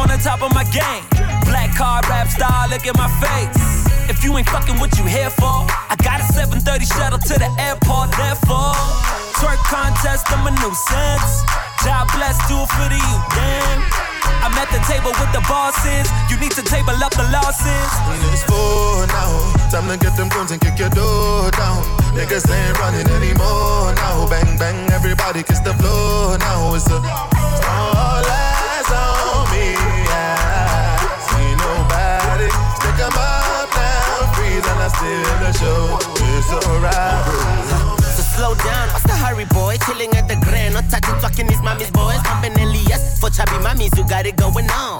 On the top of my game. Black card rap star, look at my face. If you ain't fucking what you here for, I got a 730 shuttle to the airport, therefore. Twerk contest, I'm a nuisance. God bless, do it for the you, damn. I'm at the table with the bosses. You need to table up the losses. It's four now. Time to get them guns and kick your door down. Niggas ain't running anymore now. Bang bang, everybody kiss the floor now. It's a all eyes on me. I see nobody. Stick 'em up now, freeze and I steal the show. It's a robbery. So slow down, hurry, boy? Chilling at the grand, not touching fucking these mommy's boys. Pumping Elias. For chubby mummies, you got it going on.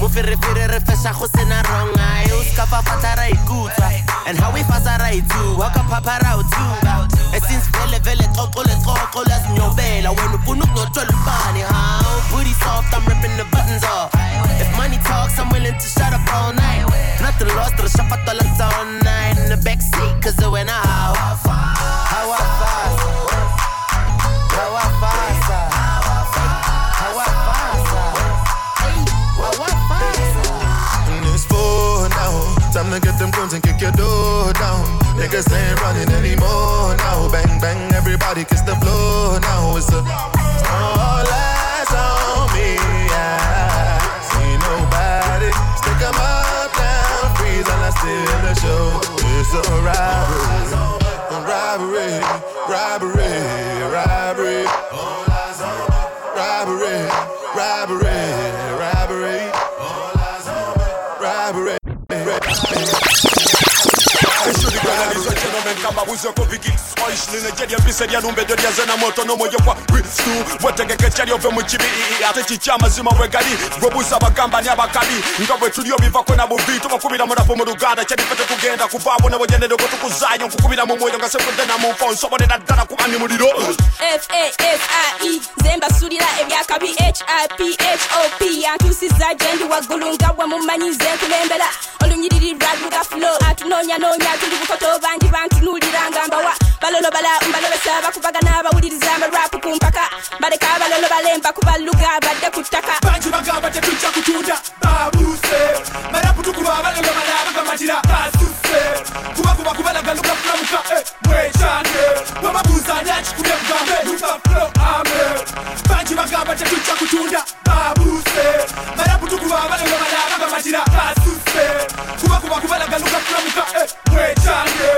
Move re fere re fesha go sena wrong. Eye o ska fa fata ra ikutlwa and how we fasa ra itu wa ka phapha ra o tsuba and since vele vele xoxo le xoxo la sinyobela wena ufuna ukunotshola ubani how booty soft I'm ripping the buttons off. If money talks I'm willing to shut up all night. Nothing lost re shapa tola all night. In the backseat cause when I how how I fast Time to get them guns and kick your door down. Niggas ain't running anymore now. Bang bang, everybody kiss the floor now. It's a all eyes on me. I see nobody. Stick 'em up now, freeze and I steal the show. It's a robbery, robbery, robbery, robbery, robbery. Now like kambabuzyeko bigi oishline jedyempise lyalumbedde lyazena moto n'omwoyo gwa kristu wetegeke kyaliove mu kibi ate kikyamazima wegali gwebuusa bagamba ni abakali nga bwe tuli obivako na buvi tubakubira mulafu mu luganda kyadife tetugenda kuvaabo ne bwegendere gwe tukuzaayo nkukubira mu mwoyo nga sekudde na munfo nsobolera ddala kuba ni muliro fasie zembasulira ebyakabi hipop antusiza gyendi waggulu nga bwe mumanyize nkulembera olunyiriri lwaluga flo atunoonyanoonya tuli bukoto bangi bantunuulira nga mbawa balolobala mbalobesa bakubagana abawuliriza amarap ku mpaka baleka abalolo balemba kubaluga badde ku ttaka bangi bagamba tetujja kutunda babuuse marapu tukuba abalolobala bagamatira basuse. Kubakuba kubalagaluga kulamuka mwekyange bwebabuuza nakikubye mugambe lugaflo ame. Bangi bagamba tetujja kutunda. Babuuse marapu tukuba abalolobala bagamatira basuse. Kubakuba kubalagaluga kulamuka mwekyange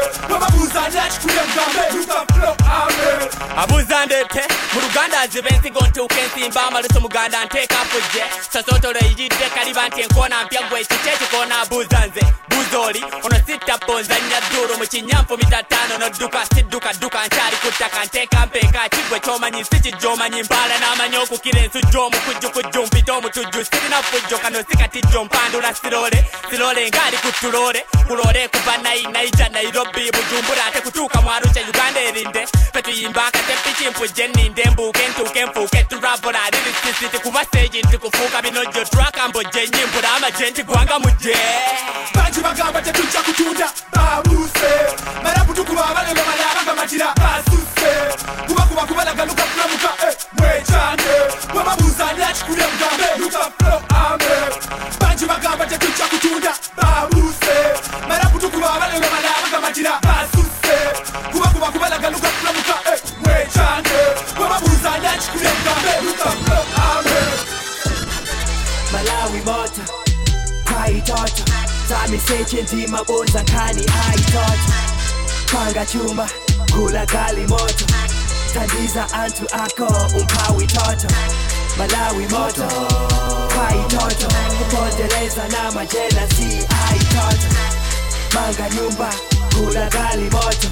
abuuza ndeete mu luganda nziba ensigo ntuuka ensimba amaluso muganda nteeka fujje sosotolo eyidde kaliba nti enkoona mpya gwe kiki ekikoona abuuza nze. Buuza oli ono sittapo nzannya ddulu mu kinyamfu mita ttaano nodduka sidduka dduka nkyali ku ttaka nteeka mpeeka kigwe kyomanyi si kijjo omanyi mbaala n'amanya okukira ensujja omukujjukujju mpita omutujju sirina fujjo kano si katijjo mpandula sirole sirole ngaali ku tulole kulole kuva nayi naija nairobi bujumbura ndumburate kutuka mwaro cha uganda erinde fetuyimba katepichimpuje ninde mbuke ntuke mfuke turavula ririsiziti kuva seji ntikufuka binojo twakamboje nyimbura amaje ntigwanga muje. Banji bagamba tetuja kutunda babuse. Marapu tukubabale bamala bagamatira basuse. Kubakuba kubalaga lukakulamuka eh, mwejane bwamabuzani akikule mugambe lukaflo ame banji bagamba tetuja kutunda babuse. Marapu tukubabale bamala bagamatira basuse. chane Wababuzanya chikuleta beruta mlo ame. Malawi moto kwa itoto Tamiseche nzima bonza kani aitoto Panga chumba kula kali moto. Tandiza antu ako umpawi toto. Malawi moto kwa itoto Kupondeleza na majela si aitoto Manga nyumba kula kali moto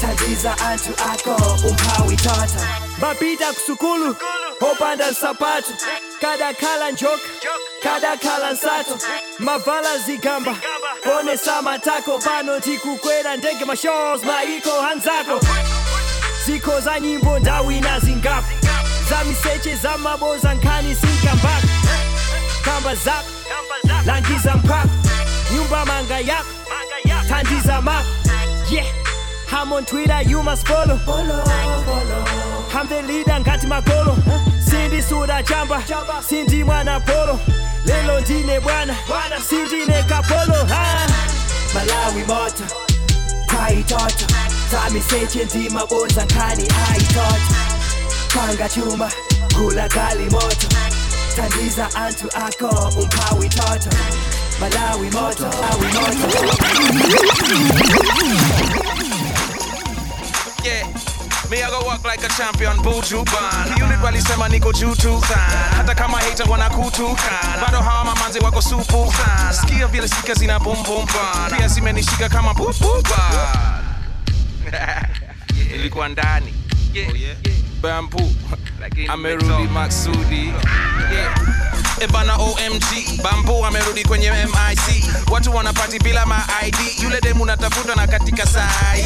tandiza antu ako umphawi tata. Mapita kusukulu opanda nsapatu kadakhala njoka kadakhala nsato. Mavala zigamba onesa matako pano tikukwera ndege mashos maiko hanzako. Ziko za nyimbo ndawina zingapo. Za miseche za maboza nkani sinkambako kamba zako langiza mpako. Nyumba manga yako. tandiza mako. Yeah I'm on Twitter, you must follow. follow, follow. I'm the leader, ngati makolo. Sindi suda jamba, sindi mwana polo. Lelo ndine bwana, sindine kapolo. Ha. Malawi moto, kwaitoto. Zamiseche ndima bonza nkani aitoto. Panga chuma, kula gali moto. Tandiza antu ako umpawi toto. Malawi moto, Malawi moto. Yeah. Me I go walk like a champion bujuban unit walisema niko juu tu sana. Hata kama hater wanakutuka bado hawa mamanzi wako supu sana. Sikia vile sika zina bum bum bana pia zimenishika kama pupupa ilikuwa ndani. Bambu. Amerudi maksudi. Yeah. Ebana OMG Bambo amerudi kwenye MIC Watu wanapati bila ma ID Yule demu natafuta na katika sahi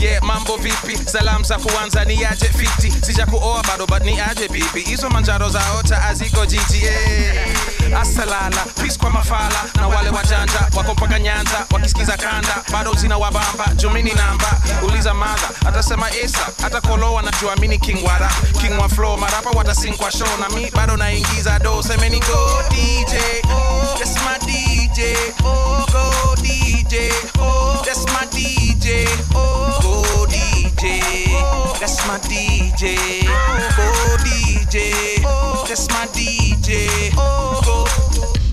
Yeah, mambo vipi? Salam za kuanza ni aje fiti? Sija kuoa bado but ni aje bibi. Hizo manjaro za ota aziko jiji yeah. Asalala, peace kwa mafala. Na wale wajanja, wako mpaka nyanza Wakisikiza kanda, bado zina wabamba Jumini namba, uliza madha Atasema Esa, hata kolo wanajua mini king wara King wa flow, marapa watasinkwa show. Na mi bado naingiza do Semeni go DJ, oh, that's my DJ Oh, go DJ, oh, that's my DJ Oh, go DJ, that's my DJ Go DJ, that's my DJ Oh,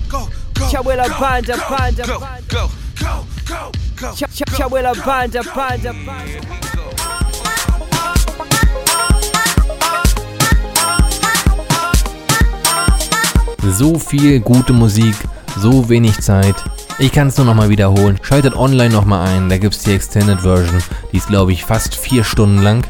go, go, Chabwela banda banda go, go, go, go, go Ch- ch- Chabwela banda banda banda mm. So viel gute Musik, so wenig Zeit. Ich kann es nur nochmal wiederholen. Schaltet online nochmal ein, da gibt es die Extended Version. Die ist, glaube ich, fast vier Stunden lang.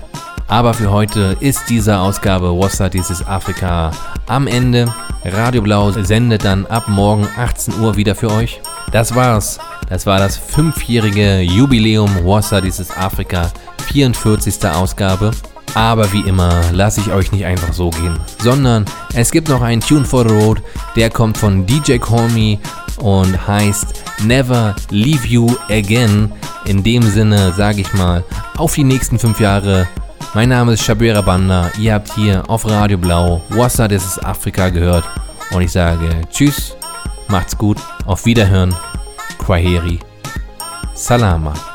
Aber für heute ist diese Ausgabe Wassa dieses Afrika am Ende. Radio Blau sendet dann ab morgen 18 Uhr wieder für euch. Das war's. Das war das fünfjährige Jubiläum Wassa dieses Afrika, 44. Ausgabe. Aber wie immer lasse ich euch nicht einfach so gehen, sondern es gibt noch einen Tune for the Road, der kommt von DJ Me und heißt Never Leave You Again. In dem Sinne sage ich mal, auf die nächsten fünf Jahre. Mein Name ist Shabira Banda, ihr habt hier auf Radio Blau Wassa, das ist Afrika gehört und ich sage Tschüss, macht's gut, auf Wiederhören, Kwaheri, Salama.